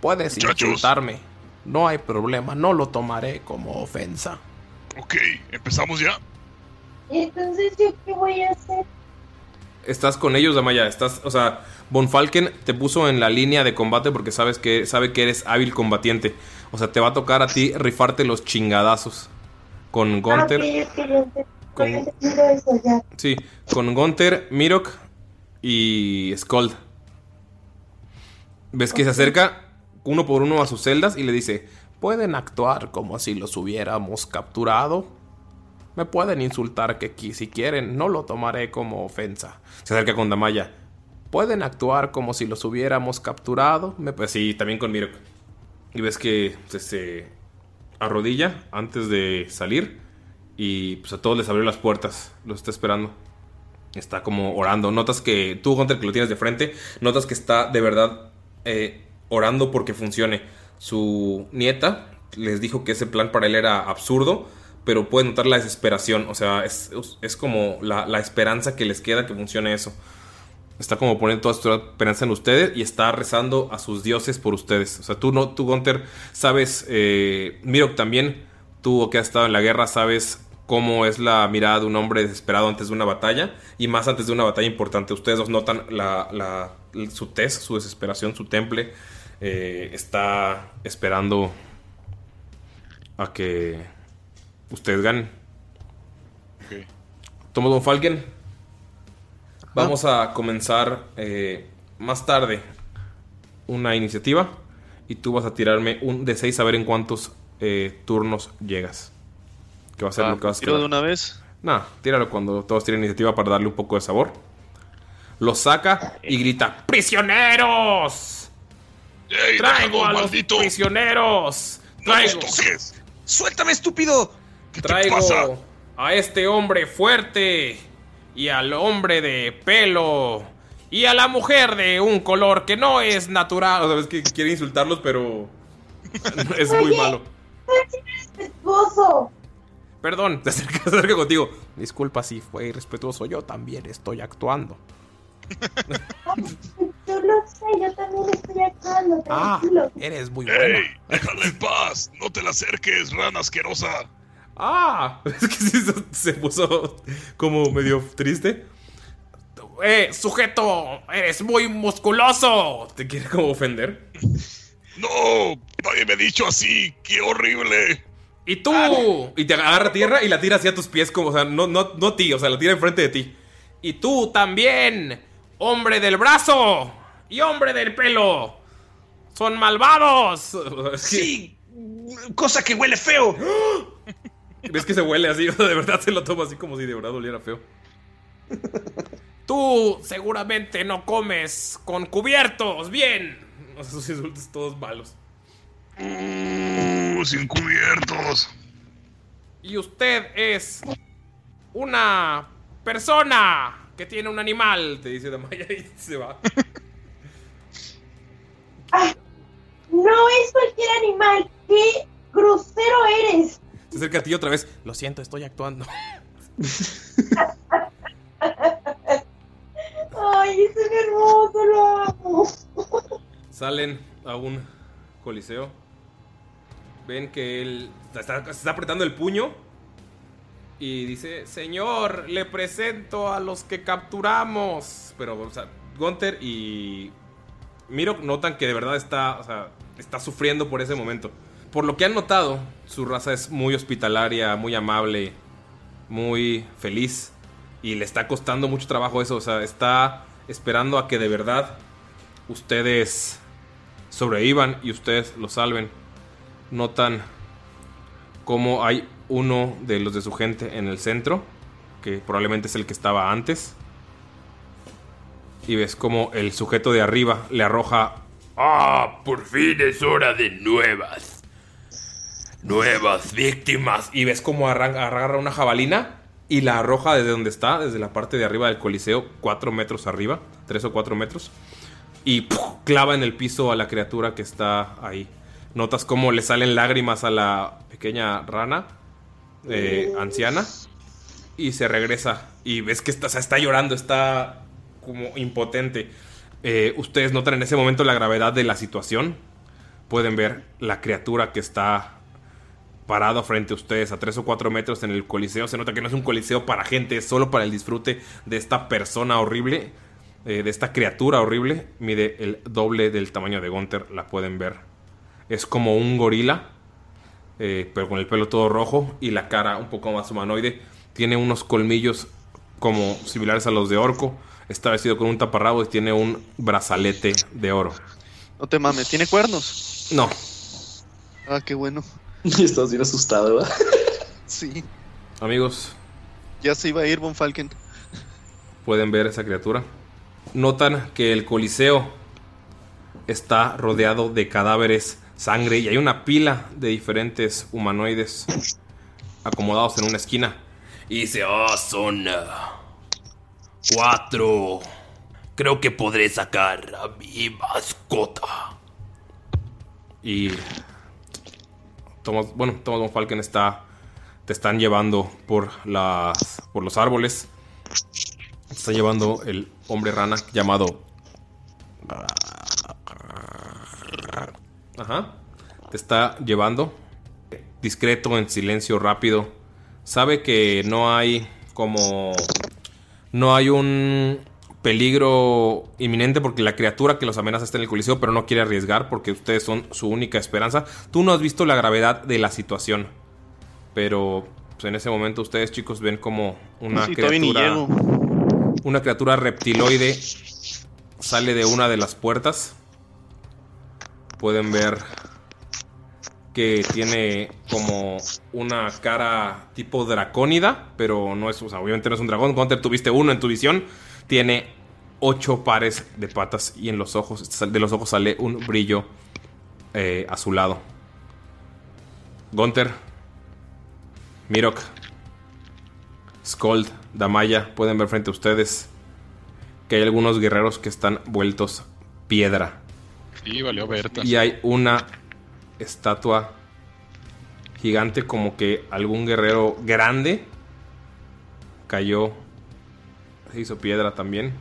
Puedes Muchachos. insultarme. No hay problema, no lo tomaré como ofensa. Ok, empezamos ya. Entonces, ¿yo qué voy a hacer? Estás con ellos, Damaya. Estás, o sea, Von Falken te puso en la línea de combate porque sabes que sabe que eres hábil combatiente. O sea, te va a tocar a ti rifarte los chingadazos. Con Gunther. Ah, ent- Con- eso ya. Sí, con Gunther, Mirok y Skold. Ves que se acerca uno por uno a sus celdas y le dice: Pueden actuar como si los hubiéramos capturado. Me pueden insultar que si quieren, no lo tomaré como ofensa. Se acerca con Damaya. Pueden actuar como si los hubiéramos capturado. Me Pues sí, también con Mirok. Y ves que se, se arrodilla antes de salir. Y pues a todos les abrió las puertas. Los está esperando. Está como orando. Notas que tú, Hunter, que lo tienes de frente, notas que está de verdad eh, orando porque funcione. Su nieta les dijo que ese plan para él era absurdo, pero puede notar la desesperación. O sea, es, es como la, la esperanza que les queda que funcione eso. Está como poniendo toda su esperanza en ustedes y está rezando a sus dioses por ustedes. O sea, tú no, tú, Gunter, sabes, eh, Mirok también, tú que has estado en la guerra, sabes cómo es la mirada de un hombre desesperado antes de una batalla y más antes de una batalla importante. Ustedes dos notan la, la- su test, su desesperación, su temple. Eh, está esperando a que ustedes ganen. Ok. Tomo Don Falken. Vamos a comenzar eh, más tarde una iniciativa y tú vas a tirarme un de 6 a ver en cuántos eh, turnos llegas. Que va a ser Ah, lo que vas a ¿tiro quedar. de una vez? Nah, tíralo cuando todos tienen iniciativa para darle un poco de sabor. Lo saca y grita: ¡Prisioneros! ¡Ey, ¡Traigo déjalo, a los maldito! prisioneros! ¡No los ¡Traigo! toques! ¡Suéltame, estúpido! ¿Qué te Traigo pasa? a este hombre fuerte y al hombre de pelo y a la mujer de un color que no es natural. O sea, es que quiere insultarlos, pero es muy Oye. malo. Respetuoso. Perdón, acerca contigo. Disculpa si fue irrespetuoso, yo también estoy actuando. Yo lo sé, yo también estoy actuando, Ah, eres muy bueno. ¡Ey! ¡Déjala en paz! ¡No te la acerques, rana asquerosa! Ah, es que sí se, se puso como medio triste. Eh, sujeto, eres muy musculoso. Te quiere como ofender. ¡No! ¡Nadie me ha dicho así! ¡Qué horrible! Y tú. Y te agarra tierra y la tira hacia tus pies, como, o sea, no, no, no ti, o sea, la tira enfrente de ti. Y tú también, hombre del brazo y hombre del pelo. Son malvados. Sí, cosa que huele feo. ¿Ves que se huele así? De verdad se lo toma así como si de verdad oliera feo. Tú seguramente no comes con cubiertos. Bien. Sus insultos todos malos. ¡Uh! ¡Sin cubiertos! Y usted es una persona ¿Qué tiene un animal? Te dice Damaya y se va. No es cualquier animal. ¡Qué grosero eres! Se acerca a ti otra vez. Lo siento, estoy actuando. Ay, es hermoso, lo amo. Salen a un coliseo. Ven que él está, se está apretando el puño. Y dice, señor, le presento a los que capturamos. Pero, o sea, y Miro notan que de verdad está, o sea, está sufriendo por ese momento. Por lo que han notado, su raza es muy hospitalaria, muy amable, muy feliz. Y le está costando mucho trabajo eso. O sea, está esperando a que de verdad ustedes sobrevivan y ustedes lo salven. Notan cómo hay uno de los de su gente en el centro, que probablemente es el que estaba antes. Y ves como el sujeto de arriba le arroja Ah, por fin es hora de nuevas. Nuevas víctimas. Y ves como agarra una jabalina y la arroja desde donde está, desde la parte de arriba del coliseo, cuatro metros arriba, tres o cuatro metros. Y clava en el piso a la criatura que está ahí. Notas cómo le salen lágrimas a la pequeña rana anciana. Y se regresa. Y ves que está, está llorando, está como impotente. Eh, ustedes notan en ese momento la gravedad de la situación. Pueden ver la criatura que está parado frente a ustedes a 3 o 4 metros en el coliseo. Se nota que no es un coliseo para gente, es solo para el disfrute de esta persona horrible, eh, de esta criatura horrible. Mide el doble del tamaño de Gunther, la pueden ver. Es como un gorila, eh, pero con el pelo todo rojo y la cara un poco más humanoide. Tiene unos colmillos como similares a los de Orco. Está vestido con un taparrabo y tiene un brazalete de oro. No te mames, ¿tiene cuernos? No. Ah, qué bueno. Estás bien asustado, ¿verdad? Sí. Amigos, Ya se iba a ir Von Falken. pueden ver esa criatura. Notan que el coliseo está rodeado de cadáveres, sangre y hay una pila de diferentes humanoides acomodados en una esquina. Y dice, ah, son ah, cuatro. Creo que podré sacar a mi mascota. Y Thomas, bueno, Thomas von Falken está te están llevando por las por los árboles. Te está llevando el hombre rana llamado Ajá. Te está llevando discreto, en silencio, rápido. Sabe que no hay como no hay un peligro inminente porque la criatura que los amenaza está en el coliseo, pero no quiere arriesgar porque ustedes son su única esperanza. Tú no has visto la gravedad de la situación, pero pues, en ese momento ustedes chicos ven como una Sí, criatura una criatura reptiloide sale de una de las puertas. Pueden ver que tiene como una cara tipo dracónida, pero no es, o sea, obviamente no es un dragón. Gunter, tuviste uno en tu visión. Tiene ocho pares de patas y en los ojos, de los ojos sale un brillo eh, azulado. Gunter, Mirok, Skold, Damaya, pueden ver frente a ustedes que hay algunos guerreros que están vueltos piedra. Sí, valió. Y hay una estatua gigante como que algún guerrero grande cayó, se hizo piedra también.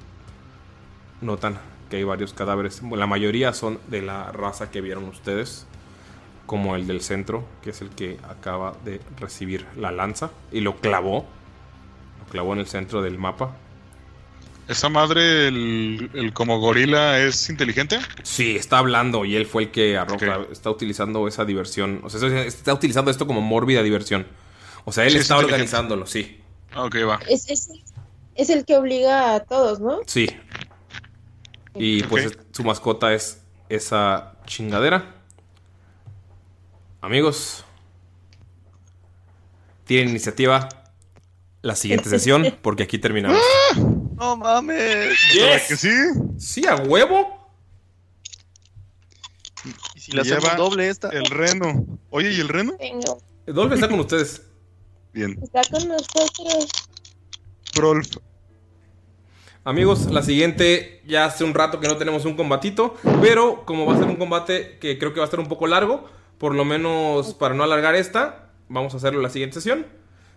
Notan que hay varios cadáveres. La mayoría son de la raza que vieron ustedes, como el del centro, que es el que acaba de recibir la lanza y lo clavó. Lo clavó en el centro del mapa. ¿Esa madre, el, el como gorila, es inteligente? Sí, está hablando y él fue el que arroja, está utilizando esa diversión. O sea, está utilizando esto como mórbida diversión. O sea, él Sí, está organizándolo, sí. Ok, va. Es, es, es el que obliga a todos, ¿no? Sí. Y pues es- su mascota es esa chingadera. Amigos, tienen iniciativa la siguiente sesión porque aquí terminamos. No mames. Yes. que sí? Sí, a huevo. Y si le hacemos doble esta. El reno. Oye, ¿y el reno? Tengo. Dolph está con ustedes. Bien. Está con nosotros. Prolf. Amigos, la siguiente ya hace un rato que no tenemos un combatito, pero como va a ser un combate que creo que va a estar un poco largo, por lo menos para no alargar esta, vamos a hacerlo en la siguiente sesión.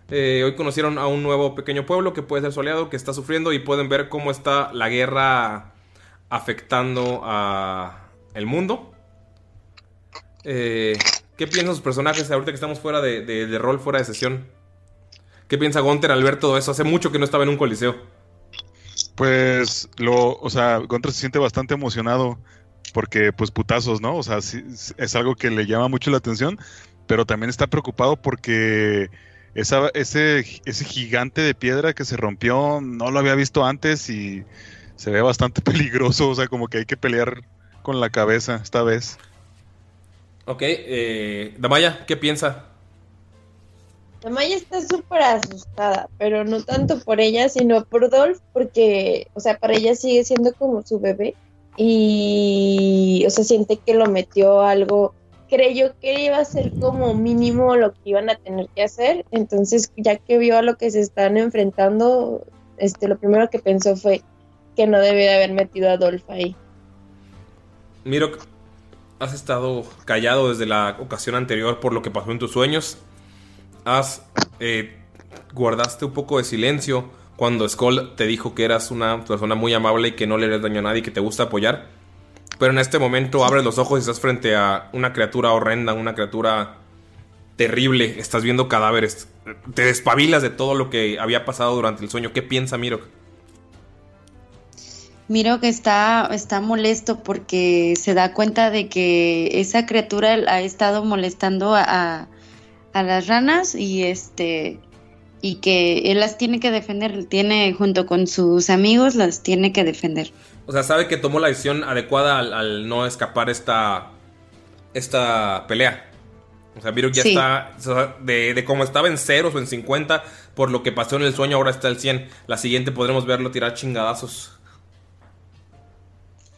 Eh, hoy conocieron a un nuevo pequeño pueblo que puede ser soleado, que está sufriendo y pueden ver cómo está la guerra afectando a el mundo. Eh, ¿Qué piensan sus personajes ahorita que estamos fuera de, de- rol, fuera de sesión? ¿Qué piensa Gunter al ver todo eso? Hace mucho que no estaba en un coliseo. Pues lo, o sea, Gunter se siente bastante emocionado porque pues putazos, ¿no? O sea, es algo que le llama mucho la atención, pero también está preocupado porque esa, ese, ese gigante de piedra que se rompió no lo había visto antes y se ve bastante peligroso, o sea, como que hay que pelear con la cabeza esta vez. Ok, eh, Damaya, ¿qué piensa? La Maya está súper asustada, pero no tanto por ella, sino por Dolph, porque, o sea, para ella sigue siendo como su bebé y, o sea, siente que lo metió algo, creyó que iba a ser como mínimo lo que iban a tener que hacer, entonces ya que vio a lo que se están enfrentando, este, lo primero que pensó fue que no debía de haber metido a Dolph ahí. Miro, has estado callado desde la ocasión anterior por lo que pasó en tus sueños. Has eh, guardaste un poco de silencio cuando Skull te dijo que eras una persona muy amable y que no le eres daño a nadie y que te gusta apoyar. Pero en este momento abres los ojos y estás frente a una criatura horrenda, una criatura terrible. Estás viendo cadáveres. Te despabilas de todo lo que había pasado durante el sueño. ¿Qué piensa Miro? Miro que está, está molesto porque se da cuenta de que esa criatura ha estado molestando a, a- a las ranas y este y que él las tiene que defender, tiene junto con sus amigos las tiene que defender. O sea, sabe que tomó la decisión adecuada al, al no escapar esta, esta pelea. O sea, Viruk ya Sí. está, o sea, de, de como estaba en ceros o en 50, por lo que pasó en el sueño, ahora está al 100. La siguiente podremos verlo tirar chingadazos.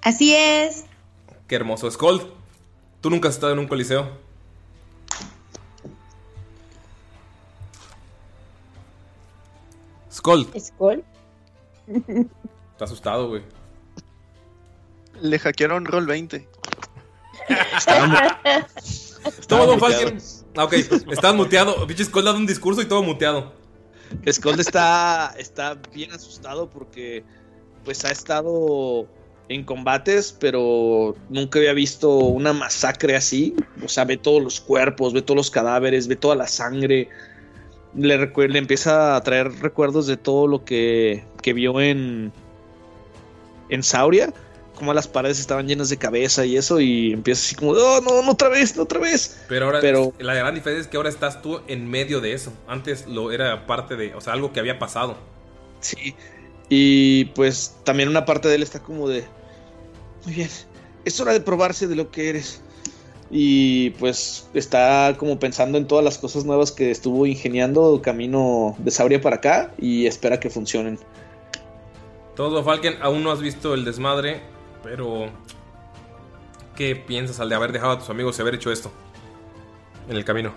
Así es. Qué hermoso. Skold, tú nunca has estado en un coliseo. Skold, ¿Skull? está asustado, güey. Le hackearon Roll 20. Todo Don muteado. Falken. Ah, ok, estás muteado. Pinche Skold dando un discurso y todo muteado. Skull está, está bien asustado porque pues ha estado en combates, pero nunca había visto una masacre así. O sea, ve todos los cuerpos, ve todos los cadáveres, ve toda la sangre. Le, le empieza a traer recuerdos de todo lo que, que vio en, en Sauria. Como las paredes estaban llenas de cabeza y eso, y empieza así como, oh, no, no otra vez, no otra vez. Pero ahora Pero- la gran diferencia es que ahora estás tú en medio de eso. Antes lo era parte de, o sea, algo que había pasado. Sí. Y pues también una parte de él está como de. Muy bien. Es hora de probarse de lo que eres. Y pues está como pensando en todas las cosas nuevas que estuvo ingeniando camino de Sauria para acá y espera que funcionen. Todo Falken, aún no has visto el desmadre, pero ¿qué piensas al de haber dejado a tus amigos y haber hecho esto en el camino?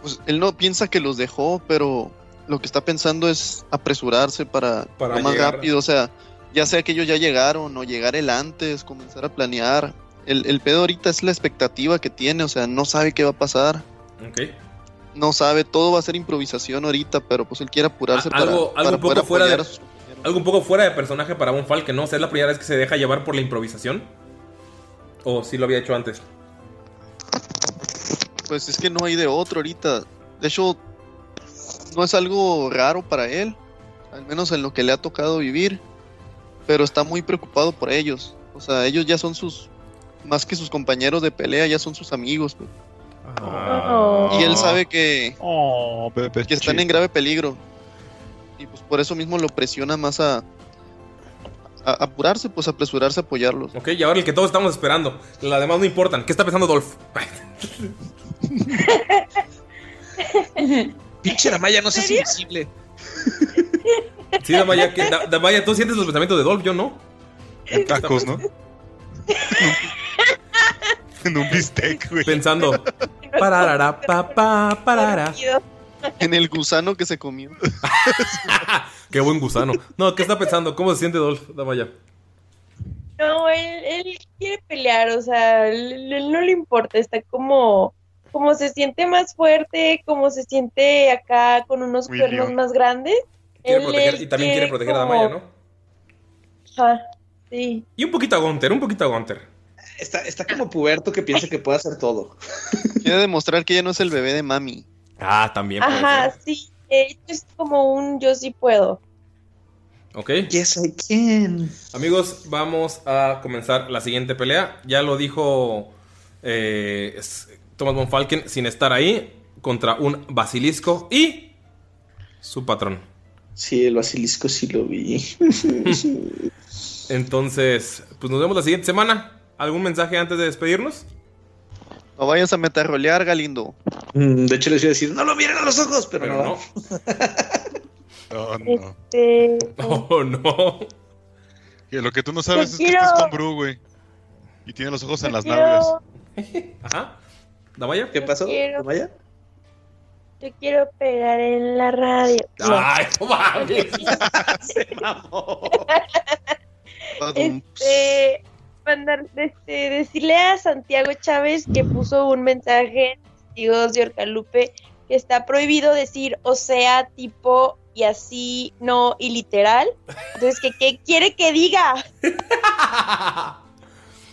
Pues él no piensa que los dejó, pero lo que está pensando es apresurarse para, Para lo más llegar. rápido. O sea, ya sea que ellos ya llegaron o llegar él antes, comenzar a planear. El, el pedo ahorita es la expectativa que tiene, o sea, no sabe qué va a pasar. Ok. No sabe, todo va a ser improvisación ahorita, pero pues él quiere apurarse para, Algo, para algo poder poco fuera de, apoyar a sus algo un poco fuera de personaje para un Falken, ¿no? O sea, es la primera vez que se deja llevar por la improvisación. ¿O sí lo había hecho antes? Pues es que no hay de otro ahorita. De hecho, no es algo raro para él, al menos en lo que le ha tocado vivir, pero está muy preocupado por ellos. O sea, ellos ya son sus, más que sus compañeros de pelea, ya son sus amigos. pues. Y él sabe que, que están en grave peligro. Y pues por eso mismo lo presiona más a, a apurarse, pues apresurarse a apoyarlos. Ok, y ahora el que todos estamos esperando. Las demás no importan. ¿Qué está pensando Dolph? Pinche Damaya, no seas invisible. Sí, Damaya, ¿qué- Da- Damaya, tú sientes los pensamientos de Dolph, yo no. En tacos, ¿no? en un bistec, güey. Pensando. Pararara, pa, pa, parara. En el gusano que se comió. Qué buen gusano. No, ¿qué está pensando? ¿Cómo se siente Dolph? Vaya. No, él, él quiere pelear, o sea, él- él no le importa, está como, como se siente más fuerte, como se siente acá con unos William. cuernos más grandes. Quiere Él- proteger, él y también quiere proteger a Damaya, ¿no? Ajá, sí. Y un poquito a Gunter, un poquito a Gunter. Está, está como puberto que piensa que puede hacer todo. Quiere demostrar que ella no es el bebé de mami. Ah, también puede Ajá, ser. sí, de hecho es como un yo sí puedo. ¿Ok? Yes, I can. Amigos, vamos a comenzar la siguiente pelea. Ya lo dijo eh, Thomas von Falken sin estar ahí. Contra un basilisco y su patrón. Sí, el basilisco sí lo vi. Entonces, pues nos vemos la siguiente semana. ¿Algún mensaje antes de despedirnos? No vayas a metarrolear, Galindo. Mm, De hecho, les iba a decir, no lo miren a los ojos, pero, Pero no. no. Oh, no. Este, Oh, no. Que lo que tú no sabes Yo es que estás con Bru, güey. Y tiene los ojos en las quiero- nalgas. Ajá. ¿Damaya? ¿Qué pasó? quiero- ¿Damaya? Yo quiero pegar en la radio. No. Ay, no mames. Se mamó. Este, mandar, este, decirle a Santiago Chávez que puso un mensaje en Testigos de Orcalupe que está prohibido decir o sea, tipo y así, no y literal. Entonces, ¿qué, qué quiere que diga?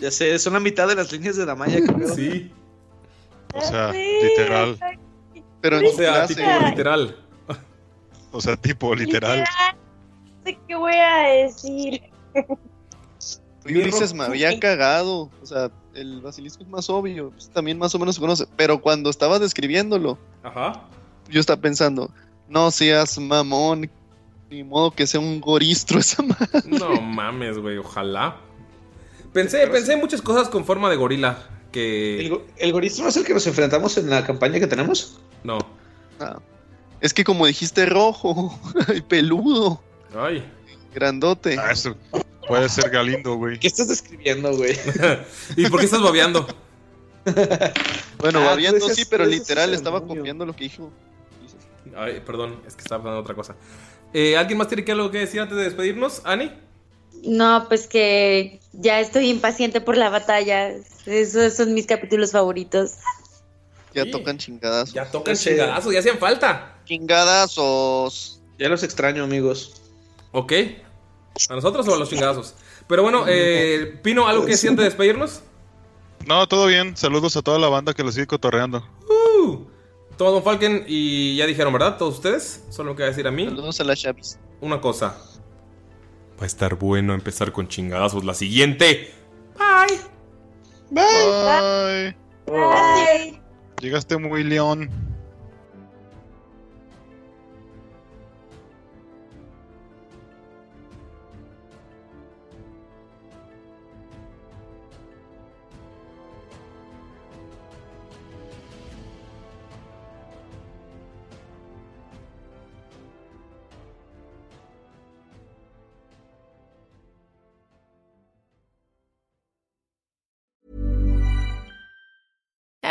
Ya sé, son la mitad de las líneas de Damaya. creo. Sí. O sea, Sí, literal. Pero O sea, tipo literal. O sea, tipo, literal. No sé qué voy a decir. Ulises me había cagado. O sea, el basilisco es más obvio. pues, también más o menos se conoce. Pero cuando estaba describiéndolo, Ajá. yo estaba pensando, no seas mamón. Ni modo que sea un goristro esa madre. No mames, güey, ojalá. Pensé, pensé en muchas cosas con forma de gorila. Que. ¿El, go- el goristro no es el que nos enfrentamos en la campaña que tenemos? No. Ah, Es que como dijiste rojo y peludo, Ay. grandote. Ah, eso puede ser Galindo, güey. ¿Qué estás describiendo, güey? ¿Y por qué estás babeando? Bueno, Ah, babiando tú dices- sí, pero literal estaba demonio. copiando lo que dijo. Ay, perdón, es que estaba hablando de otra cosa. Eh, ¿Alguien más tiene que algo que decir antes de despedirnos? ¿Ani? No, pues que ya estoy impaciente por la batalla. Esos son mis capítulos favoritos. Ya tocan chingadazos. Ya tocan sé. chingadazos, ya hacían falta. Chingadazos. Ya los extraño, amigos. Ok. ¿A nosotros o a los chingadazos? Pero bueno, eh, Pino, ¿algo que de despedirnos? No, todo bien. Saludos a toda la banda que lo sigue cotorreando. Uh, Tomás Don Falken y ya dijeron, ¿verdad? Todos ustedes. Solo que decir a mí. Saludos a las chavis. Una cosa. Va a estar bueno empezar con chingadazos la siguiente. Bye. Bye. Ay, Llegaste muy león.